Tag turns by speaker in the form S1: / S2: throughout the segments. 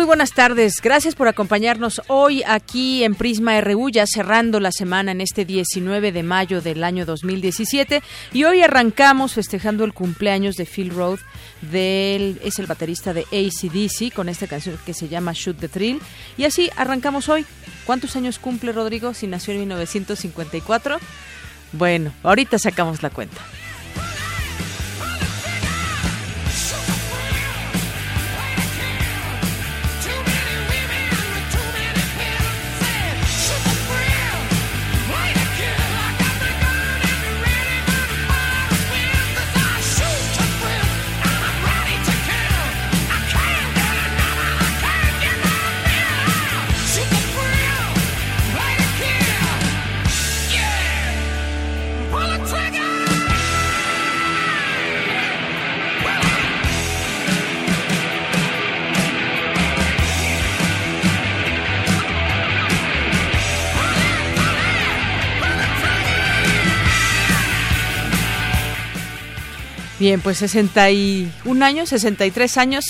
S1: Muy buenas tardes. Gracias por acompañarnos hoy aquí en Prisma RU, ya cerrando la semana en este 19 de mayo del año 2017. Y hoy arrancamos festejando el cumpleaños de Phil Roth, es el baterista de ACDC, con esta canción que se llama Shoot the Thrill. Y así arrancamos hoy. ¿Cuántos años cumple Rodrigo si nació en 1954? Bueno, ahorita sacamos la cuenta. Bien, pues 61 años, 63 años,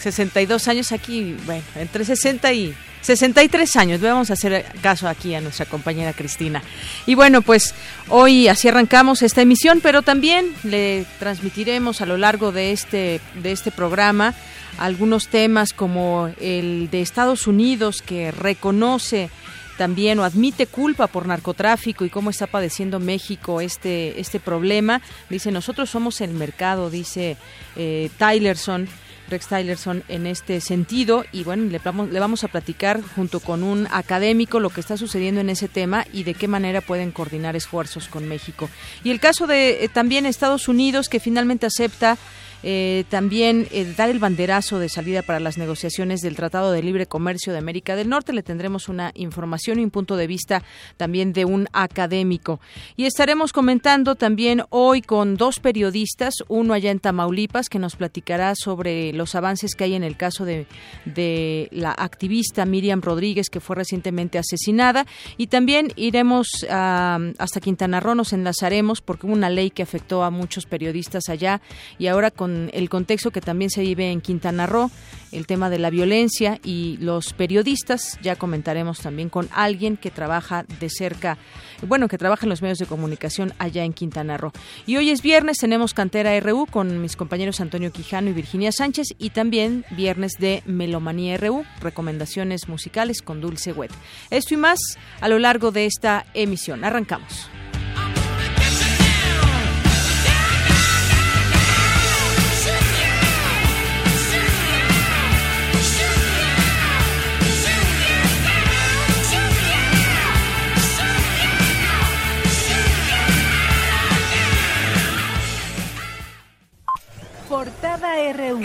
S1: 62 años aquí, bueno, entre 60 y 63 años. Vamos a hacer caso aquí a nuestra compañera Cristina. Y bueno, pues hoy así arrancamos esta emisión, pero también le transmitiremos a lo largo de este, de este programa algunos temas como el de Estados Unidos que reconoce también o admite culpa por narcotráfico y cómo está padeciendo México este, este problema. Dice, nosotros somos el mercado, dice eh, Tylerson. Rex Tylerson en este sentido y bueno, le vamos, le vamos a platicar junto con un académico lo que está sucediendo en ese tema y de qué manera pueden coordinar esfuerzos con México. Y el caso de eh, también Estados Unidos que finalmente acepta eh, también eh, dar el banderazo de salida para las negociaciones del Tratado de Libre Comercio de América del Norte. Le tendremos una información y un punto de vista también de un académico. Y estaremos comentando también hoy con dos periodistas, uno allá en Tamaulipas, que nos platicará sobre los avances que hay en el caso de, de la activista Miriam Rodríguez, que fue recientemente asesinada. Y también iremos hasta Quintana Roo, nos enlazaremos porque hubo una ley que afectó a muchos periodistas allá y ahora con el contexto que también se vive en Quintana Roo, el tema de la violencia y los periodistas. Ya comentaremos también con alguien que trabaja de cerca, bueno, que trabaja en los medios de comunicación allá en Quintana Roo. Y hoy es viernes, tenemos Cantera RU con mis compañeros Antonio Quijano y Virginia Sánchez y también viernes de Melomanía RU, recomendaciones musicales con Dulce Wet. Esto y más a lo largo de esta emisión. Arrancamos.
S2: Portada RU.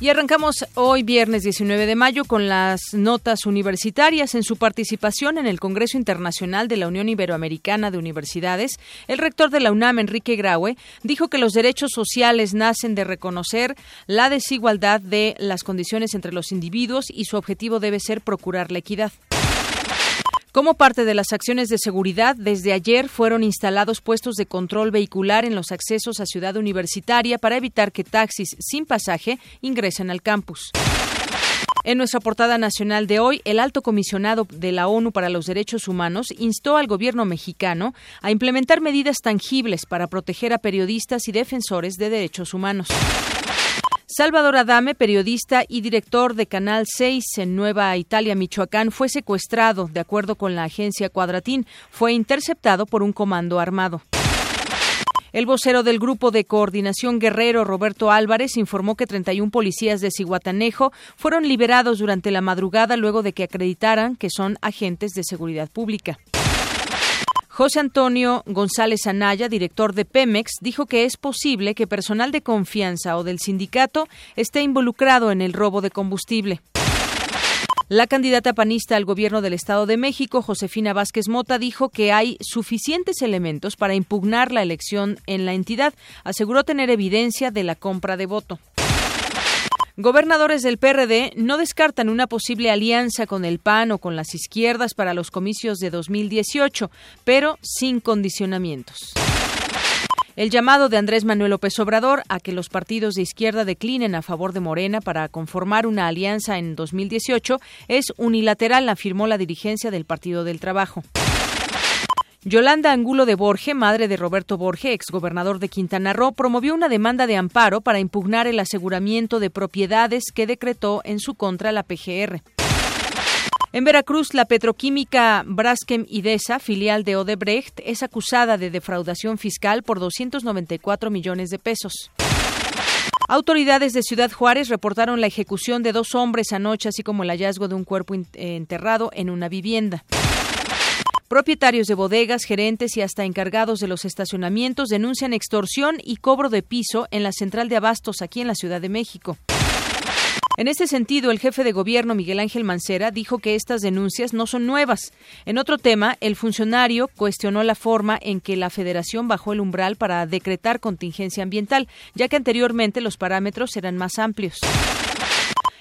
S1: Y arrancamos hoy viernes 19 de mayo con las notas universitarias. En su participación en el Congreso Internacional de la Unión Iberoamericana de Universidades, el rector de la UNAM, Enrique Graue, dijo que los derechos sociales nacen de reconocer la desigualdad de las condiciones entre los individuos y su objetivo debe ser procurar la equidad. Como parte de las acciones de seguridad, desde ayer fueron instalados puestos de control vehicular en los accesos a Ciudad Universitaria para evitar que taxis sin pasaje ingresen al campus. En nuestra portada nacional de hoy, el alto comisionado de la ONU para los Derechos Humanos instó al gobierno mexicano a implementar medidas tangibles para proteger a periodistas y defensores de derechos humanos. Salvador Adame, periodista y director de Canal 6 en Nueva Italia, Michoacán, fue secuestrado, de acuerdo con la agencia Cuadratín. Fue interceptado por un comando armado. El vocero del Grupo de Coordinación Guerrero, Roberto Álvarez, informó que 31 policías de Ciguatanejo fueron liberados durante la madrugada luego de que acreditaran que son agentes de seguridad pública. José Antonio González Anaya, director de Pemex, dijo que es posible que personal de confianza o del sindicato esté involucrado en el robo de combustible. La candidata panista al gobierno del Estado de México, Josefina Vázquez Mota, dijo que hay suficientes elementos para impugnar la elección en la entidad. Aseguró tener evidencia de la compra de voto. Gobernadores del PRD no descartan una posible alianza con el PAN o con las izquierdas para los comicios de 2018, pero sin condicionamientos. El llamado de Andrés Manuel López Obrador a que los partidos de izquierda declinen a favor de Morena para conformar una alianza en 2018 es unilateral, afirmó la dirigencia del Partido del Trabajo. Yolanda Angulo de Borge, madre de Roberto Borge, exgobernador de Quintana Roo, promovió una demanda de amparo para impugnar el aseguramiento de propiedades que decretó en su contra la PGR. En Veracruz, la petroquímica Braskem Idesa, filial de Odebrecht, es acusada de defraudación fiscal por 294 millones de pesos. Autoridades de Ciudad Juárez reportaron la ejecución de dos hombres anoche, así como el hallazgo de un cuerpo enterrado en una vivienda. Propietarios de bodegas, gerentes y hasta encargados de los estacionamientos denuncian extorsión y cobro de piso en la central de abastos aquí en la Ciudad de México. En este sentido, el jefe de gobierno Miguel Ángel Mancera dijo que estas denuncias no son nuevas. En otro tema, el funcionario cuestionó la forma en que la Federación bajó el umbral para decretar contingencia ambiental, ya que anteriormente los parámetros eran más amplios.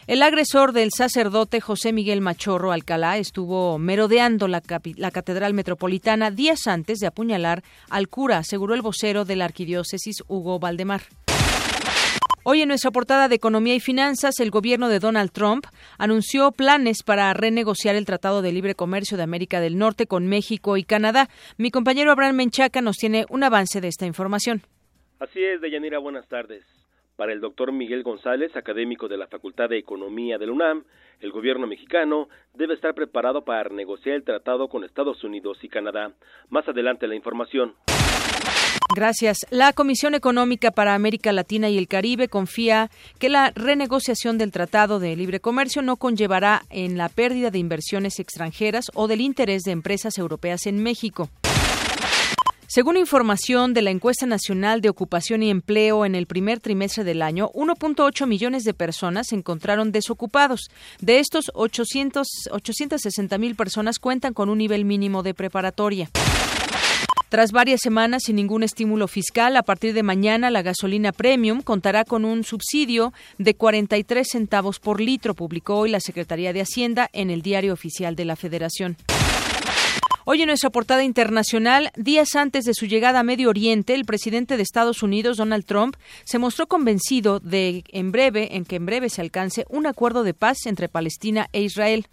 S1: El agresor del sacerdote José Miguel Machorro Alcalá estuvo merodeando la, la, Catedral Metropolitana días antes de apuñalar al cura, aseguró el vocero de la Arquidiócesis Hugo Valdemar. Hoy en nuestra portada de Economía y Finanzas, el gobierno de Donald Trump anunció planes para renegociar el Tratado de Libre Comercio de América del Norte con México y Canadá. Mi compañero Abraham Menchaca nos tiene un avance de esta información.
S2: Así es, Deyanira, buenas tardes. Para el doctor Miguel González, académico de la Facultad de Economía del UNAM, el gobierno mexicano debe estar preparado para renegociar el tratado con Estados Unidos y Canadá. Más adelante la información.
S1: Gracias. La Comisión Económica para América Latina y el Caribe confía que la renegociación del Tratado de Libre Comercio no conllevará en la pérdida de inversiones extranjeras o del interés de empresas europeas en México. Según información de la encuesta nacional de ocupación y empleo en el primer trimestre del año, 1.8 millones de personas se encontraron desocupados. De estos, 800, 860 mil personas cuentan con un nivel mínimo de preparatoria. Tras varias semanas sin ningún estímulo fiscal, a partir de mañana la gasolina premium contará con un subsidio de 43 centavos por litro, publicó hoy la Secretaría de Hacienda en el Diario Oficial de la Federación. Hoy en nuestra portada internacional, días antes de su llegada a Medio Oriente, el presidente de Estados Unidos, Donald Trump, se mostró convencido de en breve, en que en breve se alcance un acuerdo de paz entre Palestina e Israel.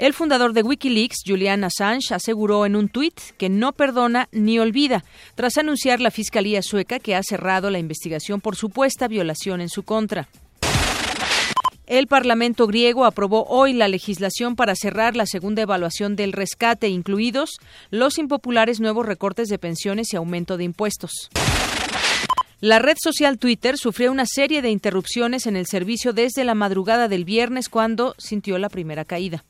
S1: El fundador de Wikileaks, Julian Assange, aseguró en un tuit que no perdona ni olvida, tras anunciar la Fiscalía sueca que ha cerrado la investigación por supuesta violación en su contra. El Parlamento griego aprobó hoy la legislación para cerrar la segunda evaluación del rescate, incluidos los impopulares nuevos recortes de pensiones y aumento de impuestos. La red social Twitter sufrió una serie de interrupciones en el servicio desde la madrugada del viernes cuando sintió la primera caída.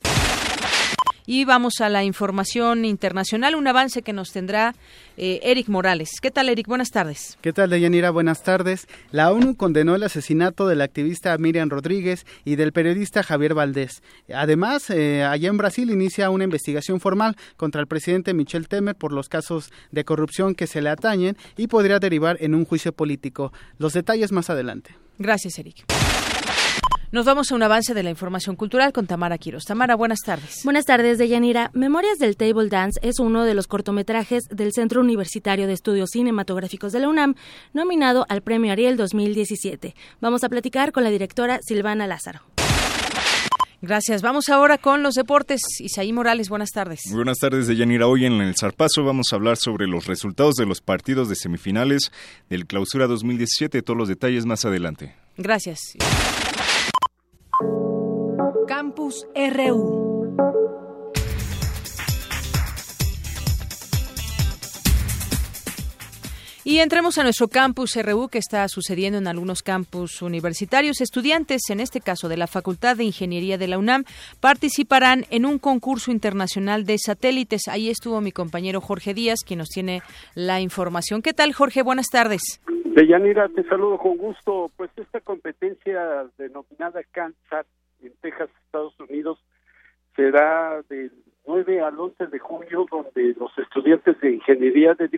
S1: Y vamos a la información internacional, un avance que nos tendrá eh, Eric Morales. ¿Qué tal, Eric? Buenas tardes.
S3: ¿Qué tal, Deyanira? Buenas tardes. La ONU condenó el asesinato de la activista Miriam Rodríguez y del periodista Javier Valdés. Además, eh, allá en Brasil inicia una investigación formal contra el presidente Michel Temer por los casos de corrupción que se le atañen y podría derivar en un juicio político. Los detalles más adelante.
S1: Gracias, Eric. Nos vamos a un avance de la información cultural con Tamara Quiros. Tamara, buenas tardes.
S4: Buenas tardes, Deyanira. Memorias del Table Dance es uno de los cortometrajes del Centro Universitario de Estudios Cinematográficos de la UNAM, nominado al Premio Ariel 2017. Vamos a platicar con la directora Silvana Lázaro.
S1: Gracias. Vamos ahora con los deportes. Isaí Morales, buenas tardes.
S5: buenas tardes, Deyanira. Hoy en el Zarpazo vamos a hablar sobre los resultados de los partidos de semifinales del Clausura 2017. Todos los detalles más adelante.
S1: Gracias.
S6: Campus RU.
S1: Y entremos a nuestro campus RU que está sucediendo en algunos campus universitarios. Estudiantes, en este caso de la Facultad de Ingeniería de la UNAM, participarán en un concurso internacional de satélites. Ahí estuvo mi compañero Jorge Díaz, quien nos tiene la información. ¿Qué tal, Jorge? Buenas tardes.
S7: Deyanira, te saludo con gusto. Pues esta competencia denominada CANSAT en Texas, Estados Unidos, será del 9 al 11 de junio, donde los estudiantes de ingeniería de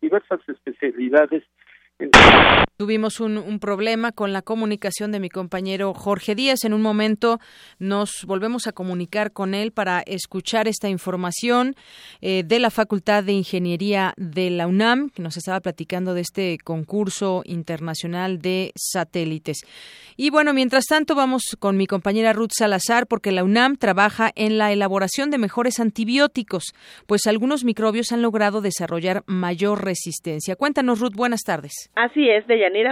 S7: diversas especialidades
S1: Tuvimos un, problema con la comunicación de mi compañero Jorge Díaz. En un momento nos volvemos a comunicar con él para escuchar esta información eh, de la Facultad de Ingeniería de la UNAM, que nos estaba platicando de este concurso internacional de satélites. Y bueno, mientras tanto vamos con mi compañera Ruth Salazar, porque la UNAM trabaja en la elaboración de mejores antibióticos, pues algunos microbios han logrado desarrollar mayor resistencia. Cuéntanos, Ruth, buenas tardes.
S8: Así es,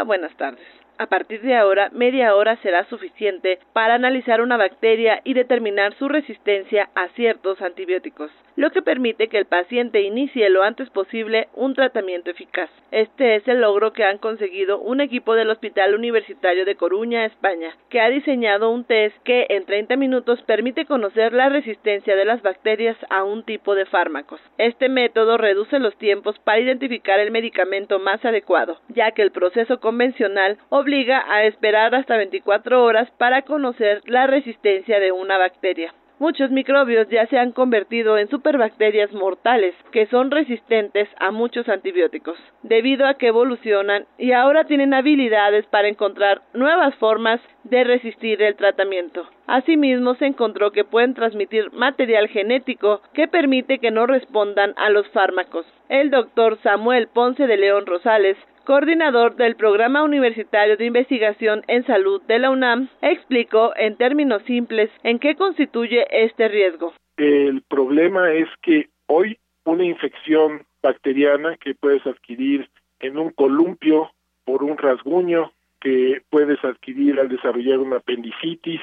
S8: Buenas tardes. A partir de ahora, media hora será suficiente para analizar una bacteria y determinar su resistencia a ciertos antibióticos, lo que permite que el paciente inicie lo antes posible un tratamiento eficaz. Este es el logro que han conseguido un equipo del Hospital Universitario de Coruña, España, que ha diseñado un test que en 30 minutos permite conocer la resistencia de las bacterias a un tipo de fármacos. Este método reduce los tiempos para identificar el medicamento más adecuado, ya que el proceso convencional obliga a esperar hasta 24 horas para conocer la resistencia de una bacteria. Muchos microbios ya se han convertido en superbacterias mortales que son resistentes a muchos antibióticos, debido a que evolucionan y ahora tienen habilidades para encontrar nuevas formas de resistir el tratamiento. Asimismo, se encontró que pueden transmitir material genético que permite que no respondan a los fármacos. El doctor Samuel Ponce de León Rosales coordinador del Programa Universitario de Investigación en Salud de la UNAM, explicó en términos simples en qué constituye este riesgo.
S7: El problema es que hoy una infección bacteriana que puedes adquirir en un columpio por un rasguño que puedes adquirir al desarrollar una apendicitis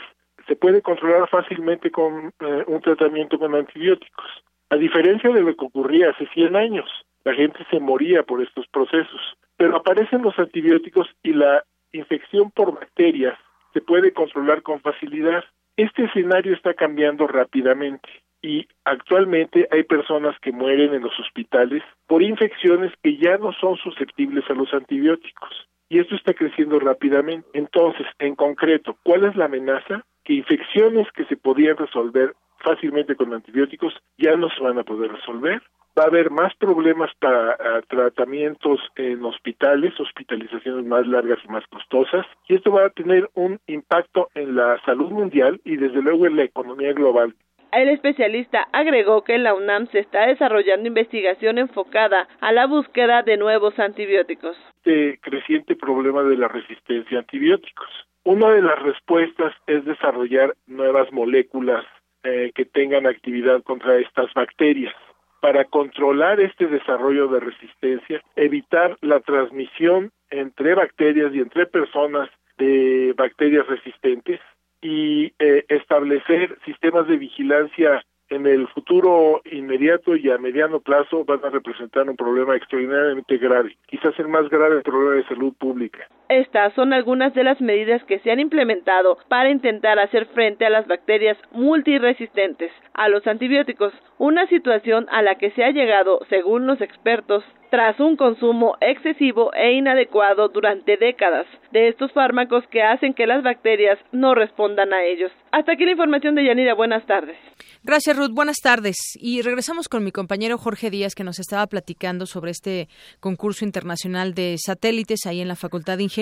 S7: se puede controlar fácilmente con eh, un tratamiento con antibióticos. A diferencia de lo que ocurría hace 100 años, la gente se moría por estos procesos pero aparecen los antibióticos y la infección por bacterias se puede controlar con facilidad. Este escenario está cambiando rápidamente y actualmente hay personas que mueren en los hospitales por infecciones que ya no son susceptibles a los antibióticos. Y esto está creciendo rápidamente. Entonces, en concreto, ¿cuál es la amenaza? Que infecciones que se podían resolver fácilmente con antibióticos ya no se van a poder resolver va a haber más problemas para ah, tratamientos en hospitales, hospitalizaciones más largas y más costosas, y esto va a tener un impacto en la salud mundial y desde luego en la economía global.
S8: El especialista agregó que en la UNAM se está desarrollando investigación enfocada a la búsqueda de nuevos antibióticos.
S7: Este creciente problema de la resistencia a antibióticos. Una de las respuestas es desarrollar nuevas moléculas eh, que tengan actividad contra estas bacterias para controlar este desarrollo de resistencia, evitar la transmisión entre bacterias y entre personas de bacterias resistentes y eh, establecer sistemas de vigilancia en el futuro inmediato y a mediano plazo van a representar un problema extraordinariamente grave, quizás el más grave problema de salud pública.
S8: Estas son algunas de las medidas que se han implementado para intentar hacer frente a las bacterias multiresistentes a los antibióticos, una situación a la que se ha llegado, según los expertos, tras un consumo excesivo e inadecuado durante décadas de estos fármacos que hacen que las bacterias no respondan a ellos. Hasta aquí la información de Yanira. Buenas tardes.
S1: Gracias, Ruth. Buenas tardes. Y regresamos con mi compañero Jorge Díaz, que nos estaba platicando sobre este concurso internacional de satélites ahí en la Facultad de Ingeniería.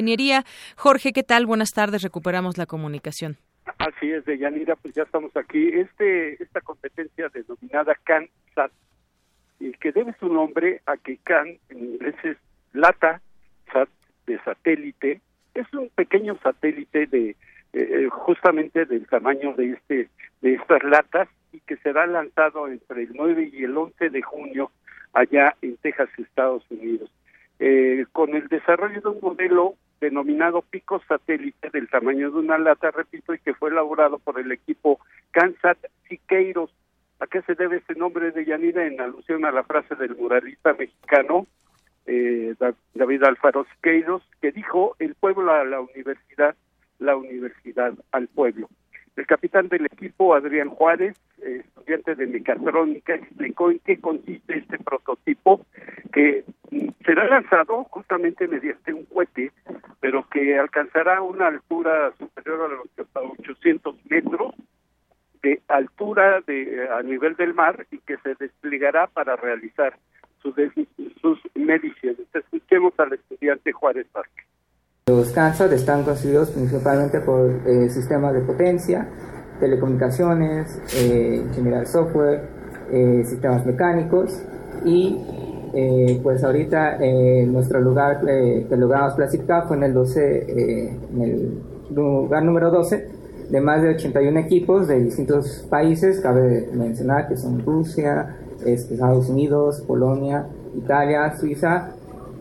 S1: Jorge, ¿qué tal? Buenas tardes. Recuperamos la comunicación.
S9: Así es, de Yanira, pues ya estamos aquí. Este, esta competencia denominada CAN-SAT que debe su nombre a que CAN en inglés es Lata Sat de satélite, es un pequeño satélite de eh, eh, justamente del tamaño de este de estas latas y que será lanzado entre el 9 y el 11 de junio allá en Texas, Estados Unidos. Eh, con el desarrollo de un modelo denominado pico satélite del tamaño de una lata, repito, y que fue elaborado por el equipo Kansat Siqueiros ¿A qué se debe este nombre de Yanira? En alusión a la frase del muralista mexicano eh, David Alfaro Siqueiros, que dijo el pueblo a la universidad, la universidad al pueblo. El capitán del equipo, Adrián Juárez, estudiante de mecatrónica, explicó en qué consiste este prototipo que será lanzado justamente mediante un cohete, pero que alcanzará una altura superior a los 800 metros de altura de, a nivel del mar y que se desplegará para realizar sus, sus mediciones. Escuchemos al estudiante Juárez Parque.
S10: Los CANSAT están constituidos principalmente por eh, sistemas de potencia, telecomunicaciones, eh, general software, eh, sistemas mecánicos y eh, pues ahorita nuestro lugar que logramos clasificar fue en el 12, en el lugar número 12 de más de 81 equipos de distintos países, cabe mencionar que son Rusia, Estados Unidos, Polonia, Italia, Suiza,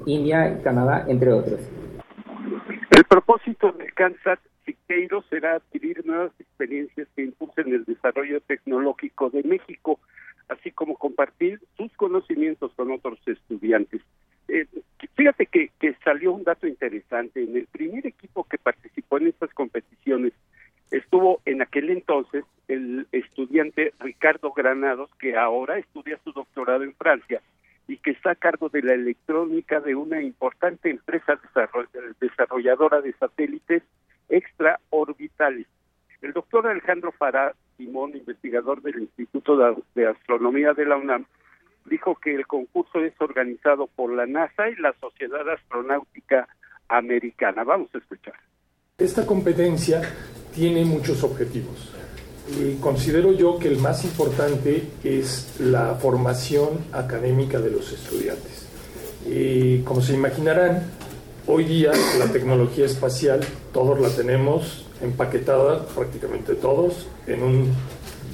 S10: India y Canadá, entre otros.
S9: Propósito del CANSAT Siqueiro será adquirir nuevas experiencias que impulsen el desarrollo tecnológico de México, así como compartir sus conocimientos con otros estudiantes. Eh, fíjate que, que salió un dato interesante. En el primer equipo que participó en estas competiciones estuvo en aquel entonces el estudiante Ricardo Granados, que ahora estudia su doctorado en Francia y que está a cargo de la electrónica de una importante empresa desarrolladora de satélites extraorbitales. El doctor Alejandro Fará Simón, investigador del Instituto de Astronomía de la UNAM, dijo que el concurso es organizado por la NASA y la Sociedad Astronáutica Americana. Vamos a escuchar.
S11: Esta competencia tiene muchos objetivos. Considero yo que el más importante es la formación académica de los estudiantes. Y como se imaginarán, hoy día la tecnología espacial todos la tenemos empaquetada, prácticamente todos, en un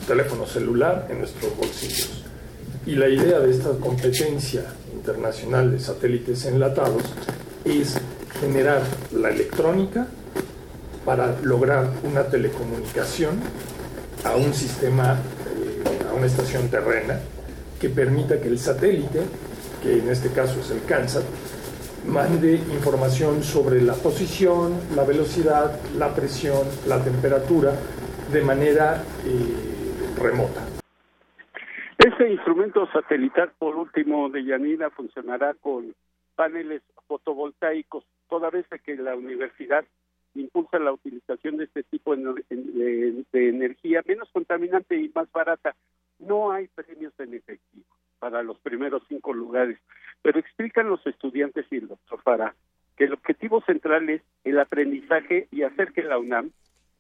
S11: teléfono celular en nuestros bolsillos. Y la idea de esta competencia internacional de satélites enlatados es generar la electrónica para lograr una telecomunicación a un sistema, eh, a una estación terrena, que permita que el satélite, que en este caso es el CANSAT, mande información sobre la posición, la velocidad, la presión, la temperatura de manera eh, remota.
S9: Este instrumento satelital, por último, de Yanina, funcionará con paneles fotovoltaicos, toda vez que la universidad impulsa la utilización de este tipo de, energía menos contaminante y más barata. No hay premios en efectivo para los primeros cinco lugares, pero explican los estudiantes y el doctor Farah que el objetivo central es el aprendizaje y hacer que la UNAM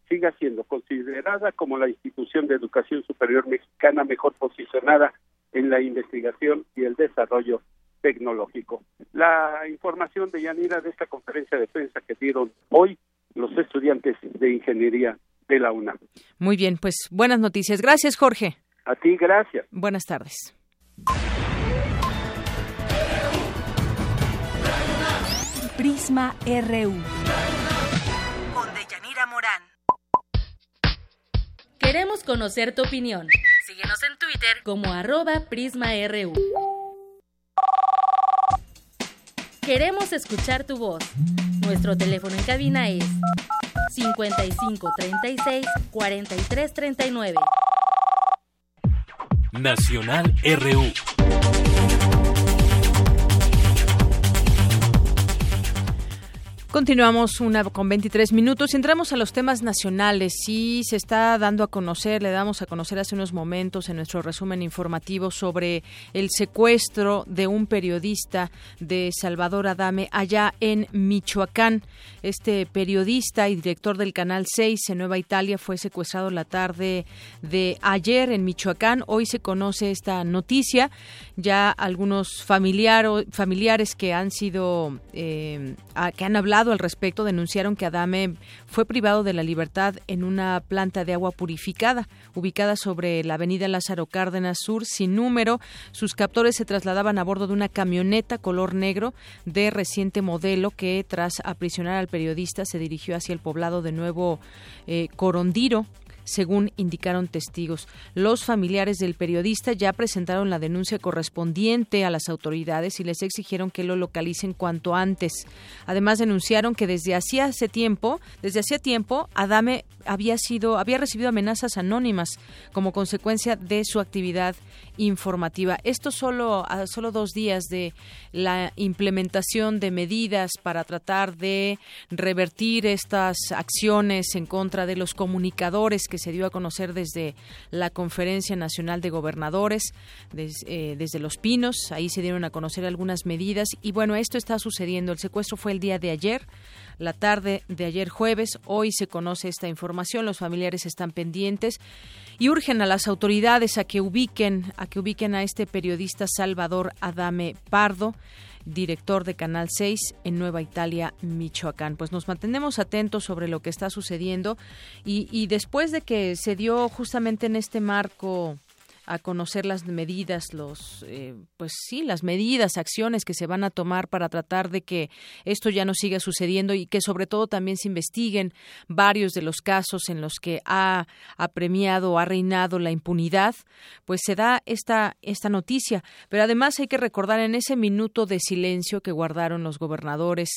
S9: siga siendo considerada como la institución de educación superior mexicana mejor posicionada en la investigación y el desarrollo tecnológico. La información de Yanira de esta conferencia de prensa que dieron hoy los estudiantes de ingeniería de la UNAM.
S1: Muy bien, pues buenas noticias. Gracias, Jorge.
S9: A ti, gracias.
S1: Buenas tardes.
S6: Prisma RU.
S4: Con Deyanira Morán. Queremos conocer tu opinión. Síguenos en Twitter como arroba PrismaRU. Queremos escuchar tu voz. Nuestro teléfono en cabina es 55 36 43 39.
S12: Nacional RU.
S1: Continuamos una con 23 minutos entramos a los temas nacionales. Sí, se está dando a conocer, le damos a conocer hace unos momentos en nuestro resumen informativo sobre el secuestro de un periodista de Salvador Adame allá en Michoacán. Este periodista y director del Canal 6 en Nueva Italia fue secuestrado la tarde de ayer en Michoacán. Hoy se conoce esta noticia. Ya algunos familiares que han sido, eh, que han hablado al respecto denunciaron que Adame fue privado de la libertad en una planta de agua purificada ubicada sobre la avenida Lázaro Cárdenas Sur sin número. Sus captores se trasladaban a bordo de una camioneta color negro de reciente modelo que tras aprisionar al periodista se dirigió hacia el poblado de Nuevo eh, Corondiro según indicaron testigos. Los familiares del periodista ya presentaron la denuncia correspondiente a las autoridades y les exigieron que lo localicen cuanto antes. Además denunciaron que desde hacía hace tiempo, desde hacía tiempo, Adame había sido había recibido amenazas anónimas como consecuencia de su actividad informativa. Esto solo a solo dos días de la implementación de medidas para tratar de revertir estas acciones en contra de los comunicadores que se dio a conocer desde la Conferencia Nacional de Gobernadores, eh, desde Los Pinos. Ahí se dieron a conocer algunas medidas y bueno, esto está sucediendo. El secuestro fue el día de ayer la tarde de ayer jueves. Hoy se conoce esta información, los familiares están pendientes y urgen a las autoridades a que ubiquen a que ubiquen a este periodista Salvador Adame Pardo director de Canal 6 en Nueva Italia, Michoacán. Pues nos mantenemos atentos sobre lo que está sucediendo y, y después de que se dio justamente en este marco a conocer las medidas, los, eh, pues sí, las medidas, acciones que se van a tomar para tratar de que esto ya no siga sucediendo y que sobre todo también se investiguen varios de los casos en los que ha apremiado ha reinado la impunidad, pues se da esta, esta noticia. Pero además hay que recordar en ese minuto de silencio que guardaron los gobernadores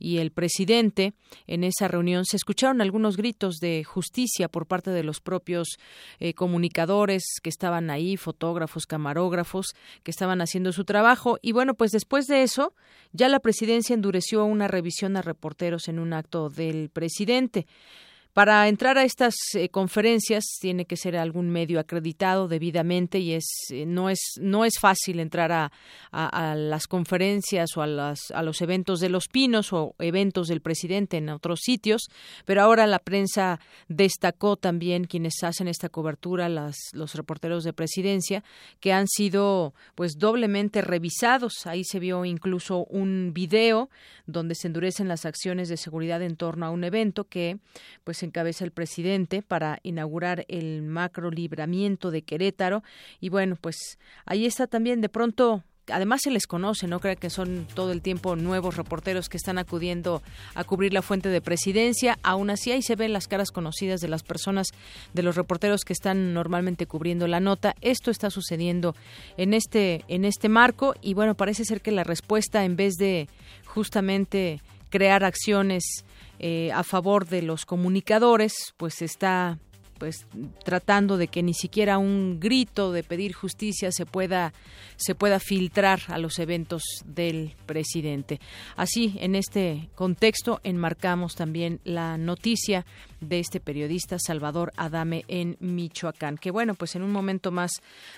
S1: y el presidente en esa reunión se escucharon algunos gritos de justicia por parte de los propios eh, comunicadores que estaban ahí fotógrafos, camarógrafos que estaban haciendo su trabajo. Y bueno, pues después de eso, ya la presidencia endureció una revisión a reporteros en un acto del presidente. Para entrar a estas eh, conferencias tiene que ser algún medio acreditado debidamente y es eh, no es no es fácil entrar a, las conferencias o a, las, los eventos de los pinos o eventos del presidente en otros sitios, pero ahora la prensa destacó también quienes hacen esta cobertura, las, los reporteros de presidencia, que han sido pues doblemente revisados. Ahí se vio incluso un video donde se endurecen las acciones de seguridad en torno a un evento que pues encabeza el presidente para inaugurar el macro libramiento de Querétaro. Y bueno, pues ahí está también de pronto además se les conoce, no creo que son todo el tiempo nuevos reporteros que están acudiendo a cubrir la fuente de presidencia, aún así ahí se ven las caras conocidas de las personas, de los reporteros que están normalmente cubriendo la nota. Esto está sucediendo en este en este marco y bueno, parece ser que la respuesta en vez de justamente crear acciones eh, a favor de los comunicadores, pues está pues tratando de que ni siquiera un grito de pedir justicia se pueda se pueda filtrar a los eventos del presidente. Así, en este contexto enmarcamos también la noticia de este periodista Salvador Adame en Michoacán. Que bueno, pues en un momento más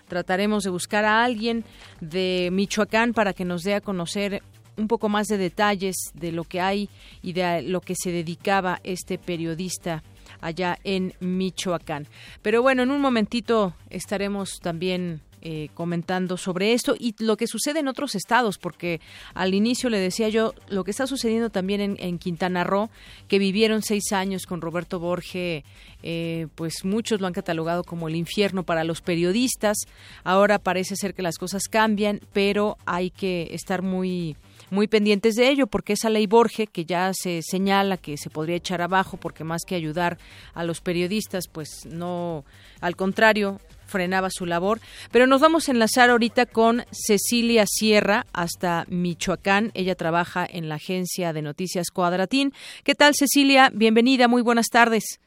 S1: trataremos de buscar a alguien de Michoacán para que nos dé a conocer un poco más de detalles de lo que hay y de lo que se dedicaba este periodista allá en Michoacán. Pero bueno, en un momentito estaremos también eh, comentando sobre esto y lo que sucede en otros estados, porque al inicio le decía yo lo que está sucediendo también en, Quintana Roo, que vivieron seis años con Roberto Borge, eh, pues muchos lo han catalogado como el infierno para los periodistas. Ahora parece ser que las cosas cambian, pero hay que estar muy muy pendientes de ello, porque esa ley Borge, que ya se señala que se podría echar abajo, porque más que ayudar a los periodistas, pues no, al contrario, frenaba su labor. Pero nos vamos a enlazar ahorita con Cecilia Sierra hasta Michoacán. Ella trabaja en la agencia de noticias Cuadratín. ¿Qué tal, Cecilia? Bienvenida, muy buenas tardes.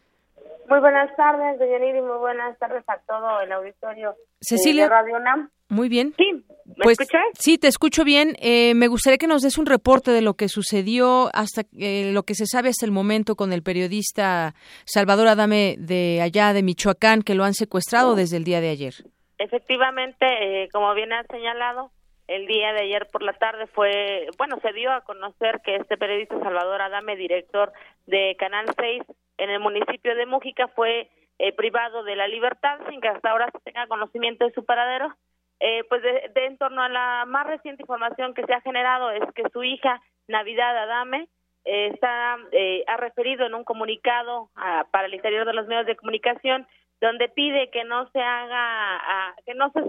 S13: Muy buenas tardes, doña y muy buenas tardes a todo el auditorio
S1: Cecilia,
S13: de Radio UNAM.
S1: Muy bien.
S13: Sí, ¿me
S1: pues,
S13: escuchas?
S1: Sí, te escucho bien. Eh, me gustaría que nos des un reporte de lo que sucedió hasta eh, lo que se sabe hasta el momento con el periodista Salvador Adame de allá de Michoacán, que lo han secuestrado desde el día de ayer.
S13: Efectivamente, eh, como bien has señalado, el día de ayer por la tarde fue, bueno, se dio a conocer que este periodista Salvador Adame, director de Canal 6 en el municipio de Mújica, fue eh, privado de la libertad sin que hasta ahora se tenga conocimiento de su paradero. Eh, pues de, en torno a la más reciente información que se ha generado es que su hija Navidad Adame eh, está ha referido en un comunicado para el interior de los medios de comunicación donde pide que no se haga que no se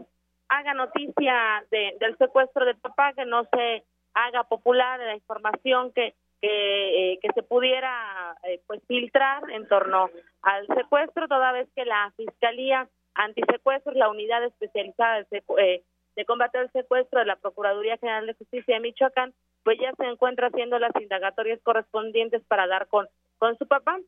S13: haga noticia del secuestro del papá que no se haga popular la información que que, eh, que se pudiera eh, pues filtrar en torno al secuestro toda vez que la fiscalía antisecuestros la unidad especializada de, eh, de combate al secuestro de la Procuraduría General de Justicia de Michoacán pues ya se encuentra haciendo las indagatorias correspondientes para dar con con su papá.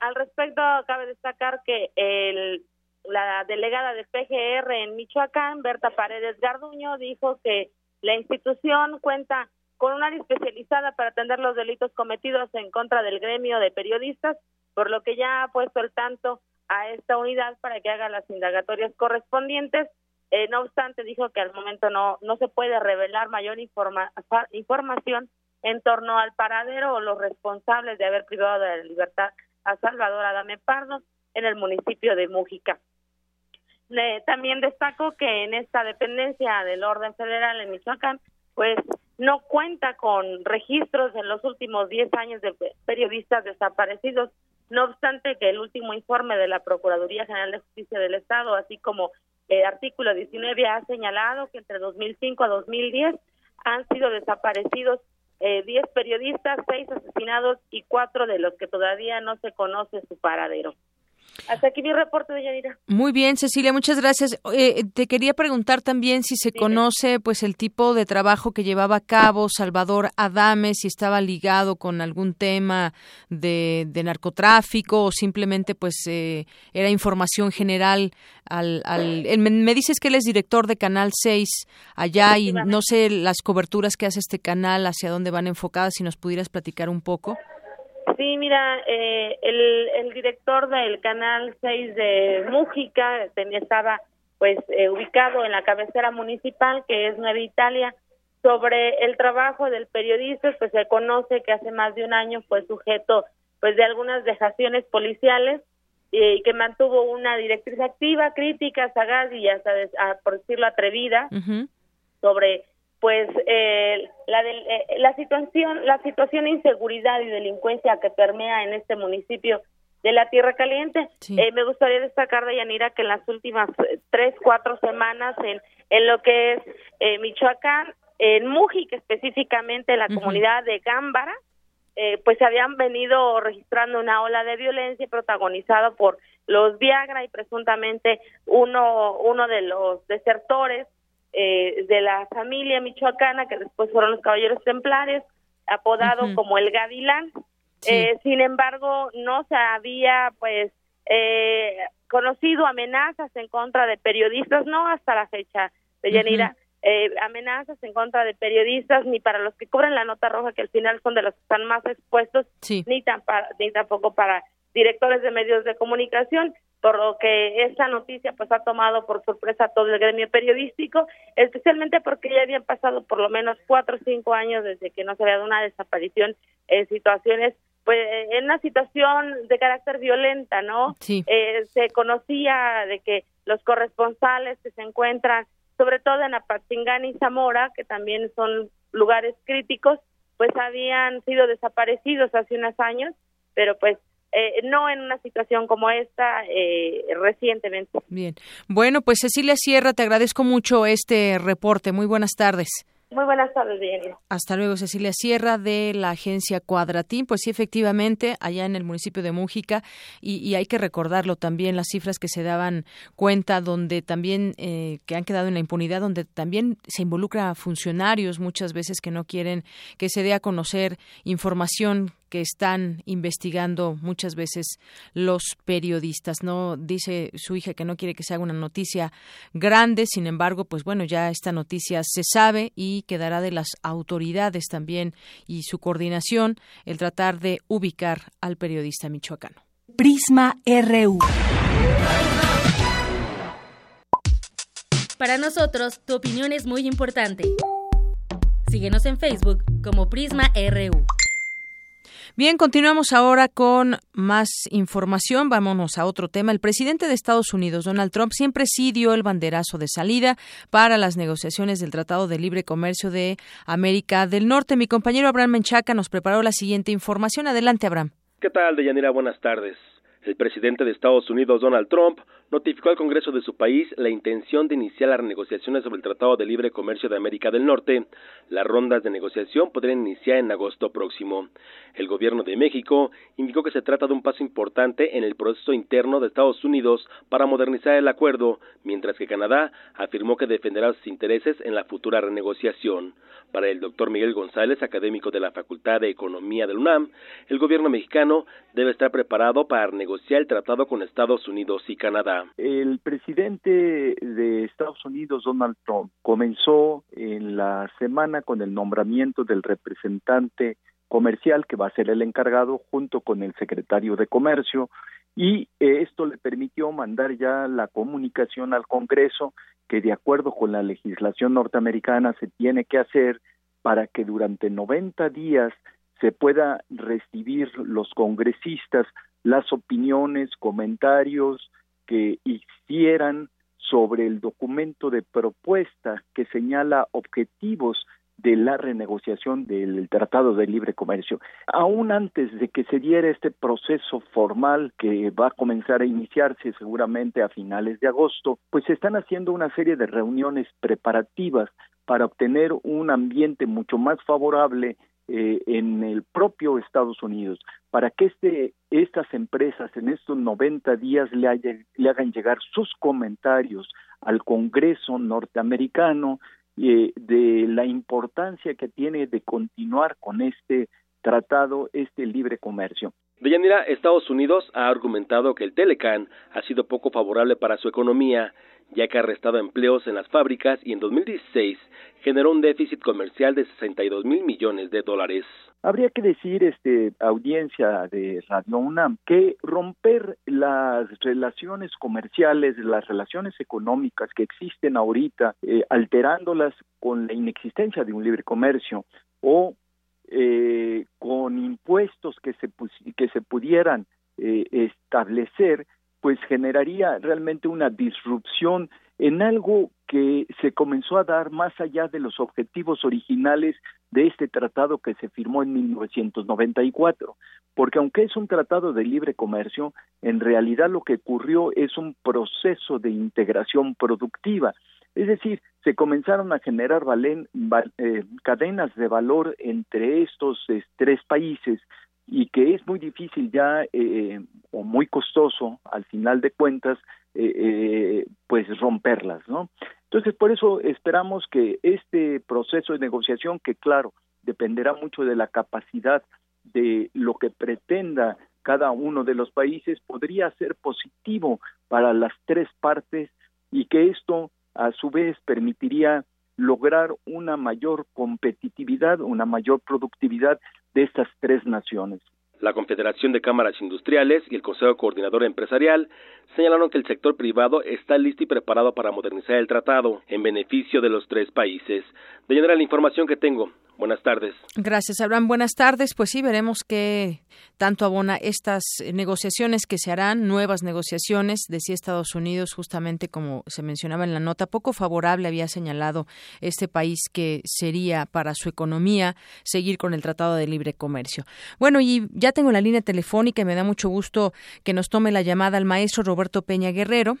S13: Al respecto cabe destacar que el la delegada de PGR en Michoacán, Berta Paredes Garduño, dijo que la institución cuenta con un área especializada para atender los delitos cometidos en contra del gremio de periodistas, por lo que ya ha puesto el tanto a esta unidad para que haga las indagatorias correspondientes. Eh, no obstante, dijo que al momento no, no se puede revelar mayor información en torno al paradero o los responsables de haber privado de la libertad a Salvador Adame Pardo en el municipio de Mújica. también destaco que en esta dependencia del orden federal en Michoacán, pues no cuenta con registros en los últimos 10 años de periodistas desaparecidos. No obstante que el último informe de la Procuraduría General de Justicia del Estado, así como el artículo 19, ha señalado que entre 2005 a 2010 han sido desaparecidos eh, 10 periodistas, 6 asesinados y 4 de los que todavía no se conoce su paradero. Hasta aquí mi reporte de Yanira.
S1: Muy bien, Cecilia, muchas gracias. Eh, te quería preguntar también si se conoce pues el tipo de trabajo que llevaba a cabo Salvador Adame, si estaba ligado con algún tema de, narcotráfico o simplemente pues eh, era información general al, al me dices que él es director de Canal 6 allá y no sé las coberturas que hace este canal, hacia dónde van enfocadas, si nos pudieras platicar un poco.
S13: Sí, mira, eh, el, el director del canal 6 de Mújica estaba pues eh, ubicado en la cabecera municipal que es Nueva Italia. Sobre el trabajo del periodista, pues se conoce que hace más de un año fue sujeto pues de algunas dejaciones policiales y que mantuvo una directriz activa, crítica, sagaz y hasta por decirlo atrevida sobre pues eh, la, eh, la situación la situación de inseguridad y delincuencia que permea en este municipio de la Tierra Caliente. Eh, me gustaría destacar, Yanira que en las últimas tres, cuatro semanas en, en lo que es eh, Michoacán, en Mújica específicamente, la comunidad de Gámbara, eh, pues se habían venido registrando una ola de violencia protagonizada por los Viagra y presuntamente uno, uno de los desertores eh, de la familia michoacana, que después fueron los caballeros templares, apodado como el Gavilán. Eh, sin embargo, no se había, pues, eh, conocido amenazas en contra de periodistas, no hasta la fecha de Yanira, amenazas en contra de periodistas, ni para los que cobran la nota roja, que al final son de los que están más expuestos, ni, tan ni tampoco para directores de medios de comunicación por lo que esta noticia pues ha tomado por sorpresa a todo el gremio periodístico, especialmente porque ya habían pasado por lo menos cuatro o cinco años desde que no se había dado una desaparición en situaciones pues en una situación de carácter violenta, ¿no? Eh, se conocía de que los corresponsales que se encuentran, sobre todo en Apatzingán y Zamora, que también son lugares críticos, pues habían sido desaparecidos hace unos años, pero pues eh, no en una situación como esta eh, recientemente.
S1: Bien. Bueno, pues Cecilia Sierra, te agradezco mucho este reporte. Muy buenas tardes.
S13: Muy buenas tardes, Deyanira.
S1: Hasta luego, Cecilia Sierra de la agencia Cuadratín. Pues sí, efectivamente, allá en el municipio de Mújica, y, hay que recordarlo también, las cifras que se daban cuenta, donde también, eh, que han quedado en la impunidad, donde también se involucra a funcionarios muchas veces que no quieren que se dé a conocer información que están investigando muchas veces los periodistas. No dice su hija que no quiere que se haga una noticia grande, sin embargo, pues bueno, ya esta noticia se sabe y quedará de las autoridades también y su coordinación el tratar de ubicar al periodista michoacano.
S6: Prisma RU.
S4: Para nosotros, tu opinión es muy importante. Síguenos en Facebook como Prisma RU.
S1: Bien, continuamos ahora con más información. Vámonos a otro tema. El presidente de Estados Unidos, Donald Trump, siempre sí dio el banderazo de salida para las negociaciones del Tratado de Libre Comercio de América del Norte. Mi compañero Abraham Menchaca nos preparó la siguiente información. Adelante, Abraham.
S2: ¿Qué tal, Deyanira? Buenas tardes. El presidente de Estados Unidos, Donald Trump, notificó al Congreso de su país la intención de iniciar las negociaciones sobre el Tratado de Libre Comercio de América del Norte. Las rondas de negociación podrían iniciar en agosto próximo. El gobierno de México indicó que se trata de un paso importante en el proceso interno de Estados Unidos para modernizar el acuerdo, mientras que Canadá afirmó que defenderá sus intereses en la futura renegociación. Para el doctor Miguel González, académico de la Facultad de Economía del UNAM, el gobierno mexicano debe estar preparado para negociar el tratado con Estados Unidos y Canadá.
S14: El presidente de Estados Unidos, Donald Trump, comenzó en la semana con el nombramiento del representante comercial que va a ser el encargado junto con el secretario de Comercio y eh, esto le permitió mandar ya la comunicación al Congreso que de acuerdo con la legislación norteamericana se tiene que hacer para que durante 90 días se pueda recibir los congresistas las opiniones, comentarios, que hicieran sobre el documento de propuesta que señala objetivos de la renegociación del Tratado de Libre Comercio. Aún antes de que se diera este proceso formal que va a comenzar a iniciarse seguramente a finales de agosto, pues se están haciendo una serie de reuniones preparativas para obtener un ambiente mucho más favorable eh, en el propio Estados Unidos para que este, estas empresas en estos 90 días le, le hagan llegar sus comentarios al Congreso norteamericano eh, de la importancia que tiene de continuar con este tratado, este libre comercio.
S2: Deyanira, Estados Unidos ha argumentado que el Telecan ha sido poco favorable para su economía, ya que ha restado empleos en las fábricas y en 2016 generó un déficit comercial de 62 mil millones de dólares.
S14: Habría que decir, este, audiencia de Radio UNAM, que romper las relaciones comerciales, las relaciones económicas que existen ahorita, eh, alterándolas con la inexistencia de un libre comercio o eh, con impuestos que se, que se pudieran eh, establecer, pues generaría realmente una disrupción en algo que se comenzó a dar más allá de los objetivos originales de este tratado que se firmó en 1994, porque aunque es un tratado de libre comercio, en realidad lo que ocurrió es un proceso de integración productiva, es decir, se comenzaron a generar eh, cadenas de valor entre estos tres países y que es muy difícil ya eh, o muy costoso al final de cuentas eh, eh, pues romperlas no entonces por eso esperamos que este proceso de negociación que claro dependerá mucho de la capacidad de lo que pretenda cada uno de los países podría ser positivo para las tres partes y que esto a su vez permitiría lograr una mayor competitividad, una mayor productividad de estas tres naciones.
S2: La Confederación de Cámaras Industriales y el Consejo Coordinador Empresarial señalaron que el sector privado está listo y preparado para modernizar el tratado en beneficio de los tres países. De general la información que tengo. Buenas tardes.
S1: Gracias, Abraham. Buenas tardes. Pues sí, veremos qué tanto abona estas negociaciones que se harán, nuevas negociaciones, decía Estados Unidos, justamente como se mencionaba en la nota, poco favorable había señalado este país que sería para su economía seguir con el Tratado de Libre Comercio. Bueno, y ya tengo la línea telefónica y me da mucho gusto que nos tome la llamada al maestro Roberto Peña Guerrero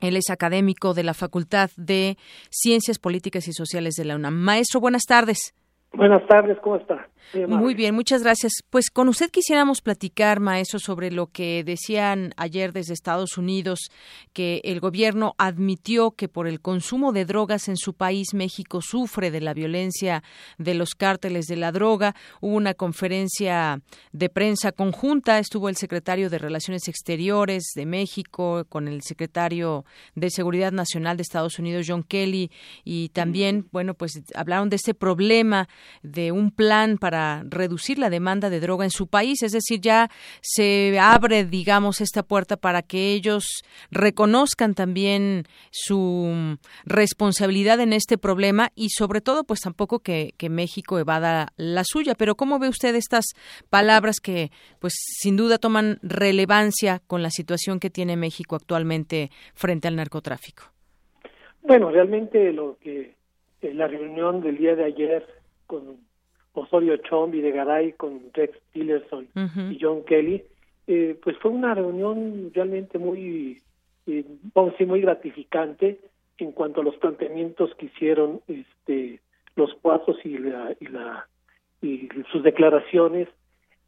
S1: Él es académico de la Facultad de Ciencias Políticas y Sociales de la UNAM. Maestro, buenas tardes.
S15: Buenas tardes, ¿cómo está?
S1: Muy bien, muchas gracias. Pues con usted quisiéramos platicar, maestro, sobre lo que decían ayer desde Estados Unidos, que el gobierno admitió que por el consumo de drogas en su país, México sufre de la violencia de los cárteles de la droga. Hubo una conferencia de prensa conjunta, estuvo el secretario de Relaciones Exteriores de México con el secretario de Seguridad Nacional de Estados Unidos, John Kelly, y también, bueno, pues hablaron de ese problema de un plan para reducir la demanda de droga en su país. Es decir, ya se abre, digamos, esta puerta para que ellos reconozcan también su responsabilidad en este problema y sobre todo, pues tampoco que, México evada la suya. Pero ¿cómo ve usted estas palabras que, pues, sin duda toman relevancia con la situación que tiene México actualmente frente al narcotráfico?
S15: Bueno, realmente lo que la reunión del día de ayer con Osorio Chombi de Garay con Rex Tillerson y John Kelly, eh, pues fue una reunión realmente muy, eh, vamos a decir, muy gratificante en cuanto a los planteamientos que hicieron este, los cuatro y, la, y, la, y sus declaraciones,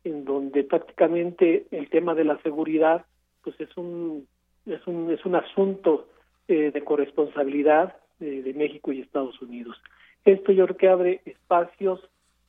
S15: en donde prácticamente el tema de la seguridad pues es un, es un, es un asunto eh, de corresponsabilidad de México y Estados Unidos. Esto yo creo que abre espacios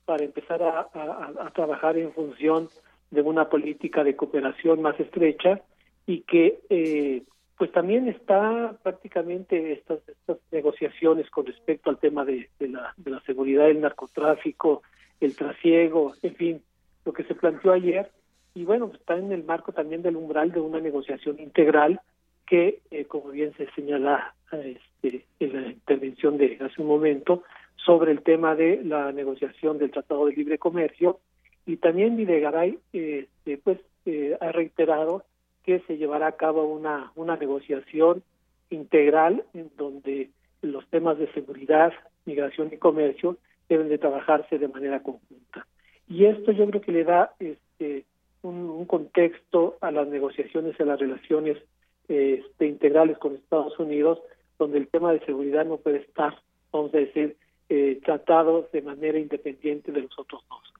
S15: para empezar a, trabajar en función de una política de cooperación más estrecha y que eh, pues también está prácticamente estas, estas negociaciones con respecto al tema de, la, de la seguridad del narcotráfico, el trasiego, en fin, lo que se planteó ayer. Y bueno, está en el marco también del umbral de una negociación integral que, eh, como bien se señala este, en la intervención de hace un momento, sobre el tema de la negociación del Tratado de Libre Comercio y también Videgaray este, pues eh, ha reiterado que se llevará a cabo una una negociación integral en donde los temas de seguridad, migración y comercio deben de trabajarse de manera conjunta. Y esto yo creo que le da este un, contexto a las negociaciones y a las relaciones este, integrales con Estados Unidos, donde el tema de seguridad no puede estar, vamos a decir, eh, tratados de manera independiente de los otros dos.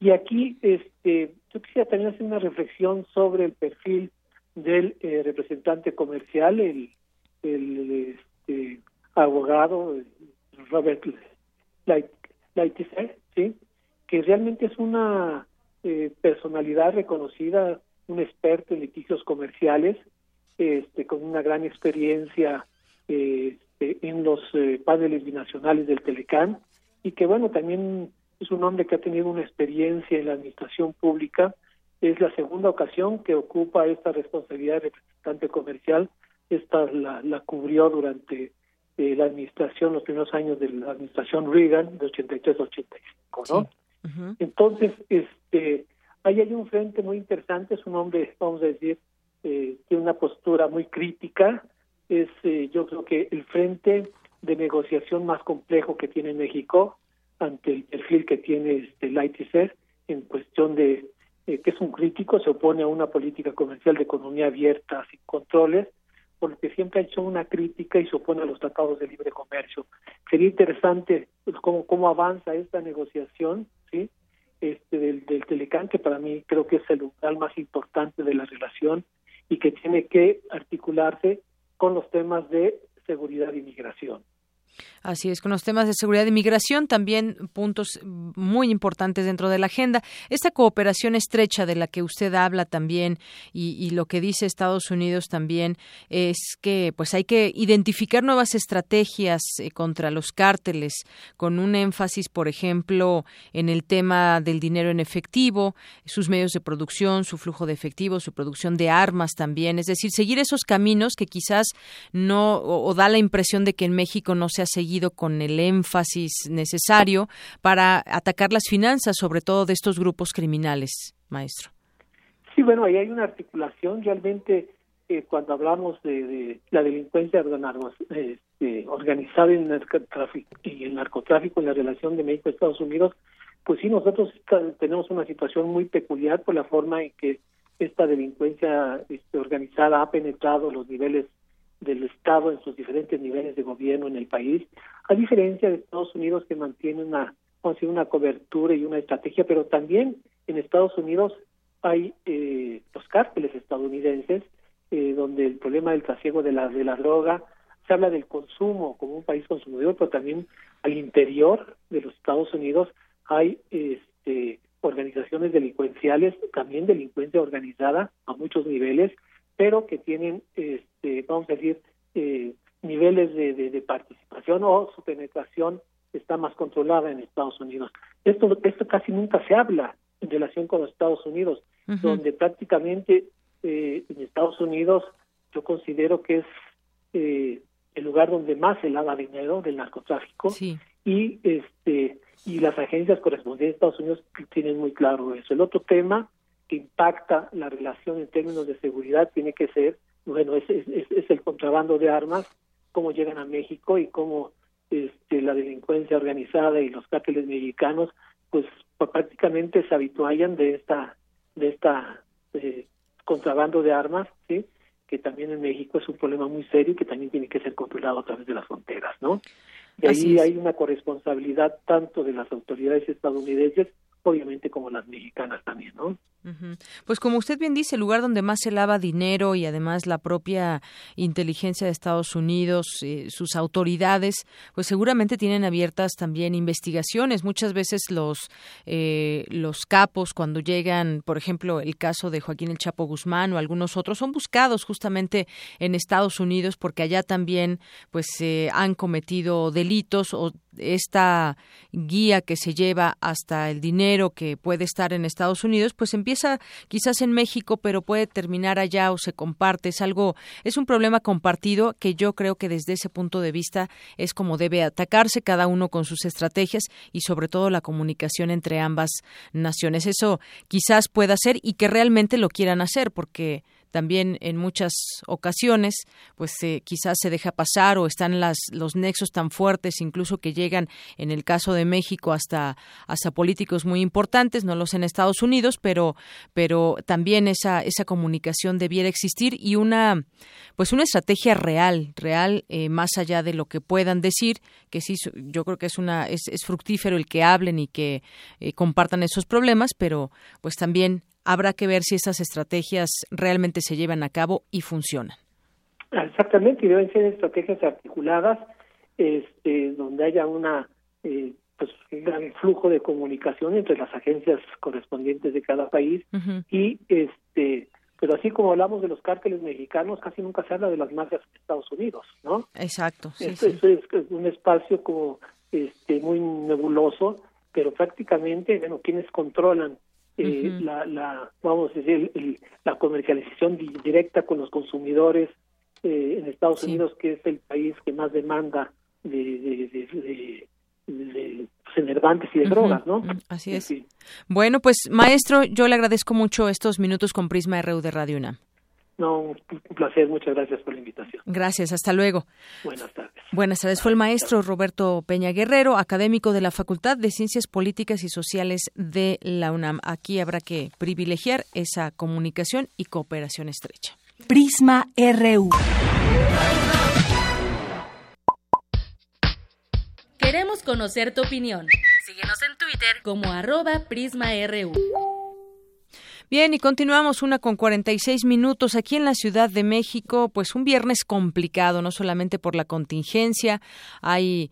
S15: Y aquí este, yo quisiera también hacer una reflexión sobre el perfil del eh, representante comercial, el, el este, abogado Robert Lighthizer, ¿sí? que realmente es una eh, personalidad reconocida, un experto en litigios comerciales, este, con una gran experiencia eh, este, en los eh, paneles binacionales del Telecán y que bueno, también es un hombre que ha tenido una experiencia en la administración pública. Es la segunda ocasión que ocupa esta responsabilidad de representante comercial. Esta la, la cubrió durante eh, la administración, los primeros años de la administración Reagan, de 83 a 85, ¿no? Entonces, este, ahí hay un frente muy interesante, es un hombre, vamos a decir, eh, tiene una postura muy crítica, es eh, yo creo que el frente de negociación más complejo que tiene México ante el perfil que tiene este Lightyear en cuestión de eh, que es un crítico, se opone a una política comercial de economía abierta sin controles, porque siempre ha hecho una crítica y se opone a los tratados de libre comercio. Sería interesante pues, cómo, cómo avanza esta negociación, ¿sí? Este, del, del Telecán, que para mí creo que es el lugar más importante de la relación y que tiene que articularse con los temas de seguridad y migración.
S1: Así es, con los temas de seguridad y migración, también puntos muy importantes dentro de la agenda. Esta cooperación estrecha de la que usted habla también y, lo que dice Estados Unidos también es que pues hay que identificar nuevas estrategias eh, contra los cárteles con un énfasis, por ejemplo, en el tema del dinero en efectivo, sus medios de producción, su flujo de efectivo, su producción de armas también. Es decir, seguir esos caminos que quizás no o, o da la impresión de que en México no se seguido con el énfasis necesario para atacar las finanzas, sobre todo de estos grupos criminales, maestro.
S15: Sí, bueno, ahí hay una articulación realmente eh, cuando hablamos de, la delincuencia este, organizada en narcotráfico, y el narcotráfico en la relación de México Estados Unidos, pues sí, nosotros tenemos una situación muy peculiar por la forma en que esta delincuencia este, organizada ha penetrado los niveles del Estado en sus diferentes niveles de gobierno en el país, a diferencia de Estados Unidos que mantiene una, una cobertura y una estrategia, pero también en Estados Unidos hay eh, los cárteles estadounidenses, eh, donde el problema del trasiego de la, de la droga, se habla del consumo como un país consumidor, pero también al interior de los Estados Unidos hay este, organizaciones delincuenciales, también delincuencia organizada a muchos niveles, pero que tienen, este, vamos a decir, eh, niveles de, de, participación o su penetración está más controlada en Estados Unidos. Esto, esto casi nunca se habla en relación con los Estados Unidos, donde prácticamente eh, en Estados Unidos yo considero que es eh, el lugar donde más se lava dinero del narcotráfico y este y las agencias correspondientes de Estados Unidos tienen muy claro eso. El otro tema que impacta la relación en términos de seguridad tiene que ser, bueno, es, es, el contrabando de armas, cómo llegan a México y cómo este, la delincuencia organizada y los cárteles mexicanos, pues prácticamente se habituallan de esta de esta eh, contrabando de armas, sí, que también en México es un problema muy serio y que también tiene que ser controlado a través de las fronteras, ¿no? Y ahí hay una corresponsabilidad tanto de las autoridades estadounidenses, obviamente como las mexicanas también, ¿no?
S1: Pues como usted bien dice, el lugar donde más se lava dinero y además la propia inteligencia de Estados Unidos, eh, sus autoridades, pues seguramente tienen abiertas también investigaciones. Muchas veces los eh, los capos cuando llegan, por ejemplo, el caso de Joaquín el Chapo Guzmán o algunos otros son buscados justamente en Estados Unidos porque allá también pues se han cometido delitos o esta guía que se lleva hasta el dinero que puede estar en Estados Unidos, pues empieza quizás en México, pero puede terminar allá o se comparte. Es algo, es un problema compartido que yo creo que desde ese punto de vista es como debe atacarse cada uno con sus estrategias y sobre todo la comunicación entre ambas naciones. Eso quizás pueda ser y que realmente lo quieran hacer, porque también en muchas ocasiones pues eh, quizás se deja pasar o están las, los nexos tan fuertes incluso que llegan en el caso de México hasta hasta políticos muy importantes no los en Estados Unidos pero pero también esa esa comunicación debiera existir y una pues una estrategia real real eh, más allá de lo que puedan decir que sí yo creo que es una es, fructífero el que hablen y que eh, compartan esos problemas pero pues también habrá que ver si esas estrategias realmente se llevan a cabo y funcionan.
S15: Exactamente, y deben ser estrategias articuladas, este, donde haya una eh, pues un gran flujo de comunicación entre las agencias correspondientes de cada país y este pero así como hablamos de los cárteles mexicanos, casi nunca se habla de las mafias de Estados Unidos, ¿no?
S1: Exacto. Sí,
S15: Esto, es un espacio como este muy nebuloso, pero prácticamente, bueno, quienes controlan eh, la, la, vamos a decir, la comercialización directa con los consumidores eh, en Estados Unidos, que es el país que más demanda de, de, de, de enervantes y de drogas, ¿no?
S1: Así es. Bueno, pues maestro, yo le agradezco mucho estos minutos con Prisma RU de Radio UNAM.
S15: No, un placer, muchas gracias por la invitación.
S1: Gracias, hasta luego.
S15: Buenas tardes.
S1: Buenas tardes. Fue el maestro Roberto Peña Guerrero, académico de la Facultad de Ciencias Políticas y Sociales de la UNAM. Aquí habrá que privilegiar esa comunicación y cooperación estrecha.
S6: Prisma RU.
S4: Queremos conocer tu opinión. Síguenos en Twitter como arroba PrismaRU.
S1: Bien, y continuamos una con 46 minutos aquí en la Ciudad de México, pues un viernes complicado, no solamente por la contingencia, hay,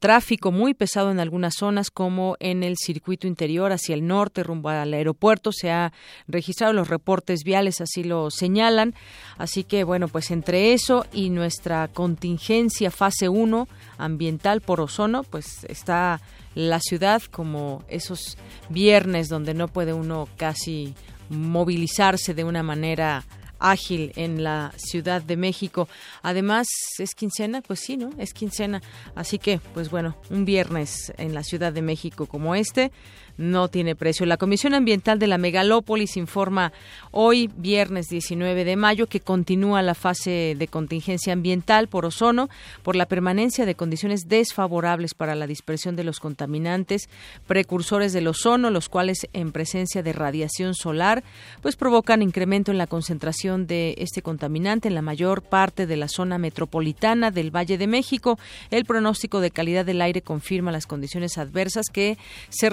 S1: tráfico muy pesado en algunas zonas como en el circuito interior hacia el norte rumbo al aeropuerto. Se ha registrado los reportes viales así lo señalan. Así que bueno pues entre eso y nuestra contingencia fase 1 ambiental por ozono pues está la ciudad como esos viernes donde no puede uno casi movilizarse de una manera ágil en la Ciudad de México. Además, ¿es quincena? Pues sí, ¿no? Es quincena. Así que, pues bueno, un viernes en la Ciudad de México como este, no tiene precio. La Comisión Ambiental de la Megalópolis informa hoy, viernes 19 de mayo, que continúa la fase de contingencia ambiental por ozono por la permanencia de condiciones desfavorables para la dispersión de los contaminantes precursores del ozono, los cuales en presencia de radiación solar, pues provocan incremento en la concentración de este contaminante en la mayor parte de la zona metropolitana del Valle de México. El pronóstico de calidad del aire confirma las condiciones adversas que se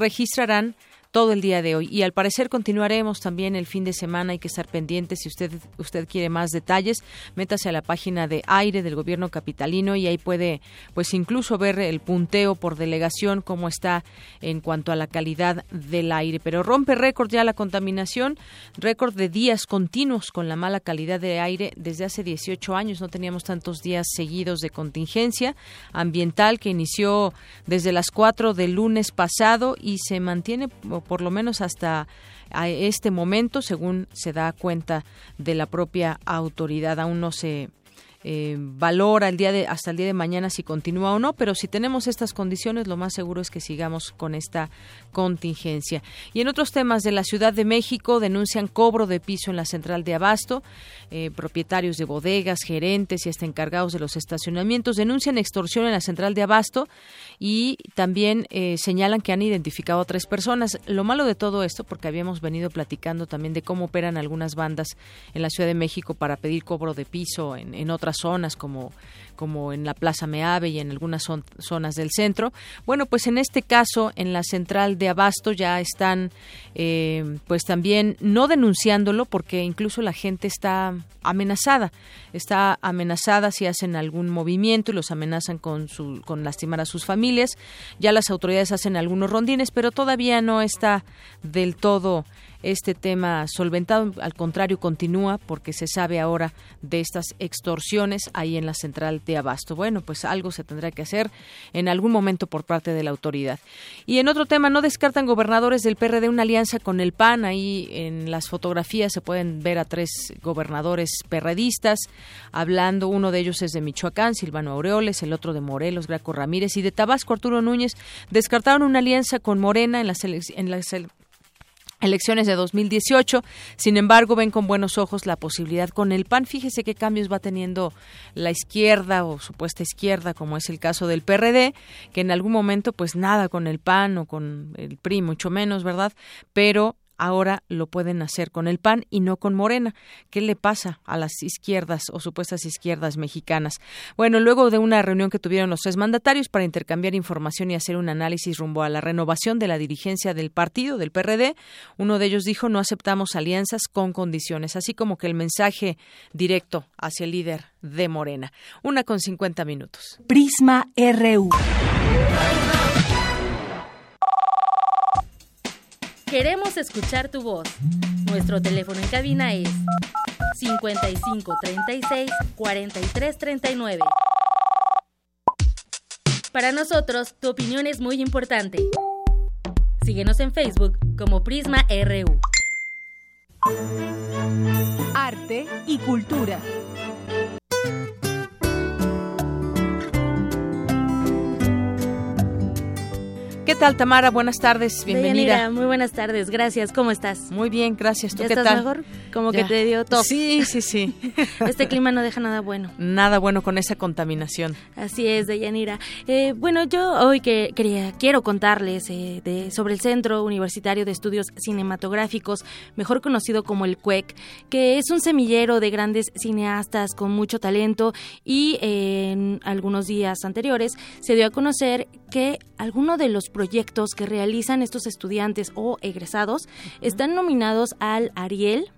S1: estarán todo el día de hoy. Y al parecer continuaremos también el fin de semana. Hay que estar pendientes. Si usted, usted quiere más detalles, métase a la página de aire del gobierno capitalino y ahí puede, pues incluso ver el punteo por delegación, cómo está en cuanto a la calidad del aire. Pero rompe récord ya la contaminación, récord de días continuos con la mala calidad de aire desde hace 18 años. No teníamos tantos días seguidos de contingencia ambiental que inició desde las 4 del lunes pasado y se mantiene por lo menos hasta este momento, según se da cuenta de la propia autoridad. Aún no se eh, valora el día de hasta el día de mañana si continúa o no, pero si tenemos estas condiciones, lo más seguro es que sigamos con esta contingencia. Y en otros temas de la Ciudad de México denuncian cobro de piso en la central de abasto, eh, propietarios de bodegas, gerentes y hasta encargados de los estacionamientos denuncian extorsión en la central de abasto y también eh, señalan que han identificado a tres personas. Lo malo de todo esto, porque habíamos venido platicando también de cómo operan algunas bandas en la Ciudad de México para pedir cobro de piso en, en otras zonas como, como en la Plaza Meave y en algunas zonas del centro. Bueno, pues en este caso, en la central de Abasto ya están, eh, pues también no denunciándolo porque incluso la gente está amenazada, está amenazada si hacen algún movimiento y los amenazan con, su, con lastimar a sus familias. Ya las autoridades hacen algunos rondines, pero todavía no está del todo este tema solventado, al contrario, continúa porque se sabe ahora de estas extorsiones ahí en la central de Abasto. Bueno, pues algo se tendrá que hacer en algún momento por parte de la autoridad. Y en otro tema, no descartan gobernadores del PRD una alianza con el PAN. Ahí en las fotografías se pueden ver a tres gobernadores perredistas hablando. Uno de ellos es de Michoacán, Silvano Aureoles, el otro de Morelos, Graco Ramírez, y de Tabasco, Arturo Núñez. Descartaron una alianza con Morena en las, en elecciones de 2018. Sin embargo, ven con buenos ojos la posibilidad con el PAN. Fíjese qué cambios va teniendo la izquierda o supuesta izquierda, como es el caso del PRD, que en algún momento pues nada con el PAN o con el PRI, mucho menos, ¿verdad? Pero ahora lo pueden hacer con el PAN y no con Morena. ¿Qué le pasa a las izquierdas o supuestas izquierdas mexicanas? Bueno, luego de una reunión que tuvieron los tres mandatarios para intercambiar información y hacer un análisis rumbo a la renovación de la dirigencia del partido, del PRD, uno de ellos dijo no aceptamos alianzas con condiciones, así como que el mensaje directo hacia el líder de Morena. Una con cincuenta minutos.
S6: Prisma RU.
S4: Queremos escuchar tu voz. Nuestro teléfono en cabina es 55 36 43 39. Para nosotros, tu opinión es muy importante. Síguenos en Facebook como Prisma RU.
S6: Arte y cultura.
S1: ¿Qué tal, Tamara? Buenas tardes, bienvenida.
S4: muy buenas tardes, gracias. ¿Cómo estás?
S1: Muy bien, gracias. ¿Tú
S4: ¿Ya
S1: qué
S4: estás
S1: tal?
S4: mejor? Como que te dio tos.
S1: Sí, sí, sí.
S4: este clima no deja nada bueno.
S1: Nada bueno con esa contaminación.
S4: Así es, Deyanira. Eh, bueno, yo hoy que quería, quiero contarles eh, de, sobre el Centro Universitario de Estudios Cinematográficos, mejor conocido como el CUEC, que es un semillero de grandes cineastas con mucho talento y eh, en algunos días anteriores se dio a conocer que algunos de los proyectos que realizan estos estudiantes o egresados están nominados al Ariel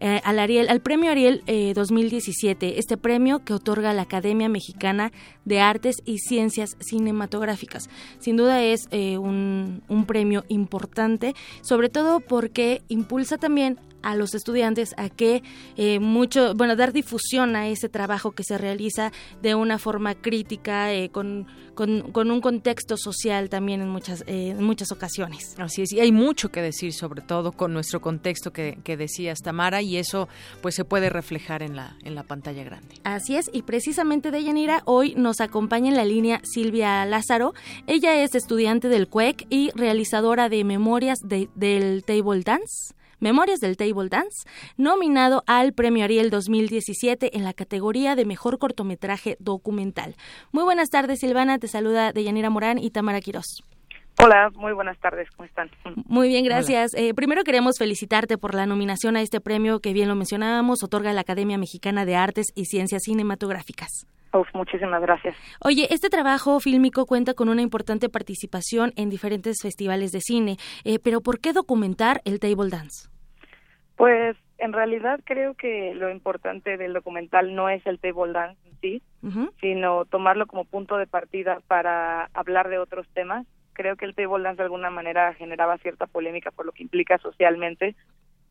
S4: eh, al Ariel, al Premio Ariel 2017, este premio que otorga la Academia Mexicana de Artes y Ciencias Cinematográficas. Sin duda es eh, un, un premio importante, sobre todo porque impulsa también a los estudiantes a que eh, mucho, bueno, dar difusión a ese trabajo que se realiza de una forma crítica, eh, con, con, un contexto social también en muchas, eh, en muchas ocasiones.
S1: Así es, y hay mucho que decir, sobre todo con nuestro contexto que, que decías, Tamara, y eso pues se puede reflejar en la, en la pantalla grande.
S4: Así es, y precisamente de Yanira hoy nos acompaña en la línea Silvia Lázaro. Ella es estudiante del CUEC y realizadora de memorias del Table Dance. Memorias del Table Dance, nominado al Premio Ariel 2017 en la categoría de Mejor Cortometraje Documental. Muy buenas tardes, Silvana. Te saluda Deyanira Morán y Tamara Quirós.
S16: Hola, muy buenas tardes, ¿cómo están?
S4: Muy bien, gracias. Eh, primero queremos felicitarte por la nominación a este premio que bien lo mencionábamos, otorga la Academia Mexicana de Artes y Ciencias Cinematográficas.
S16: Uf, muchísimas gracias.
S4: Oye, este trabajo fílmico cuenta con una importante participación en diferentes festivales de cine, eh, pero ¿por qué documentar el table dance?
S16: Pues en realidad creo que lo importante del documental no es el table dance en sí, sino tomarlo como punto de partida para hablar de otros temas. Creo que el table dance de alguna manera generaba cierta polémica por lo que implica socialmente,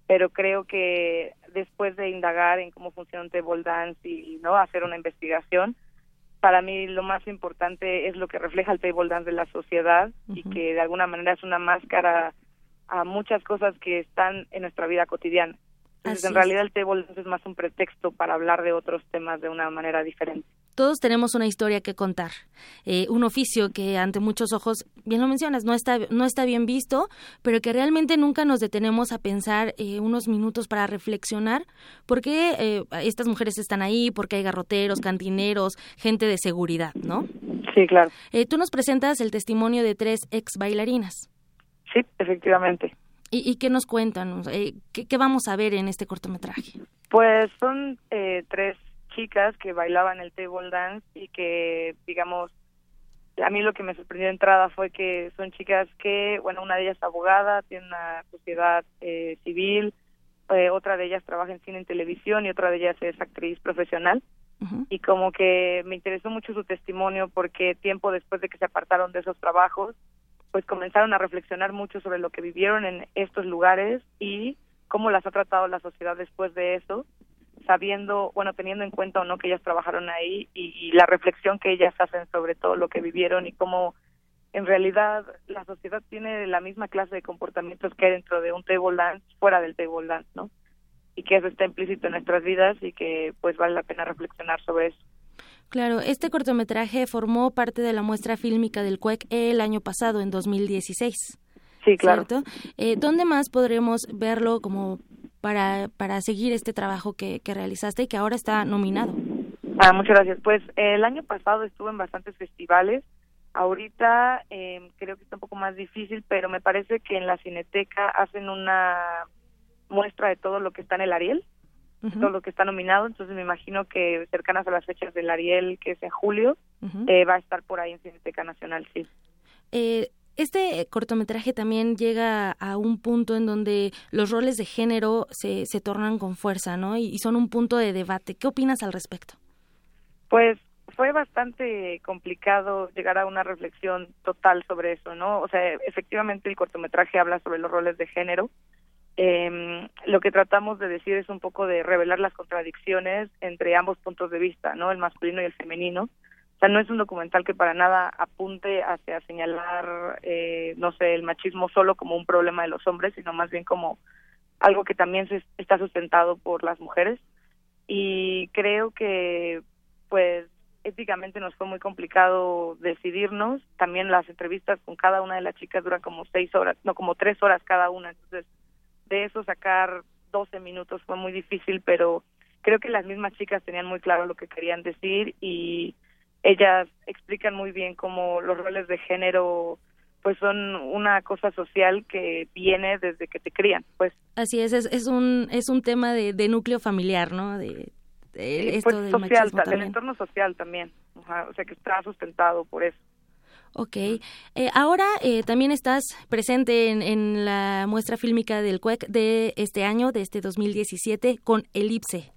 S16: pero creo que después de indagar en cómo funciona un table dance y no hacer una investigación, para mí lo más importante es lo que refleja el table dance de la sociedad y que de alguna manera es una máscara a muchas cosas que están en nuestra vida cotidiana. Entonces, en realidad el table dance es más un pretexto para hablar de otros temas de una manera diferente
S4: todos tenemos una historia que contar, eh, un oficio que ante muchos ojos, bien lo mencionas, no está, no está bien visto, pero que realmente nunca nos detenemos a pensar eh, unos minutos para reflexionar por qué eh, estas mujeres están ahí, por qué hay garroteros, cantineros, gente de seguridad, ¿no?
S16: Sí, claro.
S4: tú nos presentas el testimonio de tres ex bailarinas.
S16: Sí, efectivamente.
S4: ¿Y, qué nos cuentan? ¿qué, ¿qué, vamos a ver en este cortometraje?
S16: Pues son tres chicas que bailaban el table dance y que, digamos, a mí lo que me sorprendió de entrada fue que son chicas que, bueno, una de ellas es abogada, tiene una sociedad eh, civil, eh, otra de ellas trabaja en cine y televisión y otra de ellas es actriz profesional. Y como que me interesó mucho su testimonio porque tiempo después de que se apartaron de esos trabajos, pues comenzaron a reflexionar mucho sobre lo que vivieron en estos lugares y cómo las ha tratado la sociedad después de eso sabiendo, bueno, teniendo en cuenta o no que ellas trabajaron ahí y, la reflexión que ellas hacen sobre todo lo que vivieron y cómo en realidad la sociedad tiene la misma clase de comportamientos que hay dentro de un table dance, fuera del table dance, ¿no? Y que eso está implícito en nuestras vidas y que pues vale la pena reflexionar sobre eso.
S4: Claro, este cortometraje formó parte de la muestra fílmica del CUEC el año pasado, en 2016.
S16: Sí, claro.
S4: Eh, ¿Dónde más podremos verlo como para, para seguir este trabajo que, que realizaste y que ahora está nominado?
S16: Ah, muchas gracias. Pues el año pasado estuve en bastantes festivales. Ahorita eh, creo que está un poco más difícil, pero me parece que en la Cineteca hacen una muestra de todo lo que está en el Ariel, todo lo que está nominado. Entonces me imagino que cercanas a las fechas del Ariel, que es en julio, eh, va a estar por ahí en Cineteca Nacional, sí.
S4: Eh, este cortometraje también llega a un punto en donde los roles de género se, se tornan con fuerza, ¿no? Y, son un punto de debate. ¿Qué opinas al respecto?
S16: Pues fue bastante complicado llegar a una reflexión total sobre eso, ¿no? O sea, efectivamente el cortometraje habla sobre los roles de género. Eh, lo que tratamos de decir es un poco de revelar las contradicciones entre ambos puntos de vista, ¿no? El masculino y el femenino o sea, no es un documental que para nada apunte hacia señalar, eh, no sé, el machismo solo como un problema de los hombres, sino más bien como algo que también se está sustentado por las mujeres. Y creo que, pues, éticamente nos fue muy complicado decidirnos. También las entrevistas con cada una de las chicas duran como seis horas, no, como tres horas cada una. Entonces, de eso sacar 12 minutos fue muy difícil, pero creo que las mismas chicas tenían muy claro lo que querían decir y ellas explican muy bien cómo los roles de género pues son una cosa social que viene desde que te crían, pues.
S4: Así es, es, un es un tema de, núcleo familiar, ¿no? De,
S16: esto pues, social, del entorno social también, o sea que está sustentado por eso.
S4: Ok. Eh, ahora eh, también estás presente en, en, la muestra fílmica del CUEC de este año, de este 2017, con Elipse.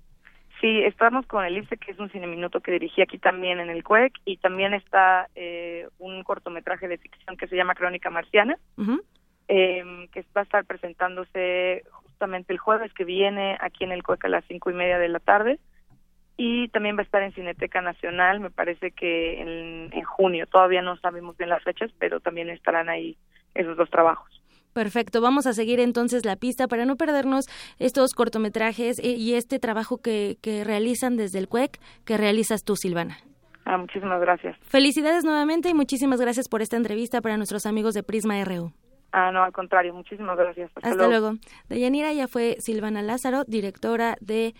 S16: Sí, estamos con Elipse, que es un cine minuto que dirigí aquí también en el CUEC, y también está eh, un cortometraje de ficción que se llama Crónica Marciana, em, que va a estar presentándose justamente el jueves que viene aquí en el CUEC a las cinco y media de la tarde y también va a estar en Cineteca Nacional, me parece que en, en junio, todavía no sabemos bien las fechas, pero también estarán ahí esos dos trabajos.
S4: Perfecto, vamos a seguir entonces la pista para no perdernos estos cortometrajes eh, y este trabajo que, que realizan desde el CUEC, que realizas tú, Silvana.
S16: Ah, muchísimas gracias.
S4: Felicidades nuevamente y muchísimas gracias por esta entrevista para nuestros amigos de Prisma RU.
S16: Ah, no, al contrario, muchísimas gracias.
S4: Hasta, luego. luego. De Yanira ya fue Silvana Lázaro, directora de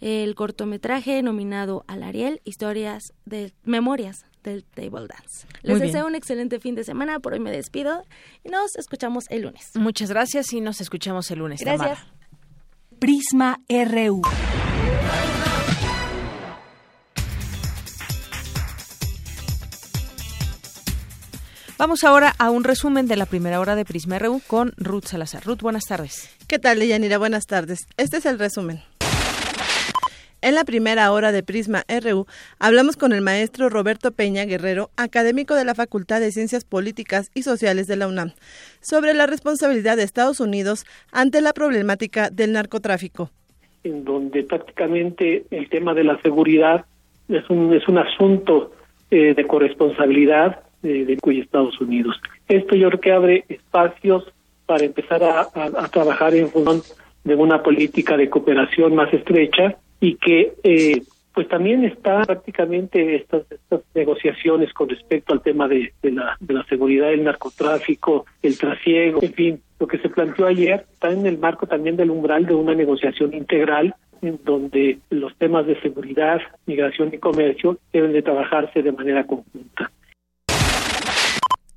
S4: el cortometraje nominado al Ariel, Historias de Memorias del Table Dance. Les deseo un excelente fin de semana, por hoy me despido y nos escuchamos el lunes.
S1: Muchas gracias y nos escuchamos el lunes.
S4: Gracias.
S6: Prisma RU.
S1: Vamos ahora a un resumen de la primera hora de Prisma RU con Ruth Salazar. Ruth, buenas tardes.
S17: ¿Qué tal, Yanira? Buenas tardes. Este es el resumen. En la primera hora de Prisma RU hablamos con el maestro Roberto Peña Guerrero, académico de la Facultad de Ciencias Políticas y Sociales de la UNAM, sobre la responsabilidad de Estados Unidos ante la problemática del narcotráfico.
S15: En donde prácticamente el tema de la seguridad es un, es un asunto eh, de corresponsabilidad de, de Estados Unidos. Esto yo creo que abre espacios para empezar a, trabajar en función de una política de cooperación más estrecha y que eh, pues también está prácticamente estas, estas negociaciones con respecto al tema de, de, la, de la seguridad, el narcotráfico, el trasiego, en fin, lo que se planteó ayer está en el marco también del umbral de una negociación integral en donde los temas de seguridad, migración y comercio deben de trabajarse de manera conjunta.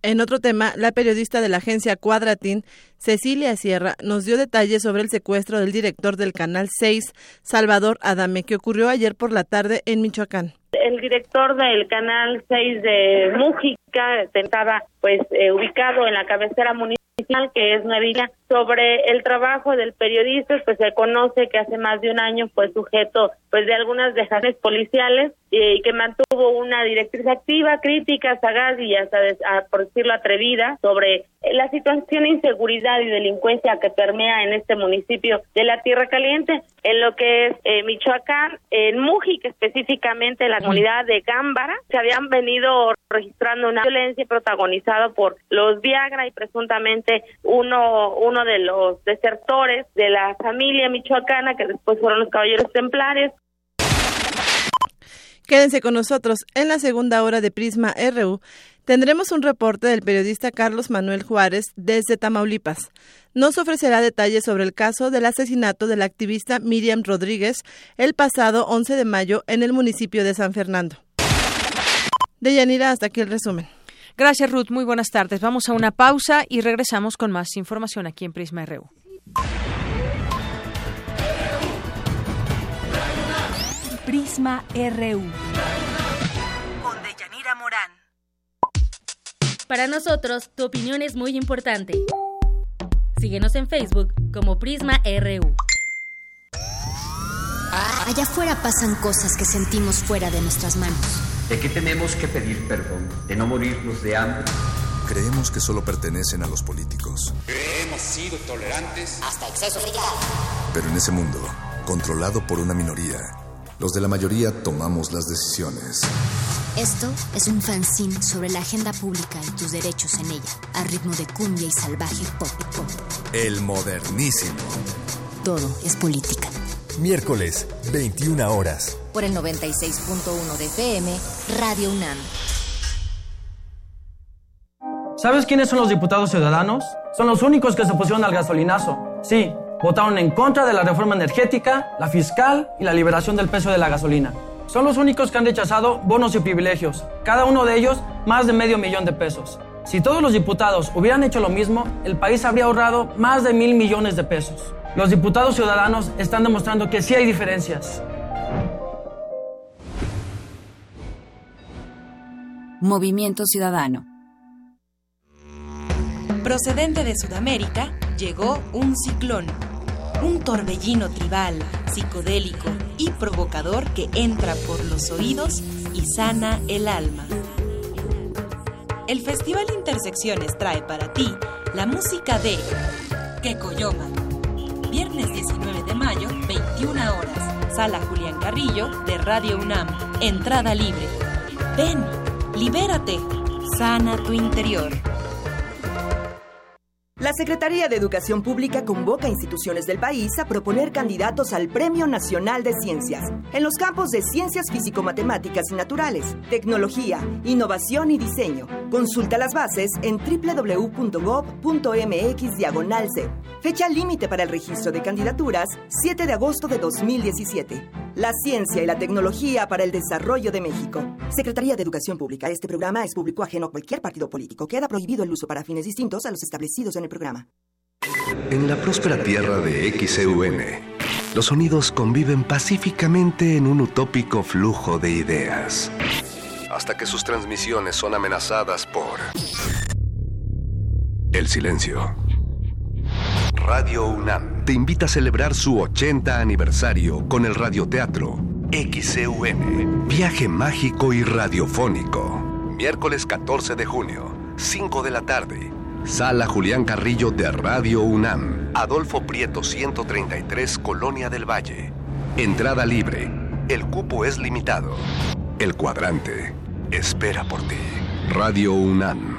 S17: En otro tema, la periodista de la agencia Cuadratín, Cecilia Sierra, nos dio detalles sobre el secuestro del director del Canal 6, Salvador Adame, que ocurrió ayer por la tarde en Michoacán.
S13: El director del Canal 6 de Mújica estaba pues eh, ubicado en la cabecera municipal que es Nuevilla, sobre el trabajo del periodista, pues se conoce que hace más de un año fue sujeto pues de algunas dejaciones policiales y que mantuvo una directriz activa, crítica, sagaz y hasta por decirlo atrevida sobre la situación de inseguridad y delincuencia que permea en este municipio de la Tierra Caliente, en lo que es eh, Michoacán, en Mújica específicamente en la comunidad de Gámbara, se habían venido registrando una violencia protagonizada por los Viagra y presuntamente uno uno de los desertores de la familia michoacana que después fueron los caballeros templarios
S17: Quédense con nosotros en la segunda hora de Prisma RU. Tendremos un reporte del periodista Carlos Manuel Juárez desde Tamaulipas. Nos ofrecerá detalles sobre el caso del asesinato de la activista Miriam Rodríguez el pasado 11 de mayo en el municipio de San Fernando. De Yanira, hasta aquí el resumen.
S1: Gracias, Ruth. Muy buenas tardes. Vamos a una pausa y regresamos con más información aquí en Prisma RU.
S6: Prisma RU.
S18: Con Deyanira Morán.
S4: Para nosotros, tu opinión es muy importante. Síguenos en Facebook como Prisma RU.
S19: Allá afuera pasan cosas que sentimos fuera de nuestras manos.
S14: ¿De qué tenemos que pedir perdón? ¿De no morirnos de hambre?
S20: Creemos que solo pertenecen a los políticos.
S21: Hemos sido tolerantes
S19: hasta exceso de
S20: Pero en ese mundo, controlado por una minoría, los de la mayoría tomamos las decisiones.
S19: Esto es un fanzine sobre la agenda pública y tus derechos en ella, a ritmo de cumbia y salvaje pop. pop.
S20: El modernísimo.
S19: Todo es política.
S20: Miércoles, 21 horas.
S19: Por el 96.1 de FM, Radio UNAM.
S22: ¿Sabes quiénes son los diputados ciudadanos? Son los únicos que se opusieron al gasolinazo. Sí, votaron en contra de la reforma energética, la fiscal y la liberación del peso de la gasolina. Son los únicos que han rechazado bonos y privilegios, cada uno de ellos más de medio millón de pesos. Si todos los diputados hubieran hecho lo mismo, el país habría ahorrado más de mil millones de pesos. Los diputados ciudadanos están demostrando que sí hay diferencias.
S23: Movimiento Ciudadano.
S24: Procedente de Sudamérica, llegó un ciclón, un torbellino tribal, psicodélico y provocador que entra por los oídos y sana el alma. El Festival Intersecciones trae para ti la música de Kekoyoma viernes 19 de mayo, 21 horas. Sala Julián Carrillo de Radio UNAM. Entrada libre. Ven, libérate, sana tu interior.
S25: La Secretaría de Educación Pública convoca a instituciones del país a proponer candidatos al Premio Nacional de Ciencias en los campos de ciencias físico-matemáticas y naturales, tecnología, innovación y diseño. Consulta las bases en www.gov.mx Fecha límite para el registro de candidaturas 7 de agosto de 2017. La ciencia y la tecnología para el desarrollo de México. Secretaría de Educación Pública. Este programa es público ajeno a cualquier partido político. Queda prohibido el uso para fines distintos a los establecidos en el programa.
S26: En la próspera tierra de XEUN, los sonidos conviven pacíficamente en un utópico flujo de ideas. Hasta que sus transmisiones son amenazadas por el silencio. Radio UNAM te invita a celebrar su 80 aniversario con el radioteatro XEUN, Viaje Mágico y Radiofónico. Miércoles 14 de junio, 5 de la tarde. Sala Julián Carrillo de Radio UNAM, Adolfo Prieto 133, Colonia del Valle. Entrada libre. El cupo es limitado. El cuadrante espera por ti. Radio UNAM.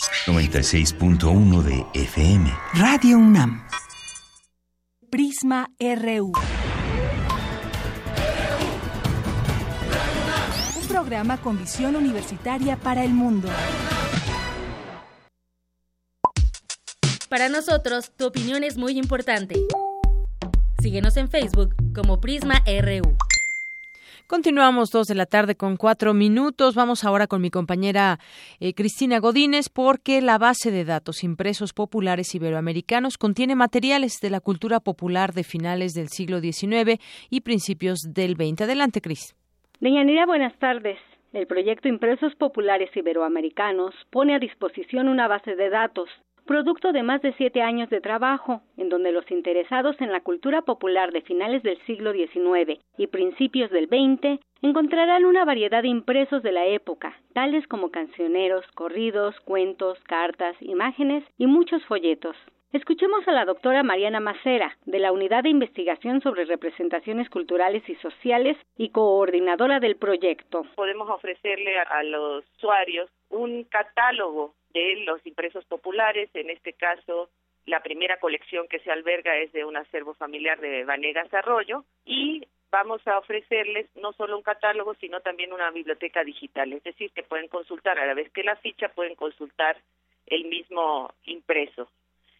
S27: 96.1 de FM.
S28: Radio UNAM.
S6: Prisma RU. Un programa con visión universitaria para el mundo.
S4: Para nosotros, tu opinión es muy importante. Síguenos en Facebook como Prisma RU.
S1: Continuamos dos de la tarde con cuatro minutos. Vamos ahora con mi compañera eh, Cristina Godínez porque la base de datos impresos populares iberoamericanos contiene materiales de la cultura popular de finales del siglo XIX y principios del XX. Adelante, Cris.
S29: Deyanira, buenas tardes. El proyecto Impresos Populares Iberoamericanos pone a disposición una base de datos producto de más de siete años de trabajo, en donde los interesados en la cultura popular de finales del siglo XIX y principios del XX encontrarán una variedad de impresos de la época, tales como cancioneros, corridos, cuentos, cartas, imágenes y muchos folletos. Escuchemos a la doctora Mariana Macera, de la Unidad de Investigación sobre Representaciones Culturales y Sociales y coordinadora del proyecto.
S30: Podemos ofrecerle a los usuarios un catálogo de los impresos populares, en este caso la primera colección que se alberga es de un acervo familiar de Vanegas Arroyo y vamos a ofrecerles no solo un catálogo, sino también una biblioteca digital, es decir, que pueden consultar a la vez que la ficha, pueden consultar el mismo impreso.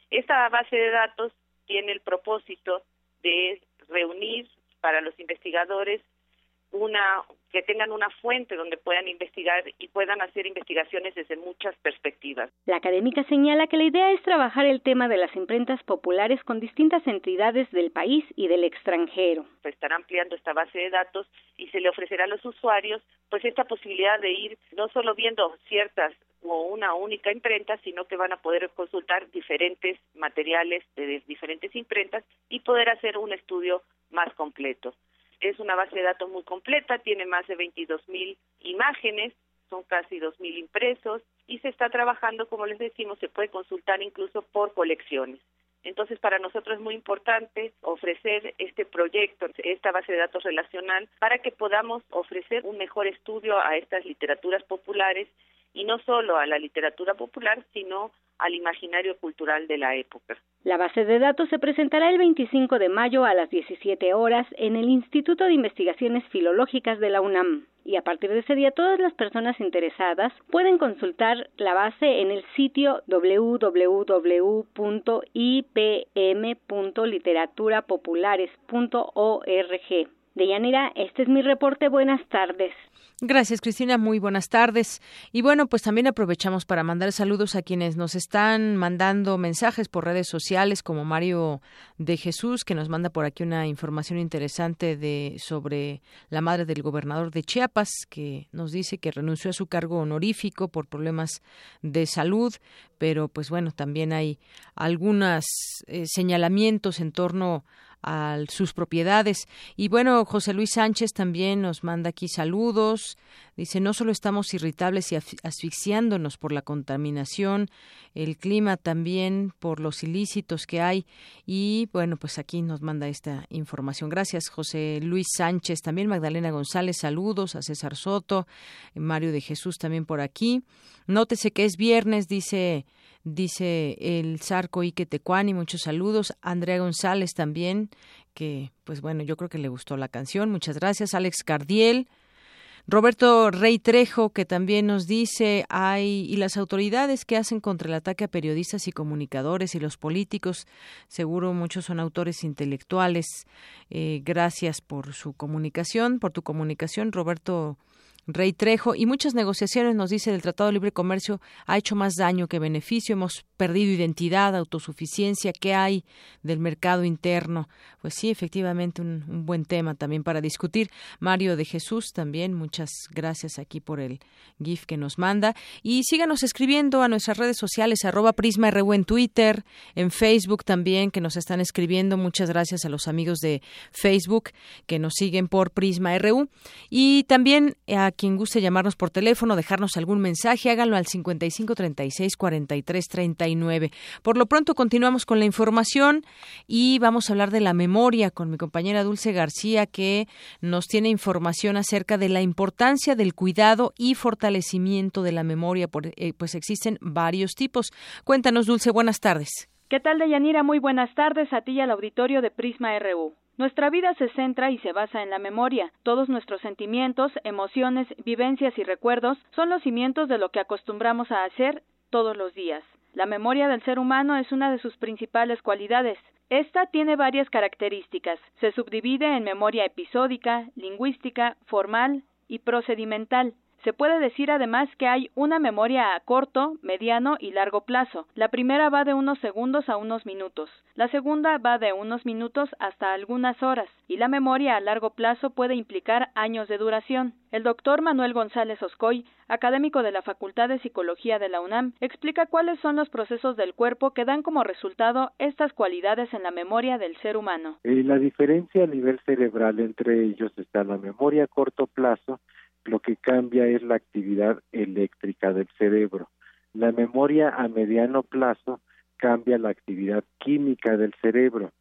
S30: Esta base de datos tiene el propósito de reunir para los investigadores una que tengan una fuente donde puedan investigar y puedan hacer investigaciones desde muchas perspectivas.
S29: La académica señala que la idea es trabajar el tema de las imprentas populares con distintas entidades del país y del extranjero.
S30: Estará ampliando esta base de datos y se le ofrecerá a los usuarios pues esta posibilidad de ir no solo viendo ciertas o una única imprenta, sino que van a poder consultar diferentes materiales de diferentes imprentas y poder hacer un estudio más completo es una base de datos muy completa, tiene más de 22 mil imágenes, son casi 2 mil impresos y se está trabajando, como les decimos, se puede consultar incluso por colecciones. Entonces, para nosotros es muy importante ofrecer este proyecto, esta base de datos relacional, para que podamos ofrecer un mejor estudio a estas literaturas populares y no solo a la literatura popular, sino al imaginario cultural de la época.
S29: La base de datos se presentará el 25 de mayo a las 17 horas en el Instituto de Investigaciones Filológicas de la UNAM y a partir de ese día todas las personas interesadas pueden consultar la base en el sitio www.ipm.literaturaPopulares.org Deyanira, este es mi reporte. Buenas tardes.
S1: Gracias, Cristina. Muy buenas tardes. Y bueno, pues también aprovechamos para mandar saludos a quienes nos están mandando mensajes por redes sociales, como Mario de Jesús, que nos manda por aquí una información interesante de sobre la madre del gobernador de Chiapas, que nos dice que renunció a su cargo honorífico por problemas de salud, pero pues bueno, también hay algunos eh, señalamientos en torno a sus propiedades. Y bueno, José Luis Sánchez también nos manda aquí saludos. Dice, no solo estamos irritables y asfixiándonos por la contaminación, el clima también por los ilícitos que hay. Y bueno, pues aquí nos manda esta información. Gracias, José Luis Sánchez. También Magdalena González, saludos a César Soto, Mario de Jesús también por aquí. Nótese que es viernes, dice dice el Zarco Ike Tecuani, muchos saludos. Andrea González también, que pues bueno, yo creo que le gustó la canción. Muchas gracias. Alex Cardiel. Roberto Rey Trejo, que también nos dice, hay, y las autoridades que hacen contra el ataque a periodistas y comunicadores y los políticos, seguro muchos son autores intelectuales. Eh, gracias por su comunicación, por tu comunicación, Roberto Rey Trejo, y muchas negociaciones, nos dice, del Tratado de Libre Comercio ha hecho más daño que beneficio. Hemos perdido identidad, autosuficiencia. ¿Qué hay del mercado interno? Pues sí, efectivamente, un, buen tema también para discutir. Mario de Jesús también, muchas gracias aquí por el GIF que nos manda. Y síganos escribiendo a nuestras redes sociales, arroba Prisma RU en Twitter, en Facebook también, que nos están escribiendo. Muchas gracias a los amigos de Facebook que nos siguen por Prisma RU. Y también a quien guste llamarnos por teléfono, dejarnos algún mensaje, háganlo al 55 36 43 39. Por lo pronto continuamos con la información y vamos a hablar de la memoria con mi compañera Dulce García que nos tiene información acerca de la importancia del cuidado y fortalecimiento de la memoria, eh, pues existen varios tipos. Cuéntanos Dulce, buenas tardes.
S31: ¿Qué tal, Deyanira? Muy buenas tardes a ti y al auditorio de Prisma RU. Nuestra vida se centra y se basa en la memoria. Todos nuestros sentimientos, emociones, vivencias y recuerdos son los cimientos de lo que acostumbramos a hacer todos los días. La memoria del ser humano es una de sus principales cualidades. Esta tiene varias características. Se subdivide en memoria episódica, lingüística, formal y procedimental. Se puede decir además que hay una memoria a corto, mediano y largo plazo. La primera va de unos segundos a unos minutos. La segunda va de unos minutos hasta algunas horas. Y la memoria a largo plazo puede implicar años de duración. El doctor Manuel González Oscoy, académico de la Facultad de Psicología de la UNAM, explica cuáles son los procesos del cuerpo que dan como resultado estas cualidades en la memoria del ser humano.
S32: Eh, la diferencia a nivel cerebral entre ellos está la memoria a corto plazo, lo que cambia es la actividad eléctrica del cerebro. La memoria a mediano plazo cambia la actividad química del cerebro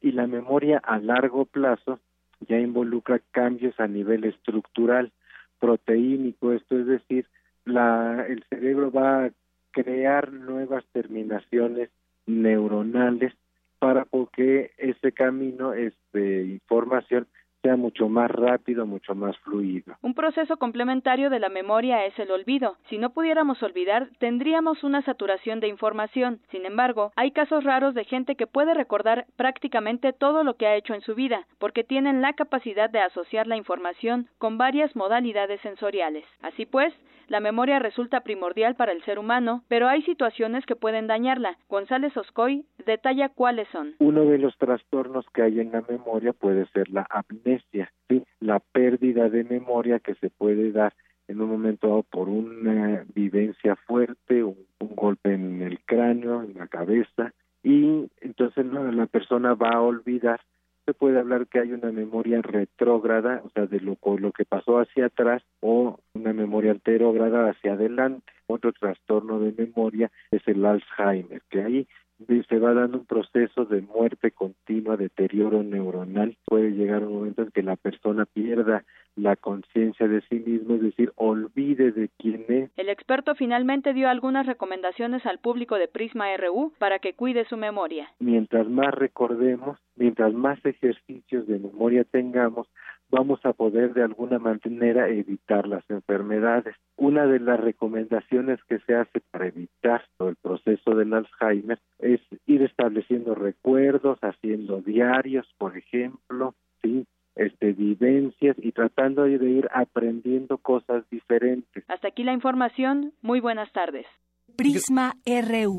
S32: y la memoria a largo plazo ya involucra cambios a nivel estructural, proteínico, esto es decir, la, el cerebro va a crear nuevas terminaciones neuronales para que ese camino de este, información sea mucho más rápido, mucho más fluido.
S31: Un proceso complementario de la memoria es el olvido. Si no pudiéramos olvidar, tendríamos una saturación de información. Sin embargo, hay casos raros de gente que puede recordar prácticamente todo lo que ha hecho en su vida, porque tienen la capacidad de asociar la información con varias modalidades sensoriales. Así pues, la memoria resulta primordial para el ser humano, pero hay situaciones que pueden dañarla. González Oscoy detalla cuáles son.
S32: Uno de los trastornos que hay en la memoria puede ser la ¿sí? la pérdida de memoria que se puede dar en un momento dado por una vivencia fuerte, un, un golpe en el cráneo, en la cabeza, y entonces la persona va a olvidar se puede hablar que hay una memoria retrógrada, o sea, de lo, lo que pasó hacia atrás, o una memoria anterógrada hacia adelante. Otro trastorno de memoria es el Alzheimer, que ahí se va dando un proceso de muerte continua, deterioro neuronal. Puede llegar un momento en que la persona pierda la conciencia de sí mismo, es decir, olvide de quién es.
S31: El experto finalmente dio algunas recomendaciones al público de Prisma RU para que cuide su memoria.
S32: Mientras más recordemos, mientras más ejercicios de memoria tengamos, vamos a poder de alguna manera evitar las enfermedades. Una de las recomendaciones que se hace para evitar el proceso del Alzheimer es ir estableciendo recuerdos, haciendo diarios, por ejemplo, sí, este vivencias y tratando de ir aprendiendo cosas diferentes.
S31: Hasta aquí la información. Muy buenas tardes.
S6: Prisma RU.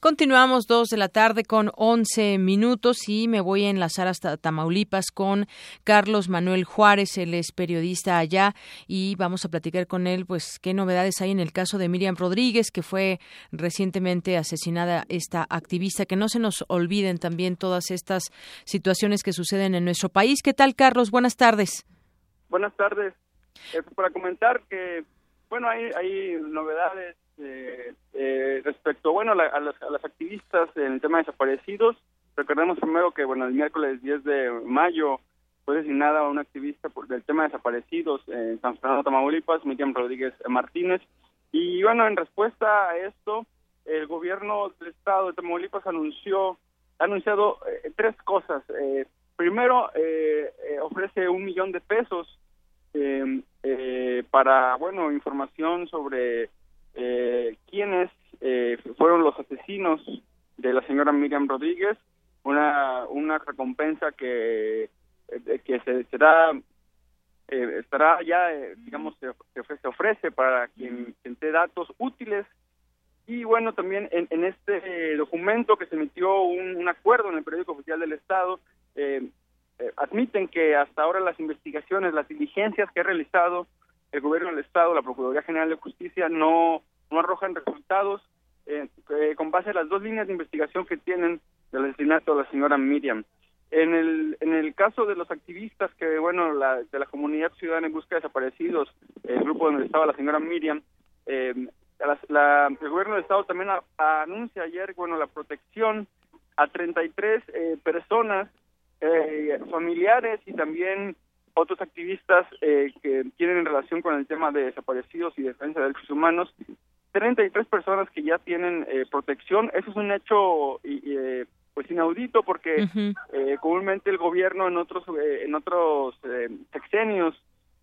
S1: Continuamos dos de la tarde con 11 minutos y me voy a enlazar hasta Tamaulipas con Carlos Manuel Juárez, él es periodista allá y vamos a platicar con él pues qué novedades hay en el caso de Miriam Rodríguez que fue recientemente asesinada esta activista, que no se nos olviden también todas estas situaciones que suceden en nuestro país. ¿Qué tal Carlos? Buenas tardes.
S33: Buenas tardes. Eh, para comentar que bueno, hay, hay novedades eh, eh, respecto, bueno, a, las, a las activistas en el tema de desaparecidos. Recordemos primero que, bueno, el miércoles 10 de mayo fue designada una activista por, del tema de desaparecidos en San Fernando, Tamaulipas, Miriam Rodríguez Martínez. Y bueno, en respuesta a esto, el gobierno del estado de Tamaulipas anunció, ha anunciado eh, tres cosas. Eh, primero, eh, ofrece un millón de pesos para, bueno, información sobre eh, quiénes eh, fueron los asesinos de la señora Miriam Rodríguez, una, una recompensa que, eh, que se será eh, estará ya, eh, digamos, se, se, ofrece para quien, quien datos útiles. Y bueno, también en, en este documento que se emitió un, un, acuerdo en el periódico oficial del Estado, eh, eh, admiten que hasta ahora las investigaciones, las diligencias que ha realizado el gobierno del Estado, la Procuraduría General de Justicia, no, no arrojan resultados eh, eh, con base a las dos líneas de investigación que tienen del asesinato de la señora Miriam. En el, en el caso de los activistas que, bueno, la, de la comunidad ciudadana en busca de desaparecidos, el grupo donde estaba la señora Miriam, eh, el gobierno del Estado también a anuncia ayer, bueno, la protección a 33 eh, personas, eh, familiares y también otros activistas eh, que tienen relación con el tema de desaparecidos y defensa de derechos humanos, 33 personas que ya tienen eh, protección. Eso es un hecho eh, pues inaudito porque uh -huh. eh, comúnmente el gobierno en otros eh, en otros eh, sexenios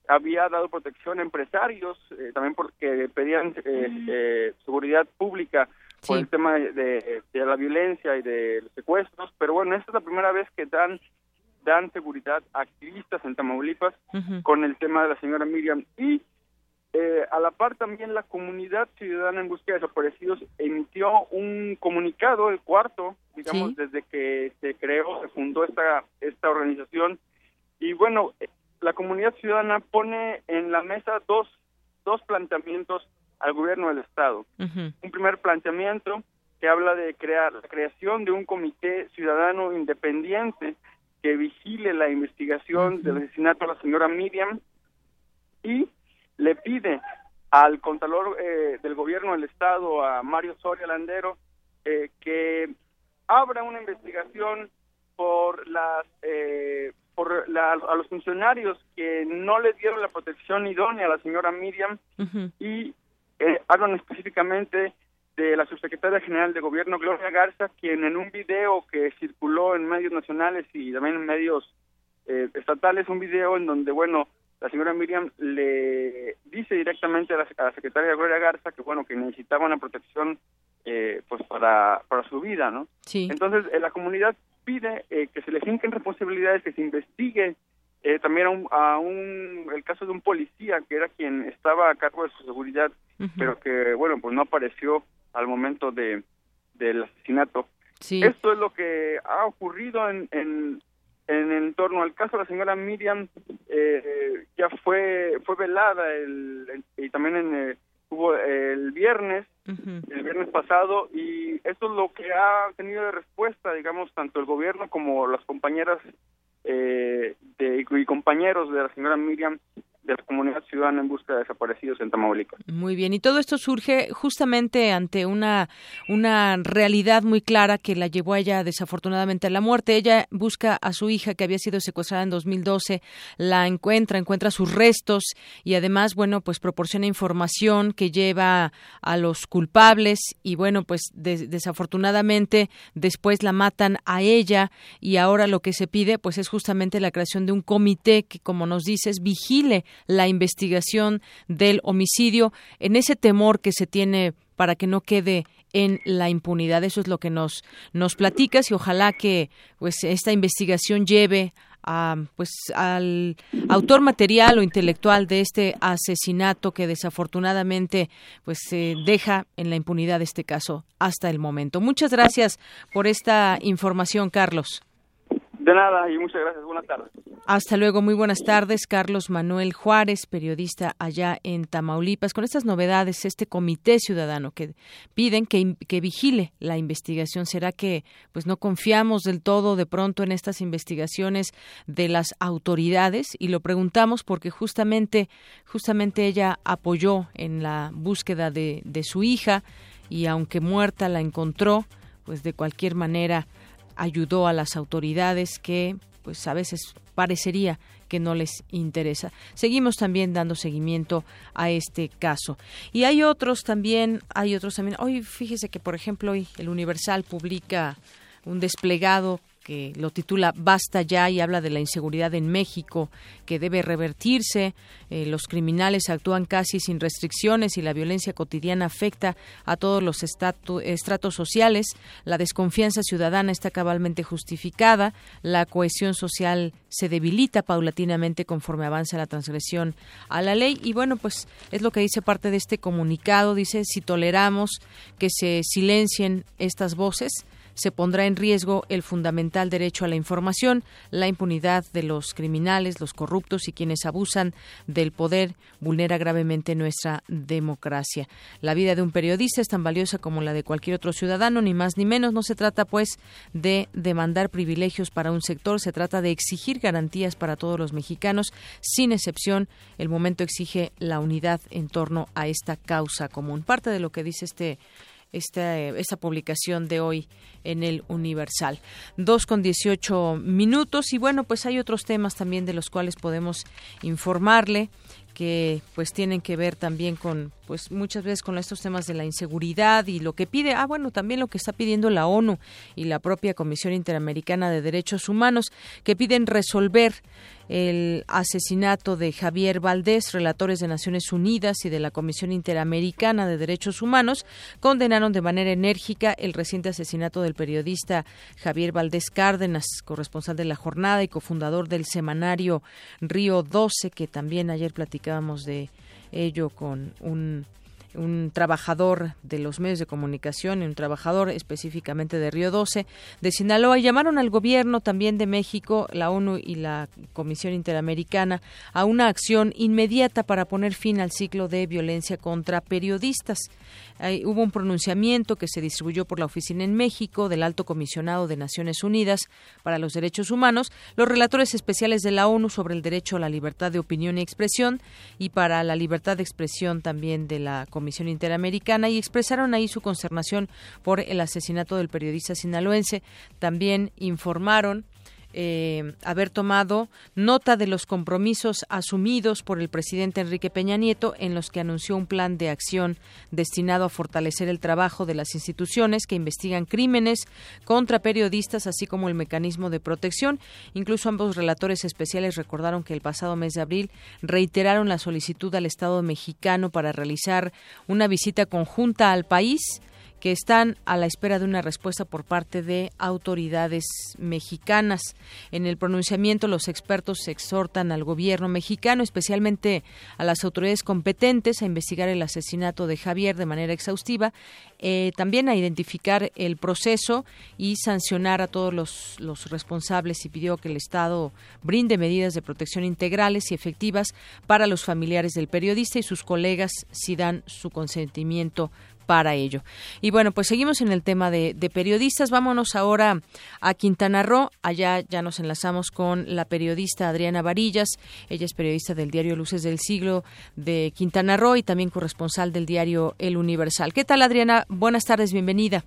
S33: había dado protección a empresarios, también porque pedían eh, seguridad pública sí. por el tema de, de, la violencia y de los secuestros, pero bueno, esta es la primera vez que dan dan seguridad a activistas en Tamaulipas uh -huh. con el tema de la señora Miriam y eh, a la par también la comunidad ciudadana en búsqueda de desaparecidos emitió un comunicado, el cuarto, digamos, sí. desde que se creó, se fundó esta, esta organización. Y bueno, la comunidad ciudadana pone en la mesa dos, dos planteamientos al gobierno del Estado. Uh -huh. Un primer planteamiento que habla de crear la creación de un comité ciudadano independiente que vigile la investigación del asesinato a la señora Miriam y le pide al contralor eh, del gobierno del estado, a Mario Soria Landero, eh, que abra una investigación por las eh, por la, a los funcionarios que no le dieron la protección idónea a la señora Miriam uh -huh. y hablan específicamente de la subsecretaria general de gobierno Gloria Garza, quien en un video que circuló en medios nacionales y también en medios estatales, un video en donde, bueno, la señora Miriam le dice directamente a la, a la secretaria Gloria Garza que bueno que necesitaba una protección eh, pues para para su vida no
S1: sí.
S33: entonces eh, la comunidad pide eh, que se le finquen responsabilidades que se investigue eh, también a un, a un, el caso de un policía que era quien estaba a cargo de su seguridad uh -huh. pero que bueno pues no apareció al momento de del asesinato
S1: sí.
S33: esto es lo que ha ocurrido en, en en, en torno al caso de la señora Miriam eh, ya fue fue velada el, el y también en, eh, hubo el viernes uh -huh. el viernes pasado y esto es lo que ha tenido de respuesta digamos tanto el gobierno como las compañeras eh, de, y compañeros de la señora Miriam de la comunidad ciudadana en busca de desaparecidos en Tamaulipas.
S1: Muy bien, y todo esto surge justamente ante una, una realidad muy clara que la llevó a ella desafortunadamente a la muerte. Ella busca a su hija que había sido secuestrada en 2012, la encuentra, encuentra sus restos y además, bueno, pues proporciona información que lleva a los culpables y bueno, pues desafortunadamente después la matan a ella y ahora lo que se pide pues es justamente la creación de un comité que como nos dices vigile la investigación del homicidio en ese temor que se tiene para que no quede en la impunidad. Eso es lo que nos, nos platicas y ojalá que pues esta investigación lleve a, pues al autor material o intelectual de este asesinato que desafortunadamente pues se deja en la impunidad este caso hasta el momento. Muchas gracias por esta información, Carlos.
S33: De nada y muchas gracias. Buenas tardes.
S1: Hasta luego. Muy buenas tardes. Carlos Manuel Juárez, periodista allá en Tamaulipas, con estas novedades, este comité ciudadano que piden que, que vigile la investigación. ¿Será que pues no confiamos del todo de pronto en estas investigaciones de las autoridades? Y lo preguntamos porque justamente, justamente ella apoyó en la búsqueda de, de su hija y aunque muerta la encontró, pues de cualquier manera ayudó a las autoridades que pues a veces parecería que no les interesa. Seguimos también dando seguimiento a este caso. Y hay otros también, hay otros también. Hoy fíjese que por ejemplo hoy el Universal publica un desplegado que lo titula Basta ya y habla de la inseguridad en México que debe revertirse. Eh, los criminales actúan casi sin restricciones y la violencia cotidiana afecta a todos los estratos sociales. La desconfianza ciudadana está cabalmente justificada. La cohesión social se debilita paulatinamente conforme avanza la transgresión a la ley. Y bueno, pues es lo que dice parte de este comunicado. Dice, si toleramos que se silencien estas voces, se pondrá en riesgo el fundamental derecho a la información, la impunidad de los criminales, los corruptos y quienes abusan del poder vulnera gravemente nuestra democracia. La vida de un periodista es tan valiosa como la de cualquier otro ciudadano, ni más ni menos. No se trata, pues, de demandar privilegios para un sector, se trata de exigir garantías para todos los mexicanos, sin excepción. El momento exige la unidad en torno a esta causa común. Parte de lo que dice este esta, esta publicación de hoy en el Universal. Dos con dieciocho minutos y bueno, pues hay otros temas también de los cuales podemos informarle que pues tienen que ver también con pues muchas veces con estos temas de la inseguridad y lo que pide ah bueno también lo que está pidiendo la ONU y la propia Comisión Interamericana de Derechos Humanos que piden resolver el asesinato de Javier Valdés, relatores de Naciones Unidas y de la Comisión Interamericana de Derechos Humanos condenaron de manera enérgica el reciente asesinato del periodista Javier Valdés Cárdenas, corresponsal de la jornada y cofundador del semanario Río 12, que también ayer platicábamos de ello con un un trabajador de los medios de comunicación y un trabajador específicamente de Río 12 de Sinaloa. Y llamaron al gobierno también de México, la ONU y la Comisión Interamericana a una acción inmediata para poner fin al ciclo de violencia contra periodistas hubo un pronunciamiento que se distribuyó por la oficina en México del Alto Comisionado de Naciones Unidas para los Derechos Humanos, los relatores especiales de la ONU sobre el derecho a la libertad de opinión y expresión y para la libertad de expresión también de la Comisión Interamericana y expresaron ahí su consternación por el asesinato del periodista sinaloense. También informaron eh, haber tomado nota de los compromisos asumidos por el presidente Enrique Peña Nieto en los que anunció un plan de acción destinado a fortalecer el trabajo de las instituciones que investigan crímenes contra periodistas, así como el mecanismo de protección. Incluso ambos relatores especiales recordaron que el pasado mes de abril reiteraron la solicitud al Estado mexicano para realizar una visita conjunta al país que están a la espera de una respuesta por parte de autoridades mexicanas. En el pronunciamiento, los expertos exhortan al gobierno mexicano, especialmente a las autoridades competentes, a investigar el asesinato de Javier de manera exhaustiva, eh, también a identificar el proceso y sancionar a todos los, los responsables y pidió que el Estado brinde medidas de protección integrales y efectivas para los familiares del periodista y sus colegas si dan su consentimiento para ello. Y bueno, pues seguimos en el tema de, periodistas. Vámonos ahora a Quintana Roo. Allá ya nos enlazamos con la periodista Adriana Varillas. Ella es periodista del diario Luces del Siglo de Quintana Roo y también corresponsal del diario El Universal. ¿Qué tal, Adriana? Buenas tardes, bienvenida.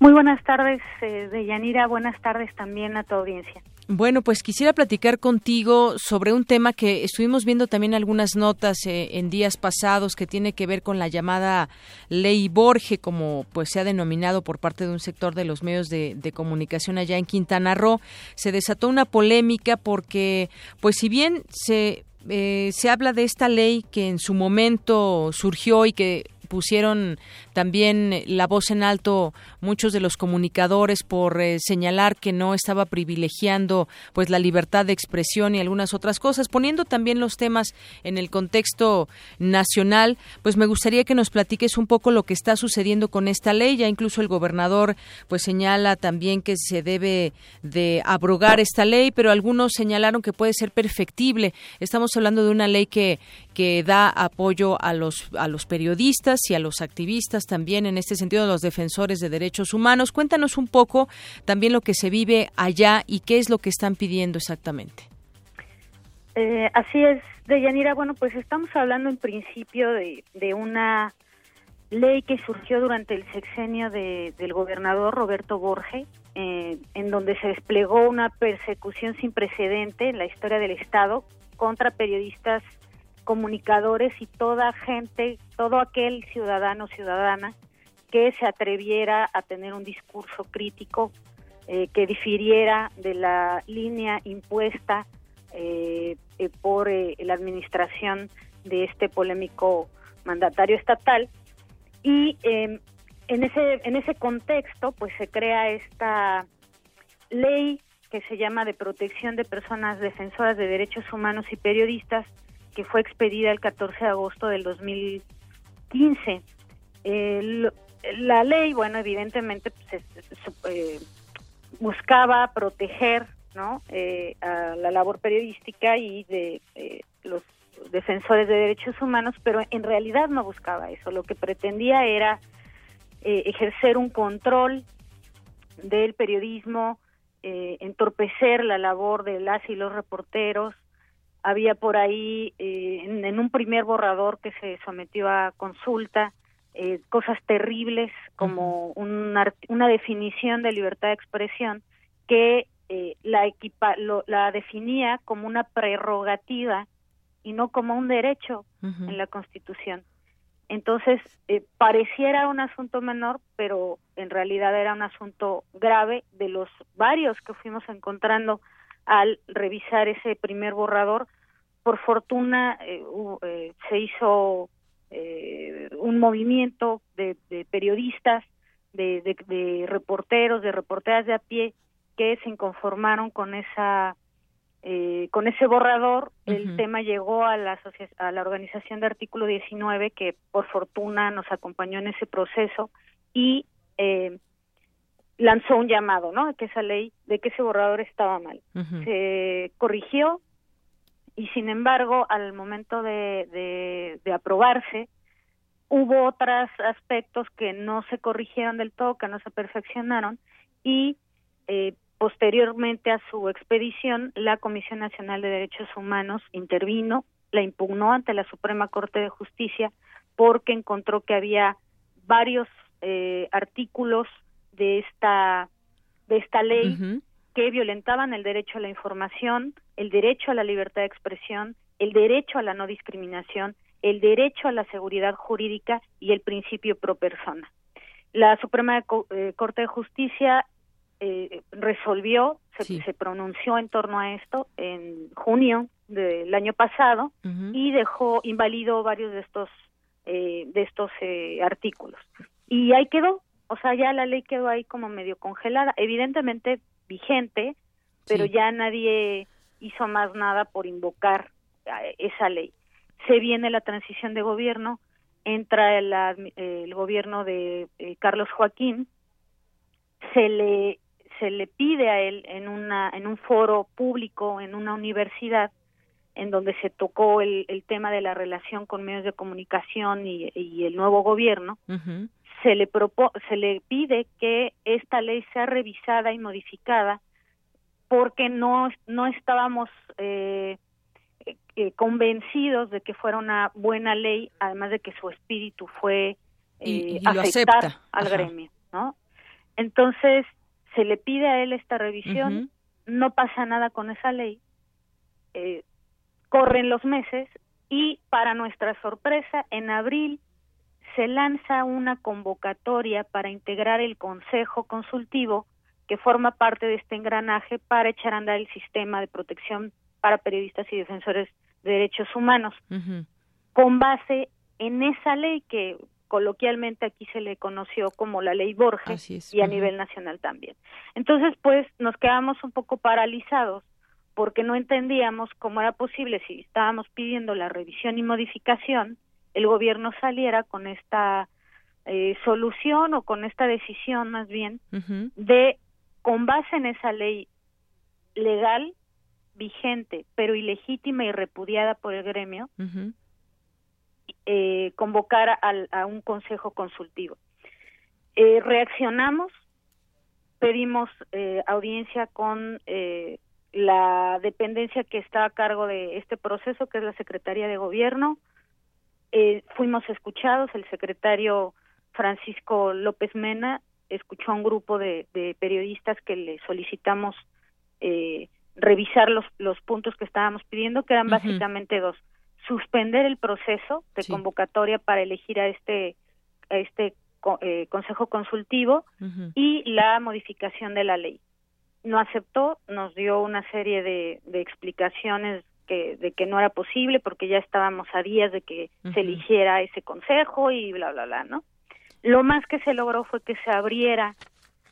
S34: Muy buenas tardes, eh, Deyanira. Buenas tardes también a tu audiencia.
S1: Bueno, pues quisiera platicar contigo sobre un tema que estuvimos viendo también algunas notas eh, en días pasados que tiene que ver con la llamada ley Borge, como pues se ha denominado por parte de un sector de los medios de, comunicación allá en Quintana Roo. Se desató una polémica porque, pues si bien se eh, se habla de esta ley que en su momento surgió y que pusieron también la voz en alto muchos de los comunicadores por eh, señalar que no estaba privilegiando pues la libertad de expresión y algunas otras cosas, poniendo también los temas en el contexto nacional, pues me gustaría que nos platiques un poco lo que está sucediendo con esta ley, ya incluso el gobernador pues señala también que se debe de abrogar esta ley, pero algunos señalaron que puede ser perfectible. Estamos hablando de una ley que que da apoyo a los a los periodistas y a los activistas también, en este sentido, los defensores de derechos humanos. Cuéntanos un poco también lo que se vive allá y qué es lo que están pidiendo exactamente.
S34: Eh, así es, Deyanira. Bueno, pues estamos hablando en principio de, de una ley que surgió durante el sexenio del gobernador Roberto Borge, eh, en donde se desplegó una persecución sin precedente en la historia del Estado contra periodistas comunicadores y toda gente, todo aquel ciudadano ciudadana que se atreviera a tener un discurso crítico eh, que difiriera de la línea impuesta eh, eh, por la administración de este polémico mandatario estatal. Y em, en ese en ese contexto pues se crea esta ley que se llama de protección de personas defensoras de derechos humanos y periodistas que fue expedida el 14 de agosto del 2015. la ley, bueno, evidentemente pues, eh, buscaba proteger ¿no? Eh, a la labor periodística y de eh, los defensores de derechos humanos, pero en realidad no buscaba eso. Lo que pretendía era ejercer un control del periodismo, entorpecer la labor de las y los reporteros, había por ahí eh, en, un primer borrador que se sometió a consulta eh, cosas terribles como una, una, definición de libertad de expresión que eh, la, equipa, la definía como una prerrogativa y no como un derecho en la Constitución. Entonces, pareciera un asunto menor, pero en realidad era un asunto grave de los varios que fuimos encontrando al revisar ese primer borrador. Por fortuna eh, eh, se hizo eh, un movimiento de, periodistas, de, reporteros, de reporteras de a pie que se inconformaron con esa con ese borrador. El tema llegó a la a la organización de Artículo 19 que por fortuna nos acompañó en ese proceso y lanzó un llamado, ¿no? De que esa ley, de que ese borrador estaba mal. Se corrigió y sin embargo, al momento de, de, aprobarse, hubo otros aspectos que no se corrigieron del todo, que no se perfeccionaron y eh, posteriormente a su expedición, la Comisión Nacional de Derechos Humanos intervino, la impugnó ante la Suprema Corte de Justicia porque encontró que había varios eh, artículos de esta de esta ley que violentaban el derecho a la información, el derecho a la libertad de expresión, el derecho a la no discriminación, el derecho a la seguridad jurídica y el principio pro persona. La Suprema eh, Corte de Justicia eh, resolvió, se, pronunció en torno a esto en junio del año pasado y dejó inválido varios de estos eh, de estos artículos. Y ahí quedó o sea, ya la ley quedó ahí como medio congelada, evidentemente vigente, pero ya nadie hizo más nada por invocar esa ley. Se viene la transición de gobierno, entra el, el gobierno de eh, Carlos Joaquín, se le se le pide a él en una en un foro público en una universidad en donde se tocó el, tema de la relación con medios de comunicación y, el nuevo gobierno, se le propo se le pide que esta ley sea revisada y modificada porque no no estábamos eh, eh, convencidos de que fuera una buena ley, además de que su espíritu fue eh, afectar al gremio, ¿no? Entonces se le pide a él esta revisión, no pasa nada con esa ley, eh, corren los meses y para nuestra sorpresa en abril se lanza una convocatoria para integrar el Consejo Consultivo que forma parte de este engranaje para echar a andar el sistema de protección para periodistas y defensores de derechos humanos, con base en esa ley que coloquialmente aquí se le conoció como la ley Borges y a nivel nacional también. Entonces, pues nos quedamos un poco paralizados porque no entendíamos cómo era posible si estábamos pidiendo la revisión y modificación, el gobierno saliera con esta eh, solución o con esta decisión más bien de con base en esa ley legal vigente pero ilegítima y repudiada por el gremio eh, convocar a, un consejo consultivo. Eh, reaccionamos pedimos eh, audiencia con eh, la dependencia que está a cargo de este proceso que es la Secretaría de Gobierno eh, fuimos escuchados el secretario Francisco López Mena escuchó a un grupo de, periodistas que le solicitamos eh, revisar los, los puntos que estábamos pidiendo, que eran básicamente dos. Suspender el proceso de convocatoria para elegir a este, a este eh, consejo consultivo y la modificación de la ley. No aceptó, nos dio una serie de, de explicaciones que, de que no era posible porque ya estábamos a días de que se eligiera ese consejo y bla, bla, bla, ¿no? Lo más que se logró fue que se abriera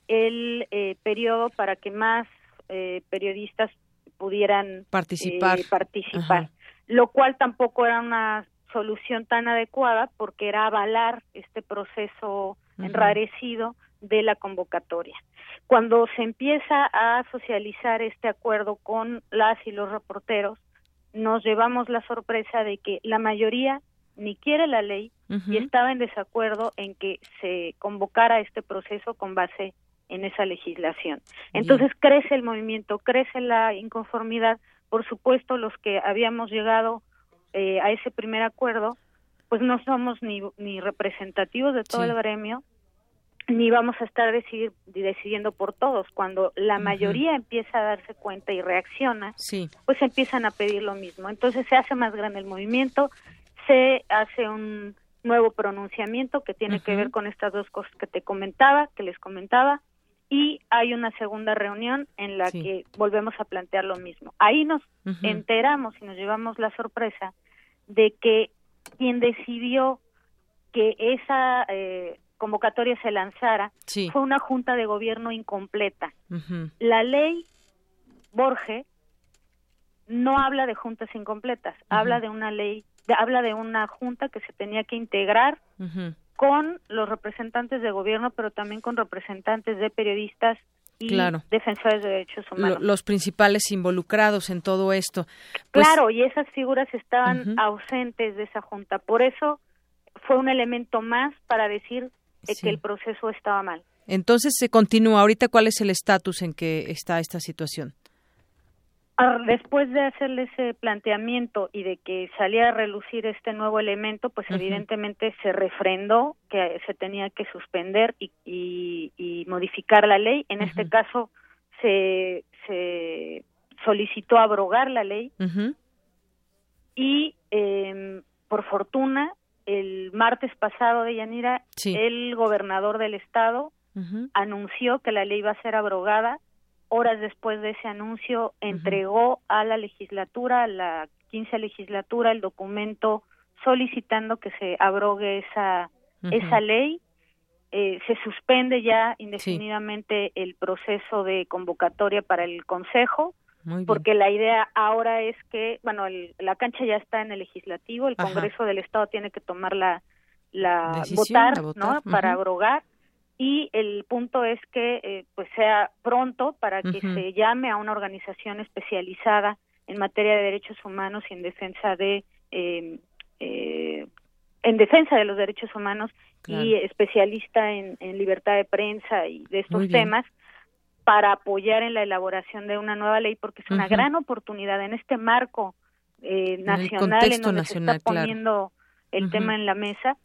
S34: el eh, periodo para que más eh, periodistas pudieran
S1: participar,
S34: eh, participar lo cual tampoco era una solución tan adecuada porque era avalar este proceso enrarecido de la convocatoria. Cuando se empieza a socializar este acuerdo con las y los reporteros, nos llevamos la sorpresa de que la mayoría ni quiere la ley y estaba en desacuerdo en que se convocara este proceso con base en esa legislación. Entonces crece el movimiento, crece la inconformidad. Por supuesto, los que habíamos llegado eh, a ese primer acuerdo, pues no somos ni, ni representativos de todo el gremio, ni vamos a estar decidir, decidiendo por todos. Cuando la mayoría empieza a darse cuenta y reacciona, pues empiezan a pedir lo mismo. Entonces se hace más grande el movimiento, se hace un nuevo pronunciamiento que tiene que ver con estas dos cosas que te comentaba, que les comentaba, y hay una segunda reunión en la que volvemos a plantear lo mismo. Ahí nos enteramos y nos llevamos la sorpresa de que quien decidió que esa eh, convocatoria se lanzara fue una junta de gobierno incompleta. La ley Borge no habla de juntas incompletas, habla de una ley, habla de una junta que se tenía que integrar con los representantes de gobierno, pero también con representantes de periodistas y defensores de derechos humanos.
S1: los principales involucrados en todo esto.
S34: Pues claro, y esas figuras estaban ausentes de esa junta. Por eso fue un elemento más para decir que el proceso estaba mal.
S1: Entonces se continúa. Ahorita, ¿cuál es el estatus en que está esta situación?
S34: Ah, después de hacerle ese planteamiento y de que saliera a relucir este nuevo elemento, pues evidentemente se refrendó que se tenía que suspender y, y, modificar la ley. En este caso se, se solicitó abrogar la ley y eh, por fortuna el martes pasado de Yanira el gobernador del estado anunció que la ley iba a ser abrogada. Horas después de ese anuncio, entregó a la legislatura, a la 15 legislatura, el documento solicitando que se abrogue esa, esa ley. Eh, se suspende ya indefinidamente el proceso de convocatoria para el Consejo, porque la idea ahora es que, bueno, la cancha ya está en el legislativo, el Congreso del Estado tiene que tomar la, la votar, ¿no? Para abrogar. Y el punto es que eh, pues sea pronto para que se llame a una organización especializada en materia de derechos humanos y en defensa de eh, eh, en defensa de los derechos humanos y especialista en, libertad de prensa y de estos temas para apoyar en la elaboración de una nueva ley porque es una gran oportunidad en este marco eh, nacional en, donde se está poniendo el tema en la mesa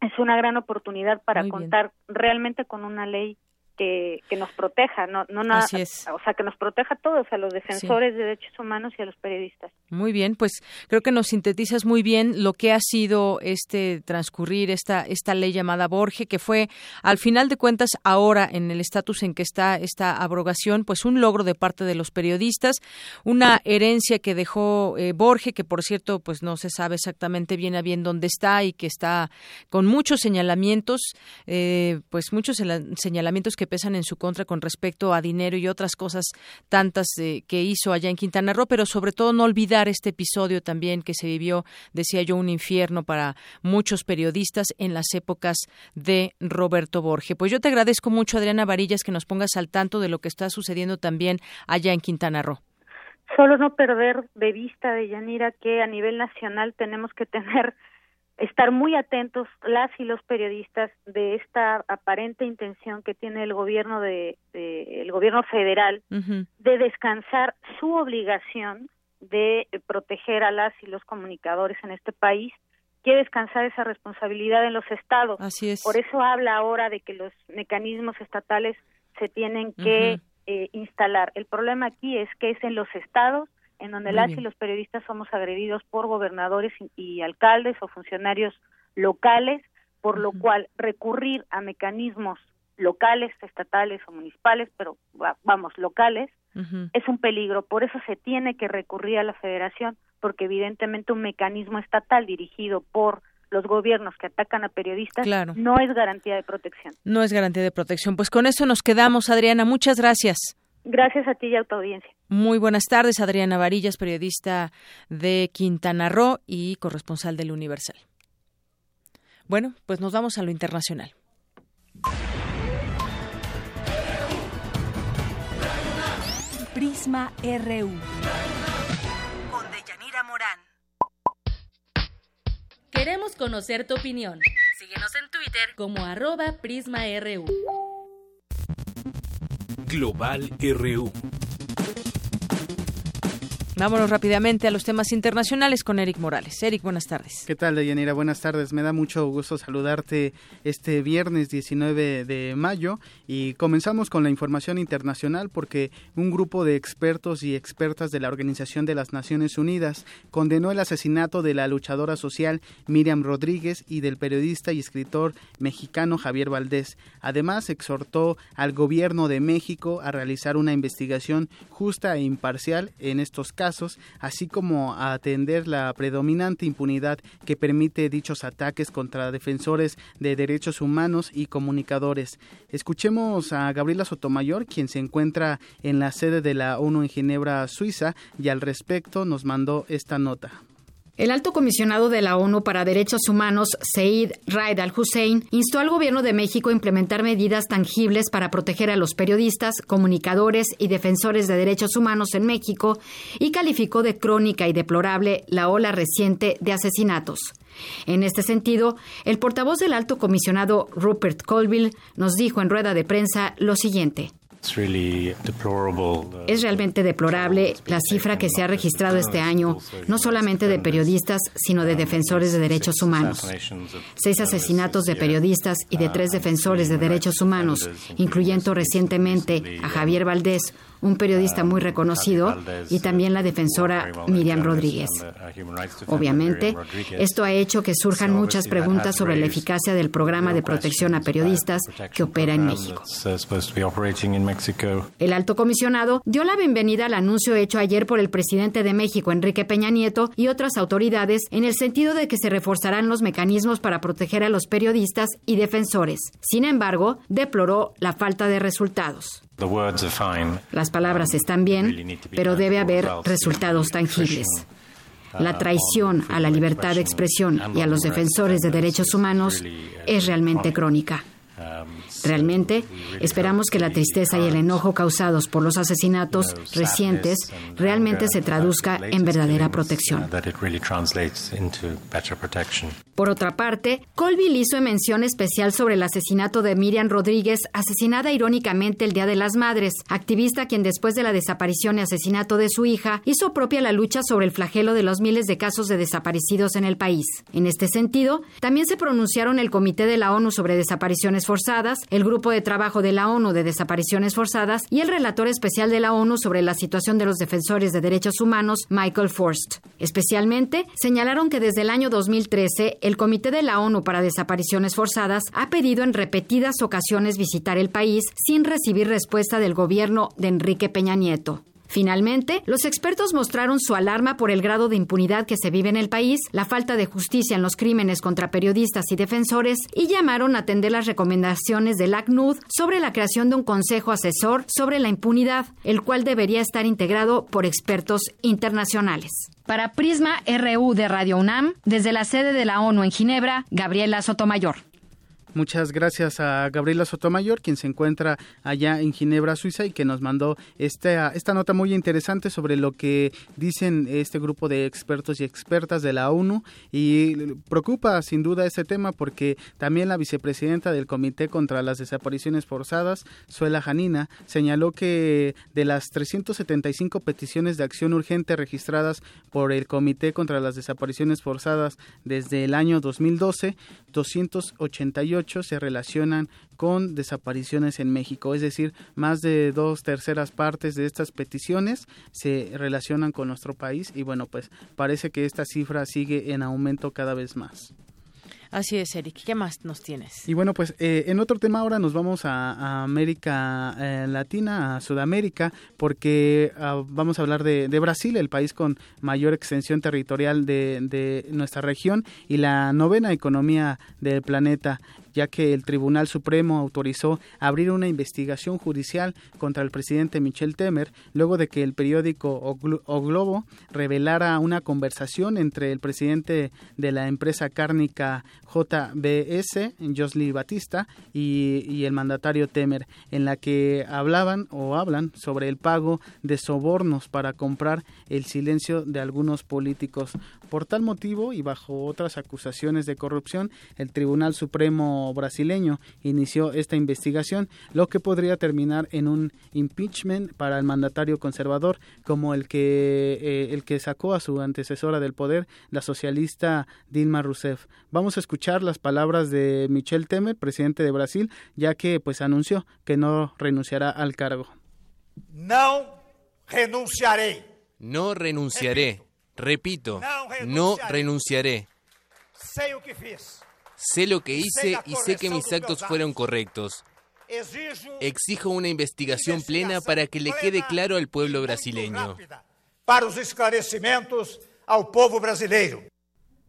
S34: es una gran oportunidad para contar realmente con una ley que, que nos proteja, no, no nada, o sea, que nos proteja a todos, a los defensores de derechos humanos y a los periodistas.
S1: Muy bien, pues creo que nos sintetizas muy bien lo que ha sido este transcurrir esta esta ley llamada Borge, que fue al final de cuentas ahora en el estatus en que está esta abrogación, pues un logro de parte de los periodistas, una herencia que dejó eh, Borge, que por cierto, pues no se sabe exactamente bien a bien dónde está y que está con muchos señalamientos, eh, pues muchos señalamientos que pesan en su contra con respecto a dinero y otras cosas tantas eh, que hizo allá en Quintana Roo, pero sobre todo no olvidar este episodio también que se vivió, decía yo, un infierno para muchos periodistas en las épocas de Roberto Borge. Pues yo te agradezco mucho, Adriana Varillas, que nos pongas al tanto de lo que está sucediendo también allá en Quintana Roo.
S34: Solo no perder de vista, de Yanira, que a nivel nacional tenemos que tener estar muy atentos las y los periodistas de esta aparente intención que tiene el gobierno de, el gobierno federal de descansar su obligación de proteger a las y los comunicadores en este país quiere descansar esa responsabilidad en los estados.
S1: Así es.
S34: Por eso habla ahora de que los mecanismos estatales se tienen que eh, instalar. El problema aquí es que es en los estados en donde las y los periodistas somos agredidos por gobernadores y, alcaldes o funcionarios locales, por lo cual recurrir a mecanismos locales, estatales o municipales, pero vamos, locales, es un peligro. Por eso se tiene que recurrir a la federación, porque evidentemente un mecanismo estatal dirigido por los gobiernos que atacan a periodistas no es garantía de protección.
S1: No es garantía de protección. Pues con eso nos quedamos, Adriana. Muchas gracias.
S34: Gracias a ti y a tu audiencia.
S1: Muy buenas tardes, Adriana Varillas, periodista de Quintana Roo y corresponsal del Universal. Bueno, pues nos vamos a lo internacional.
S6: Prisma RU.
S24: Con Deyanira Morán. Queremos conocer tu opinión. Síguenos en Twitter como arroba PrismaRU.
S26: Global RU.
S1: Vámonos rápidamente a los temas internacionales con Eric Morales. Eric, buenas tardes.
S35: ¿Qué tal, Deyanira? Buenas tardes. Me da mucho gusto saludarte este viernes 19 de mayo y comenzamos con la información internacional porque un grupo de expertos y expertas de la Organización de las Naciones Unidas condenó el asesinato de la luchadora social Miriam Rodríguez y del periodista y escritor mexicano Javier Valdés. Además, exhortó al gobierno de México a realizar una investigación justa e imparcial en estos casos así como a atender la predominante impunidad que permite dichos ataques contra defensores de derechos humanos y comunicadores. Escuchemos a Gabriela Sotomayor, quien se encuentra en la sede de la ONU en Ginebra, Suiza, y al respecto nos mandó esta nota.
S36: El alto comisionado de la ONU para Derechos Humanos, Said Raed al-Hussein, instó al gobierno de México a implementar medidas tangibles para proteger a los periodistas, comunicadores y defensores de derechos humanos en México y calificó de crónica y deplorable la ola reciente de asesinatos. En este sentido, el portavoz del alto comisionado Rupert Colville nos dijo en rueda de prensa lo siguiente.
S37: Uh, es realmente deplorable la cifra que se ha registrado este año, no solamente de periodistas, sino de defensores de derechos humanos. Seis asesinatos de periodistas y de tres defensores de derechos humanos, incluyendo recientemente a Javier Valdés, un periodista muy reconocido, y también la defensora Miriam Rodríguez. Obviamente, esto ha hecho que surjan muchas preguntas sobre la eficacia del programa de protección a periodistas que opera en México. El alto comisionado dio la bienvenida al anuncio hecho ayer por el presidente de México, Enrique Peña Nieto, y otras autoridades en el sentido de que se reforzarán los mecanismos para proteger a los periodistas y defensores. Sin embargo, deploró la falta de resultados. Las palabras están bien, pero debe haber resultados tangibles. La traición a la libertad de expresión y a los defensores de derechos humanos es realmente crónica.
S36: Realmente, esperamos que la tristeza y el enojo causados por los asesinatos recientes realmente se traduzca en verdadera protección. Por otra parte, Colville hizo mención especial sobre el asesinato de Miriam Rodríguez, asesinada irónicamente el Día de las Madres, activista quien después de la desaparición y asesinato de su hija hizo propia la lucha sobre el flagelo de los miles de casos de desaparecidos en el país. En este sentido, también se pronunciaron el Comité de la ONU sobre Desapariciones Forzadas, el Grupo de Trabajo de la ONU de Desapariciones Forzadas y el Relator Especial de la ONU sobre la situación de los defensores de derechos humanos, Michael Forst. Especialmente, señalaron que desde el año 2013, el Comité de la ONU para Desapariciones Forzadas ha pedido en repetidas ocasiones visitar el país sin recibir respuesta del gobierno de Enrique Peña Nieto. Finalmente, los expertos mostraron su alarma por el grado de impunidad que se vive en el país, la falta de justicia en los crímenes contra periodistas y defensores y llamaron a atender las recomendaciones del ACNUD sobre la creación de un consejo asesor sobre la impunidad, el cual debería estar integrado por expertos internacionales. Para Prisma RU de Radio UNAM, desde la sede de la ONU en Ginebra, Gabriela Sotomayor.
S35: Muchas gracias a Gabriela Sotomayor, quien se encuentra allá en Ginebra, Suiza, y que nos mandó esta, esta nota muy interesante sobre lo que dicen este grupo de expertos y expertas de la ONU. Y preocupa sin duda este tema porque también la vicepresidenta del Comité contra las Desapariciones Forzadas, Suela Janina, señaló que de las 375 peticiones de acción urgente registradas por el Comité contra las Desapariciones Forzadas desde el año 2012, 288 se relacionan con desapariciones en México, es decir, más de dos terceras partes de estas peticiones se relacionan con nuestro país y bueno, pues parece que esta cifra sigue en aumento cada vez más.
S1: Así es, Eric. ¿Qué más nos tienes?
S35: Y bueno, pues eh, en otro tema ahora nos vamos a, América eh, Latina, a Sudamérica, porque ah, vamos a hablar de, Brasil, el país con mayor extensión territorial de, de nuestra región y la novena economía del planeta ya que el Tribunal Supremo autorizó abrir una investigación judicial contra el presidente Michel Temer luego de que el periódico o, Globo revelara una conversación entre el presidente de la empresa cárnica JBS, Josly Batista, y, y el mandatario Temer, en la que hablaban o hablan sobre el pago de sobornos para comprar el silencio de algunos políticos. Por tal motivo y bajo otras acusaciones de corrupción, el Tribunal Supremo brasileño inició esta investigación, lo que podría terminar en un impeachment para el mandatario conservador, como el que, eh, el que sacó a su antecesora del poder, la socialista Dilma Rousseff. Vamos a escuchar las palabras de Michel Temer, presidente de Brasil, ya que pues anunció que no renunciará al cargo.
S38: No renunciaré.
S39: No renunciaré. Repito, no renunciaré. Sé lo que hice y sé que mis actos fueron correctos. Exijo una investigación plena para que le quede claro al pueblo brasileño.
S38: Para los esclarecimentos al pueblo brasileño.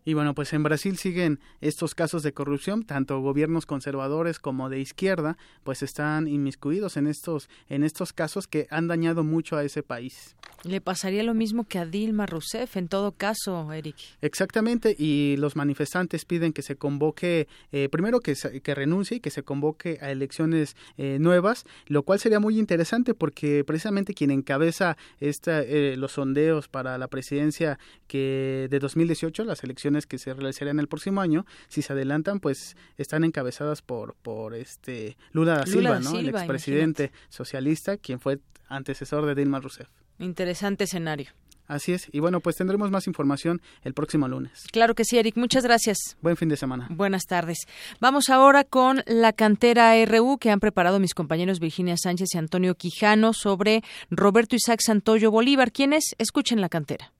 S35: Y bueno, pues en Brasil siguen estos casos de corrupción, tanto gobiernos conservadores como de izquierda, pues están inmiscuidos en estos en estos casos que han dañado mucho a ese país.
S1: Le pasaría lo mismo que a Dilma Rousseff en todo caso, Eric.
S35: Exactamente, y los manifestantes piden que se convoque, eh, primero que, que renuncie y que se convoque a elecciones eh, nuevas, lo cual sería muy interesante porque precisamente quien encabeza esta, eh, los sondeos para la presidencia que de 2018, las elecciones que se realizarían el próximo año, si se adelantan, pues están encabezadas por por este Lula da Silva, ¿no? el expresidente socialista, quien fue antecesor de Dilma Rousseff.
S1: Interesante escenario.
S35: Así es. Y bueno, pues tendremos más información el próximo lunes.
S1: Claro que sí, Eric. Muchas gracias.
S35: Buen fin de semana.
S1: Buenas tardes. Vamos ahora con la cantera RU que han preparado mis compañeros Virginia Sánchez y Antonio Quijano sobre Roberto Isaac Santoyo Bolívar. ¿Quiénes? Escuchen la cantera.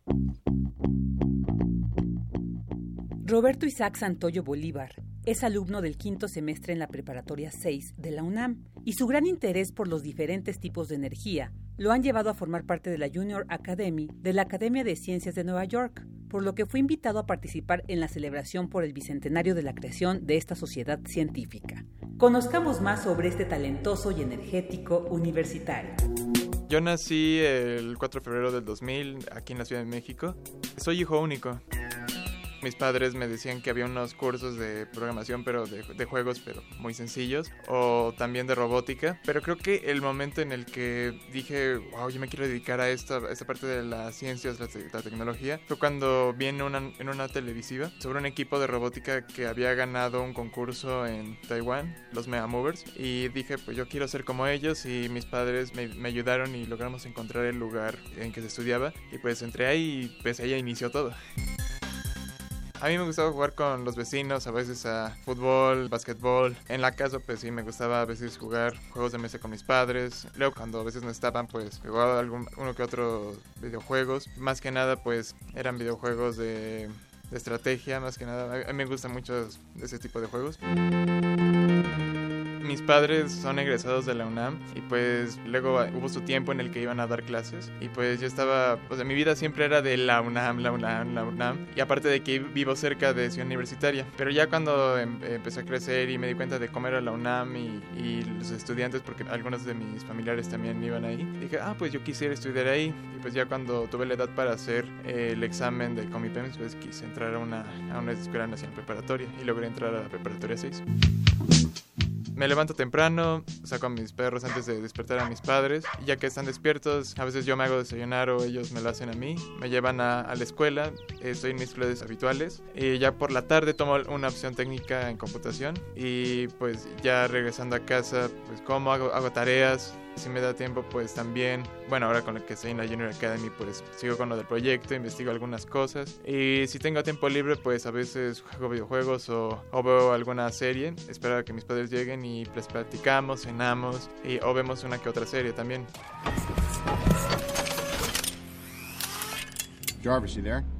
S40: Roberto Isaac Santoyo Bolívar es alumno del quinto semestre en la Preparatoria 6 de la UNAM y su gran interés por los diferentes tipos de energía lo han llevado a formar parte de la Junior Academy de la Academia de Ciencias de Nueva York, por lo que fue invitado a participar en la celebración por el bicentenario de la creación de esta sociedad científica. Conozcamos más sobre este talentoso y energético universitario.
S41: Yo nací el 4 de febrero del 2000 aquí en la Ciudad de México. Soy hijo único. Mis padres me decían que había unos cursos de programación, pero de, de juegos, pero muy sencillos, o también de robótica. Pero creo que el momento en el que dije, wow, yo me quiero dedicar a esta, esta parte de las ciencias, la, la tecnología, fue cuando vi en una, en una televisiva sobre un equipo de robótica que había ganado un concurso en Taiwán, los Mega Movers, y dije, pues yo quiero ser como ellos y mis padres me, me ayudaron y logramos encontrar el lugar en que se estudiaba y pues entré ahí y pues ella inició todo. A mí me gustaba jugar con los vecinos, a veces a fútbol, básquetbol. En la casa, pues sí, me gustaba a veces jugar juegos de mesa con mis padres. Luego, cuando a veces no estaban, pues jugaba algún, uno que otro videojuegos. Más que nada, pues eran videojuegos de, de estrategia, más que nada. A mí me gustan mucho ese tipo de juegos mis padres son egresados de la UNAM y pues luego hubo su tiempo en el que iban a dar clases y pues yo estaba, pues mi vida siempre era de la UNAM, la UNAM, la UNAM y aparte de que vivo cerca de Ciudad Universitaria, pero ya cuando em empecé a crecer y me di cuenta de cómo era la UNAM y, y, los estudiantes, porque algunos de mis familiares también iban ahí, dije, ah, pues yo quisiera estudiar ahí y pues ya cuando tuve la edad para hacer eh, el examen de Comipems, pues quise entrar a una, a una escuela nacional preparatoria y logré entrar a la preparatoria 6 me levanto temprano, saco a mis perros antes de despertar a mis padres. Ya que están despiertos, a veces yo me hago desayunar o ellos me lo hacen a mí. Me llevan a, a la escuela, estoy en mis clases habituales. Y ya por la tarde tomo una opción técnica en computación. Y pues ya regresando a casa, pues como, hago, hago tareas, si me da tiempo, pues también, bueno, ahora con lo que estoy en la Junior Academy, pues sigo con lo del proyecto, investigo algunas cosas. Y si tengo tiempo libre, pues a veces juego videojuegos o, o veo alguna serie. Espero que mis padres lleguen y pues platicamos, cenamos y, o vemos una que otra serie también.
S42: Jarvis, you there?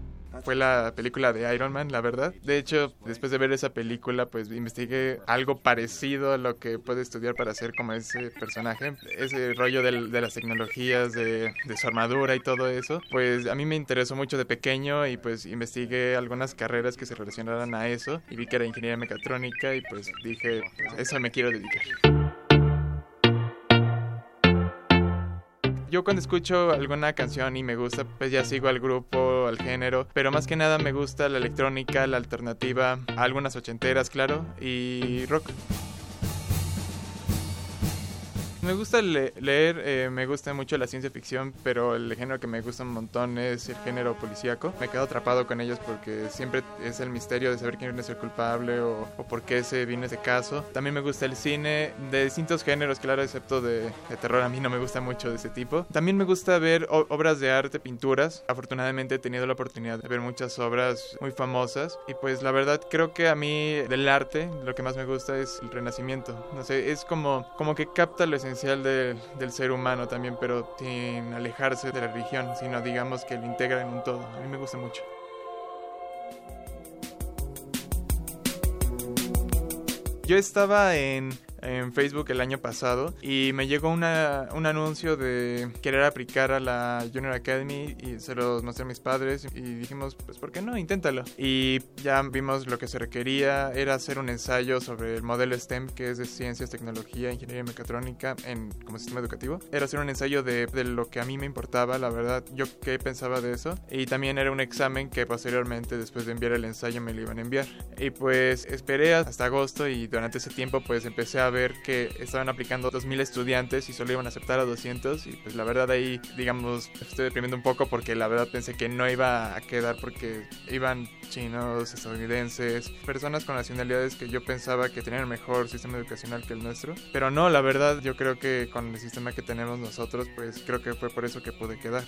S41: Fue la película de Iron Man, la verdad. De hecho, después de ver esa película, pues investigué algo parecido a lo que puede estudiar para ser como ese personaje. Ese rollo de, de las tecnologías, de, de, su armadura y todo eso. Pues a mí me interesó mucho de pequeño y pues investigué algunas carreras que se relacionaran a eso. Y vi que era ingeniería mecatrónica y pues dije, pues, eso me quiero dedicar. Yo cuando escucho alguna canción y me gusta, pues ya sigo al grupo, al género, pero más que nada me gusta la electrónica, la alternativa, algunas ochenteras, claro, y rock. Me gusta le leer, eh, me gusta mucho la ciencia ficción, pero el género que me gusta un montón es el género policíaco. Me quedo atrapado con ellos porque siempre es el misterio de saber quién es el culpable o, o por qué se vino ese caso. También me gusta el cine de distintos géneros, claro, excepto de, de terror. A mí no me gusta mucho de ese tipo. También me gusta ver obras de arte, pinturas. Afortunadamente he tenido la oportunidad de ver muchas obras muy famosas y pues la verdad creo que a mí del arte lo que más me gusta es el renacimiento. No sé, es como, como que capta lo esencial de, del ser humano también, pero sin alejarse de la religión, sino digamos que lo integra en un todo. A mí me gusta mucho. Yo estaba en en Facebook el año pasado y me llegó una, un anuncio de querer aplicar a la Junior Academy y se los mostré a mis padres y dijimos, pues ¿por qué no? Inténtalo. Y ya vimos lo que se requería, era hacer un ensayo sobre el modelo STEM, que es de ciencias, tecnología, ingeniería y mecatrónica en, como sistema educativo. Era hacer un ensayo de, de lo que a mí me importaba, la verdad, yo qué pensaba de eso. Y también era un examen que posteriormente, después de enviar el ensayo, me lo iban a enviar. Y pues esperé hasta agosto y durante ese tiempo pues empecé a ver que estaban aplicando 2.000 estudiantes y solo iban a aceptar a 200 y pues la verdad ahí digamos estoy deprimiendo un poco porque la verdad pensé que no iba a quedar porque iban chinos, estadounidenses, personas con nacionalidades que yo pensaba que tenían mejor sistema educacional que el nuestro. Pero no, la verdad yo creo que con el sistema que tenemos nosotros pues creo que fue por eso que pude quedar.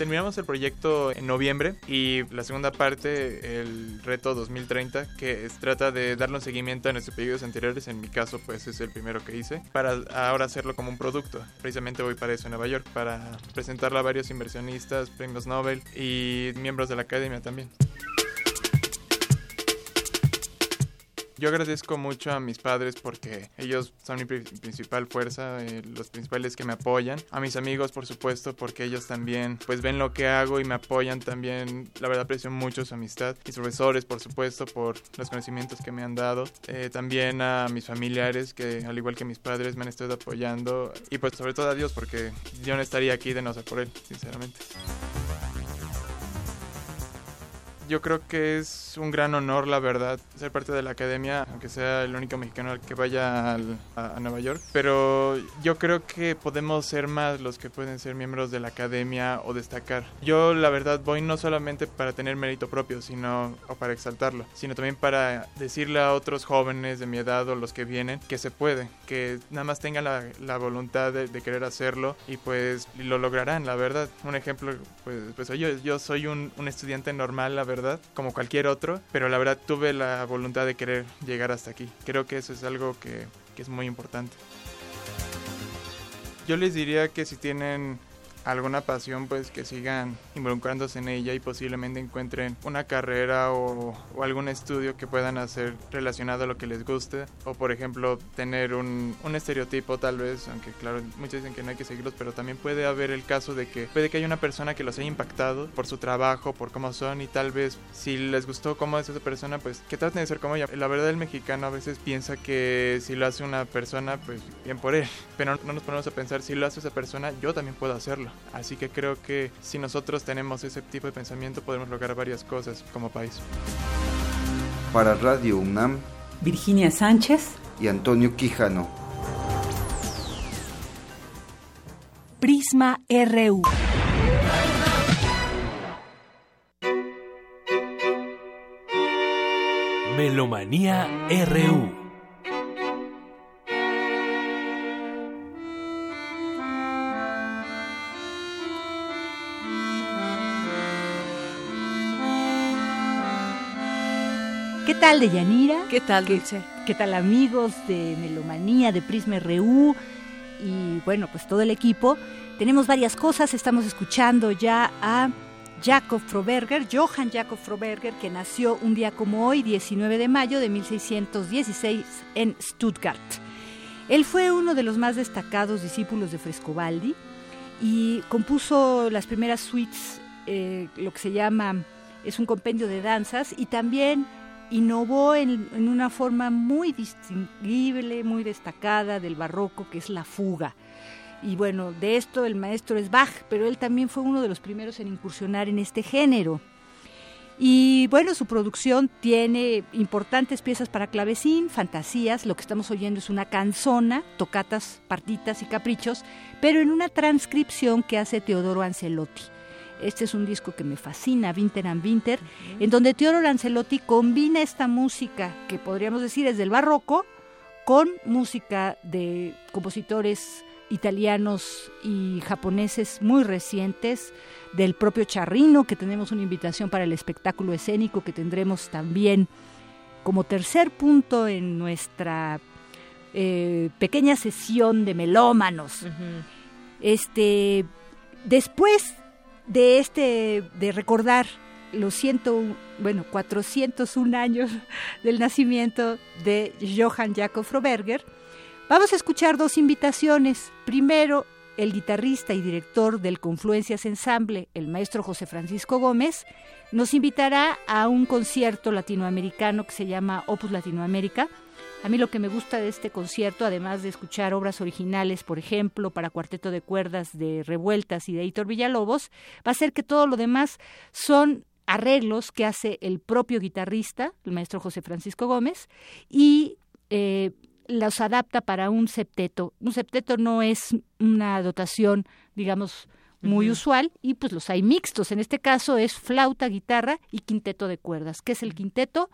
S41: Terminamos el proyecto en noviembre y la segunda parte, el reto 2030, que trata de darle un seguimiento a nuestros pedidos anteriores. En mi caso, pues es el primero que hice, para ahora hacerlo como un producto. Precisamente voy para eso en Nueva York, para presentarlo a varios inversionistas, premios Nobel y miembros de la academia también. Yo agradezco mucho a mis padres porque ellos son mi principal fuerza, eh, los principales que me apoyan. A mis amigos, por supuesto, porque ellos también pues ven lo que hago y me apoyan también. La verdad aprecio mucho su amistad. Mis profesores, por supuesto, por los conocimientos que me han dado. Eh, también a mis familiares que al igual que mis padres me han estado apoyando. Y pues sobre todo a Dios porque yo no estaría aquí de no ser por él, sinceramente yo creo que es un gran honor, la verdad, ser parte de la academia, aunque sea el único mexicano que vaya a, Nueva York. Pero yo creo que podemos ser más los que pueden ser miembros de la academia o destacar. Yo, la verdad, voy no solamente para tener mérito propio, sino o para exaltarlo, sino también para decirle a otros jóvenes de mi edad o los que vienen que se puede, que nada más tengan la, voluntad de, querer hacerlo y pues lo lograrán, la verdad. Un ejemplo, pues, pues yo, yo soy un, un estudiante normal, la verdad como cualquier otro, pero la verdad tuve la voluntad de querer llegar hasta aquí. Creo que eso es algo que, que es muy importante. Yo les diría que si tienen alguna pasión, pues que sigan involucrándose en ella y posiblemente encuentren una carrera o, algún estudio que puedan hacer relacionado a lo que les guste. O por ejemplo, tener un, un, estereotipo tal vez, aunque claro, muchos dicen que no hay que seguirlos, pero también puede haber el caso de que puede que haya una persona que los haya impactado por su trabajo, por cómo son y tal vez si les gustó cómo es esa persona, pues que traten de ser como ella. La verdad el mexicano a veces piensa que si lo hace una persona, pues bien por él, pero no nos ponemos a pensar si lo hace esa persona, yo también puedo hacerlo. Así que creo que si nosotros tenemos ese tipo de pensamiento podemos lograr varias cosas como país.
S42: Para Radio UNAM,
S40: Virginia Sánchez
S42: y Antonio Quijano.
S6: Prisma RU.
S43: Melomanía RU.
S6: Tal, Deyanira?
S1: ¿Qué tal,
S6: ¿Qué, ¿Qué tal, amigos de Melomanía, de Prisma RU? Y bueno, pues todo el equipo. Tenemos varias cosas. Estamos escuchando ya a Jacob Froberger, Johann Jacob Froberger, que nació un día como hoy, 19 de mayo de 1616, en Stuttgart. Él fue uno de los más destacados discípulos de Frescobaldi y compuso las primeras suites, eh, lo que se llama, es un compendio de danzas, y también innovó en, una forma muy distinguible, muy destacada del barroco, que es la fuga. Y bueno, de esto el maestro es Bach, pero él también fue uno de los primeros en incursionar en este género. Y bueno, su producción tiene importantes piezas para clavecín, fantasías, lo que estamos oyendo es una canzona, tocatas, partitas y caprichos, pero en una transcripción que hace Teodoro Ancelotti. Este es un disco que me fascina, Winter and Winter, en donde Teodoro Lancelotti combina esta música que podríamos decir es del barroco con música de compositores italianos y japoneses muy recientes, del propio Charrino, que tenemos una invitación para el espectáculo escénico que tendremos también como tercer punto en nuestra eh, pequeña sesión de melómanos. Este, después de este, de recordar los ciento, bueno, 401 años del nacimiento de Johann Jacob Froberger, vamos a escuchar dos invitaciones. Primero, el guitarrista y director del Confluencias Ensemble, el maestro José Francisco Gómez, nos invitará a un concierto latinoamericano que se llama Opus Latinoamérica, a mí lo que me gusta de este concierto, además de escuchar obras originales, por ejemplo, para cuarteto de cuerdas de Revueltas y de Hitor Villalobos, va a ser que todo lo demás son arreglos que hace el propio guitarrista, el maestro José Francisco Gómez, y eh, los adapta para un septeto. Un septeto no es una dotación, digamos, muy usual y pues los hay mixtos. En este caso es flauta, guitarra y quinteto de cuerdas. ¿Qué es el quinteto?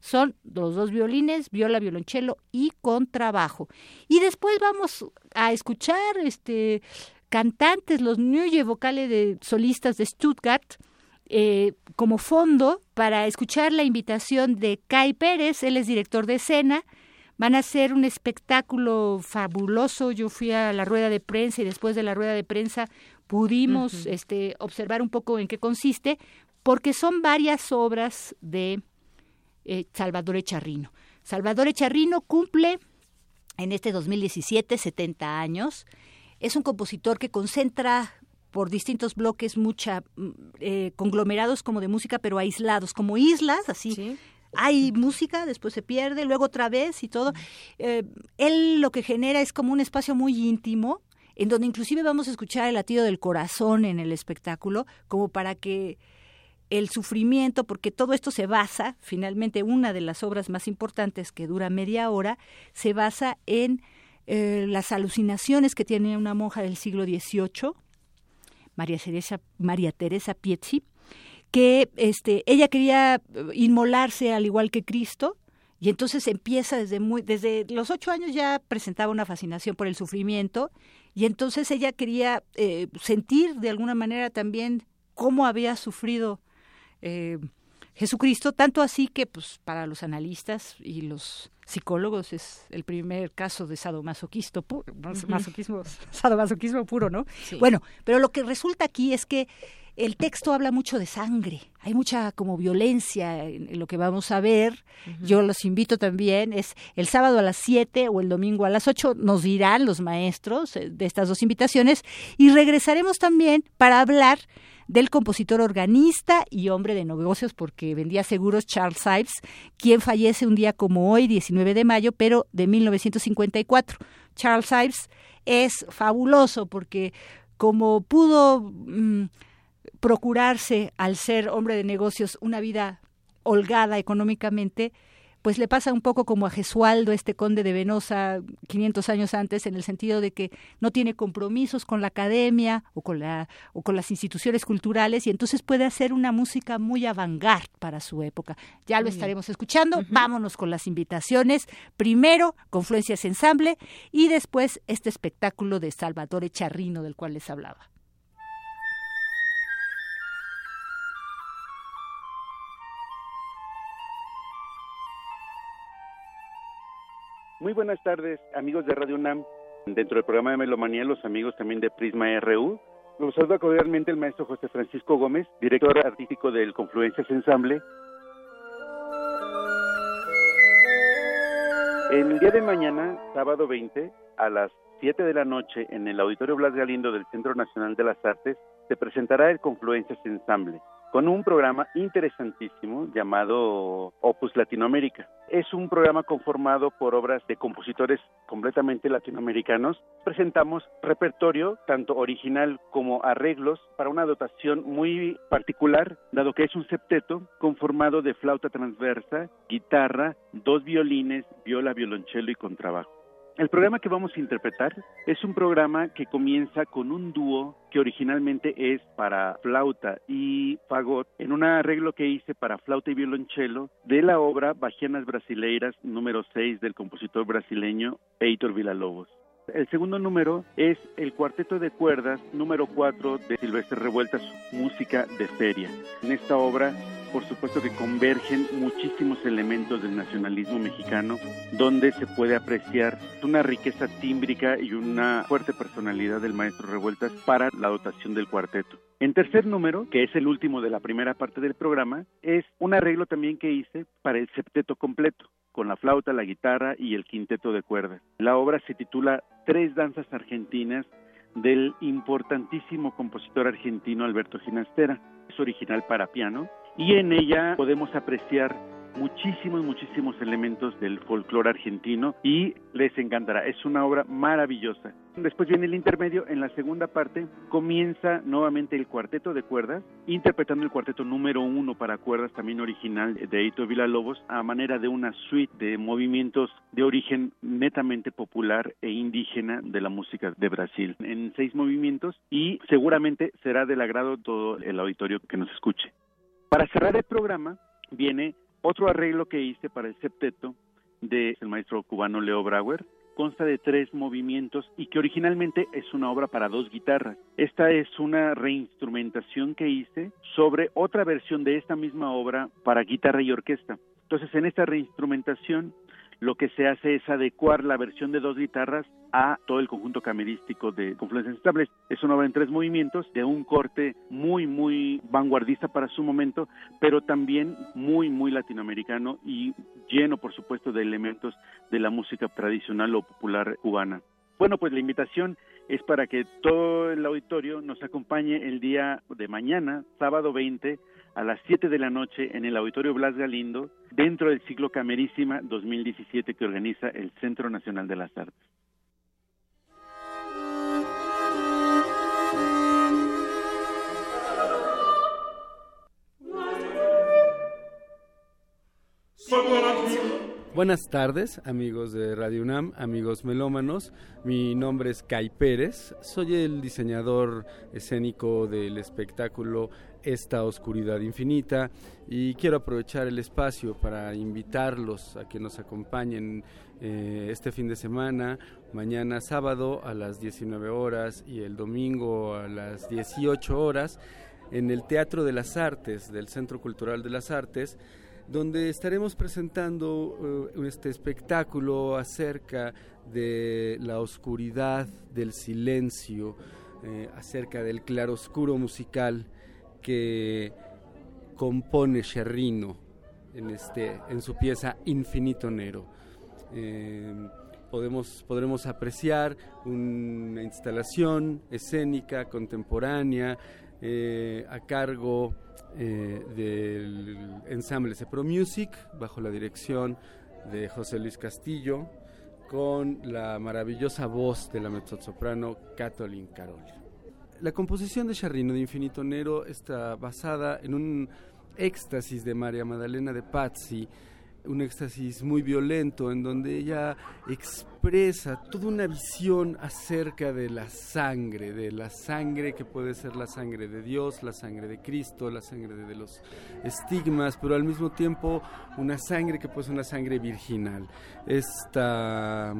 S6: Son los dos violines, viola, violonchelo y contrabajo. Y después vamos a escuchar este cantantes, los New vocales de solistas de Stuttgart, eh, como fondo para escuchar la invitación de Kai Pérez, él es director de escena. Van a hacer un espectáculo fabuloso. Yo fui a la rueda de prensa y después de la rueda de prensa pudimos este, observar un poco en qué consiste, porque son varias obras de eh, Salvador Echarrino. Salvador Echarrino cumple en este 2017 70 años. Es un compositor que concentra por distintos bloques mucha mm, eh, conglomerados como de música pero aislados como islas así hay música después se pierde luego otra vez y todo eh, él lo que genera es como un espacio muy íntimo en donde inclusive vamos a escuchar el latido del corazón en el espectáculo como para que el sufrimiento, porque todo esto se basa, finalmente una de las obras más importantes que dura media hora, se basa en eh, las alucinaciones que tiene una monja del siglo XVIII, María Teresa, María Teresa Piezzi, que este, ella quería inmolarse al igual que Cristo, y entonces empieza desde muy, desde los ocho años ya presentaba una fascinación por el sufrimiento, y entonces ella quería eh, sentir de alguna manera también cómo había sufrido eh, Jesucristo, tanto así que pues para los analistas y los psicólogos es el primer caso de sadomasoquismo puro, masoquismo, sadomasoquismo puro, ¿no? Bueno, pero lo que resulta aquí es que el texto habla mucho de sangre, hay mucha como violencia en, lo que vamos a ver. Yo los invito también, es el sábado a las 7 o el domingo a las 8, nos dirán los maestros eh, de estas dos invitaciones. Y regresaremos también para hablar del compositor organista y hombre de negocios porque vendía seguros Charles Ives, quien fallece un día como hoy, 19 de mayo, pero de 1954. Charles Ives es fabuloso porque como pudo mm, procurarse al ser hombre de negocios una vida holgada económicamente, pues le pasa un poco como a Gesualdo, este conde de Venosa, 500 años antes, en el sentido de que no tiene compromisos con la academia o con, la, o con las instituciones culturales y entonces puede hacer una música muy avant para su época. Ya lo estaremos escuchando. Vámonos con las invitaciones. Primero, Confluencias Ensamble y después este espectáculo de Salvatore Charrino del cual les hablaba.
S44: Muy buenas tardes, amigos de Radio UNAM. Dentro del programa de Melomanía, los amigos también de Prisma RU. Los saluda cordialmente el maestro José Francisco Gómez, director artístico del Confluencias Ensamble. El día de mañana, sábado 20, a las 7 de la noche, en el Auditorio Blas Galindo del Centro Nacional de las Artes, se presentará el Confluencias Ensamble con un programa interesantísimo llamado Opus Latinoamérica. Es un programa conformado por obras de compositores completamente latinoamericanos. Presentamos repertorio, tanto original como arreglos, para una dotación muy particular, dado que es un septeto conformado de flauta transversa, guitarra, dos violines, viola, violonchelo y contrabajo. El programa que vamos a interpretar es un programa que comienza con un dúo que originalmente es para flauta y fagot, en un arreglo que hice para flauta y violonchelo de la obra Bajianas Brasileiras número 6 del compositor brasileño Heitor Villalobos. El segundo número es el cuarteto de cuerdas número 4 de Silvestre Revueltas, música de feria. En esta obra por supuesto que convergen muchísimos elementos del nacionalismo mexicano, donde se puede apreciar una riqueza tímbrica y una fuerte personalidad del maestro Revueltas para la dotación del cuarteto. En tercer número, que es el último de la primera parte del programa, es un arreglo también que hice para el septeto completo con la flauta, la guitarra y el quinteto de cuerdas. La obra se titula Tres danzas argentinas del importantísimo compositor argentino Alberto Ginastera. Es original para piano y en ella podemos apreciar muchísimos, muchísimos elementos del folclore argentino y les encantará. Es una obra maravillosa. Después viene el intermedio. En la segunda parte comienza nuevamente el cuarteto de cuerdas, interpretando el cuarteto número uno para cuerdas, también original de Eito Villalobos, a manera de una suite de movimientos de origen netamente popular e indígena de la música de Brasil, en seis movimientos y seguramente será del agrado todo el auditorio que nos escuche. Para cerrar el programa viene otro arreglo que hice para el septeto del maestro cubano Leo Brauer. Consta de tres movimientos y que originalmente es una obra para dos guitarras. Esta es una reinstrumentación que hice sobre otra versión de esta misma obra para guitarra y orquesta. Entonces, en esta reinstrumentación lo que se hace es adecuar la versión de dos guitarras a todo el conjunto camerístico de Confluencias Estables. Es una obra en tres movimientos de un corte muy, muy vanguardista para su momento, pero también muy, muy latinoamericano y lleno, por supuesto, de elementos de la música tradicional o popular cubana. Bueno, pues la invitación es para que todo el auditorio nos acompañe el día de mañana, sábado 20, a las 7 de la noche en el Auditorio Blas Galindo, dentro del ciclo Camerísima 2017 que organiza el Centro Nacional de las Artes.
S45: Buenas tardes, amigos de Radio UNAM, amigos melómanos. Mi nombre es Kai Pérez, soy el diseñador escénico del espectáculo Esta Oscuridad Infinita y quiero aprovechar el espacio para invitarlos a que nos acompañen eh, este fin de semana, mañana sábado a las 19 horas y el domingo a las 18 horas en el Teatro de las Artes del Centro Cultural de las Artes donde estaremos presentando uh, este espectáculo acerca de la oscuridad, del silencio, eh, acerca del claroscuro musical que compone Scerrino en, este, en su pieza Infinito Nero. Eh, podemos, podremos apreciar una instalación escénica contemporánea eh, a cargo eh, del ensamble Cepro Music bajo la dirección de José Luis Castillo con la maravillosa voz de la mezzosoprano Kathleen Carol. La composición de Charrino de Infinito Nero está basada en un éxtasis de María Magdalena de Pazzi un éxtasis muy violento en donde ella expresa toda una visión acerca de la sangre, de la sangre que puede ser la sangre de Dios, la sangre de Cristo, la sangre de los estigmas, pero al mismo tiempo una sangre que puede ser una sangre virginal. Esta,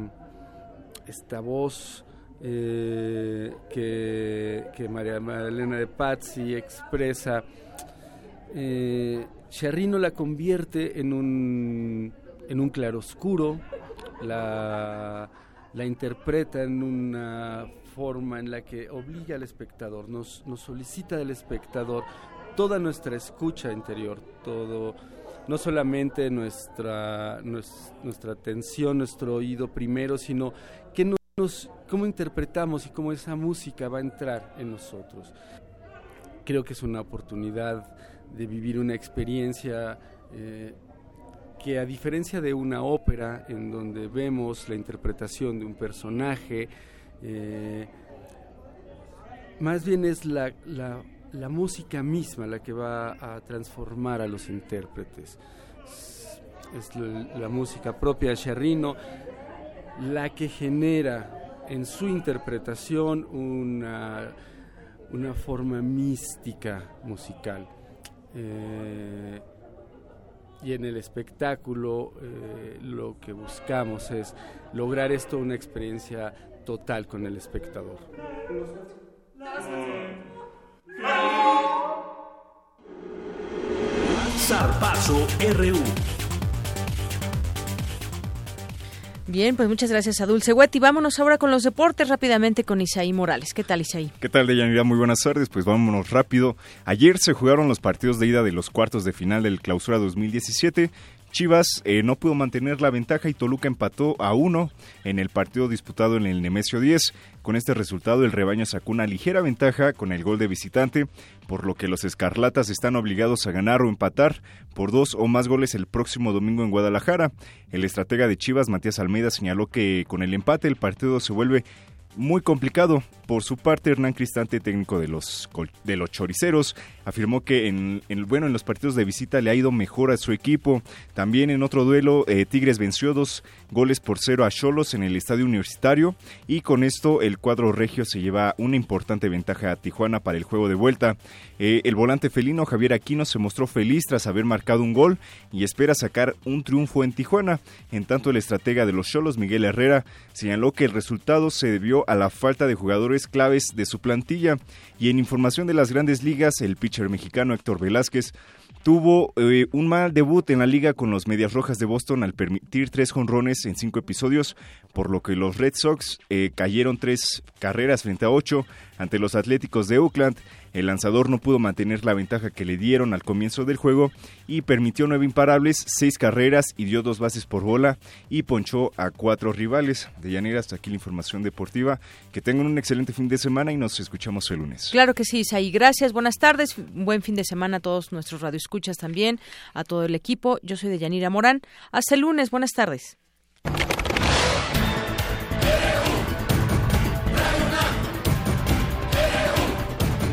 S45: esta voz eh, que, María Magdalena de Pazzi expresa eh, Sherrino la convierte en un, en un claroscuro, la, la interpreta en una forma en la que obliga al espectador, nos, nos solicita del espectador toda nuestra escucha interior, todo, no solamente nuestra, nuestra atención, nuestro oído primero, sino que nos, cómo interpretamos y cómo esa música va a entrar en nosotros. Creo que es una oportunidad de vivir una experiencia eh, que a diferencia de una ópera en donde vemos la interpretación de un personaje, eh, más bien es la, la, música misma la que va a transformar a los intérpretes. Es, la, música propia de Sherrino la que genera en su interpretación una, una forma mística musical. Eh, y en el espectáculo eh, lo que buscamos es lograr esto una experiencia total con el espectador.
S43: Zarpazo RU
S1: Bien, pues muchas gracias a Dulce Hueti. Vámonos ahora con los deportes rápidamente con Isaí Morales. ¿Qué tal, Isaí?
S46: ¿Qué tal, Deyanira? Muy buenas tardes. Pues vámonos rápido. Ayer se jugaron los partidos de ida de los cuartos de final del Clausura 2017. Chivas eh, no pudo mantener la ventaja y Toluca empató a uno en el partido disputado en el Nemesio 10. Con este resultado el rebaño sacó una ligera ventaja con el gol de visitante, por lo que los escarlatas están obligados a ganar o empatar por dos o más goles el próximo domingo en Guadalajara. El estratega de Chivas, Matías Almeida, señaló que con el empate el partido se vuelve muy complicado. Por su parte, Hernán Cristante, técnico de los, de los choriceros, afirmó que en, bueno, en los partidos de visita le ha ido mejor a su equipo. También en otro duelo, eh, Tigres venció dos goles por cero a Cholos en el estadio universitario y con esto el cuadro regio se lleva una importante ventaja a Tijuana para el juego de vuelta. Eh, el volante felino Javier Aquino se mostró feliz tras haber marcado un gol y espera sacar un triunfo en Tijuana. En tanto, el estratega de los Cholos, Miguel Herrera, señaló que el resultado se debió a la falta de jugadores claves de su plantilla. Y en información de las grandes ligas, el pitcher mexicano Héctor Velázquez tuvo eh, un mal debut en la liga con los Medias Rojas de Boston al permitir tres jonrones en cinco episodios, por lo que los Red Sox eh, cayeron tres carreras frente a ocho ante los Atléticos de Oakland. El lanzador no pudo mantener la ventaja que le dieron al comienzo del juego y permitió nueve imparables, seis carreras y dio dos bases por bola y ponchó a cuatro rivales. De Llanera, hasta aquí la información deportiva. Que tengan un excelente fin de semana y nos escuchamos el lunes.
S1: Claro que sí, Isaí. Gracias, buenas tardes. Buen fin de semana a todos nuestros radioescuchas también, a todo el equipo. Yo soy de Yanira Morán. Hasta el lunes, buenas tardes.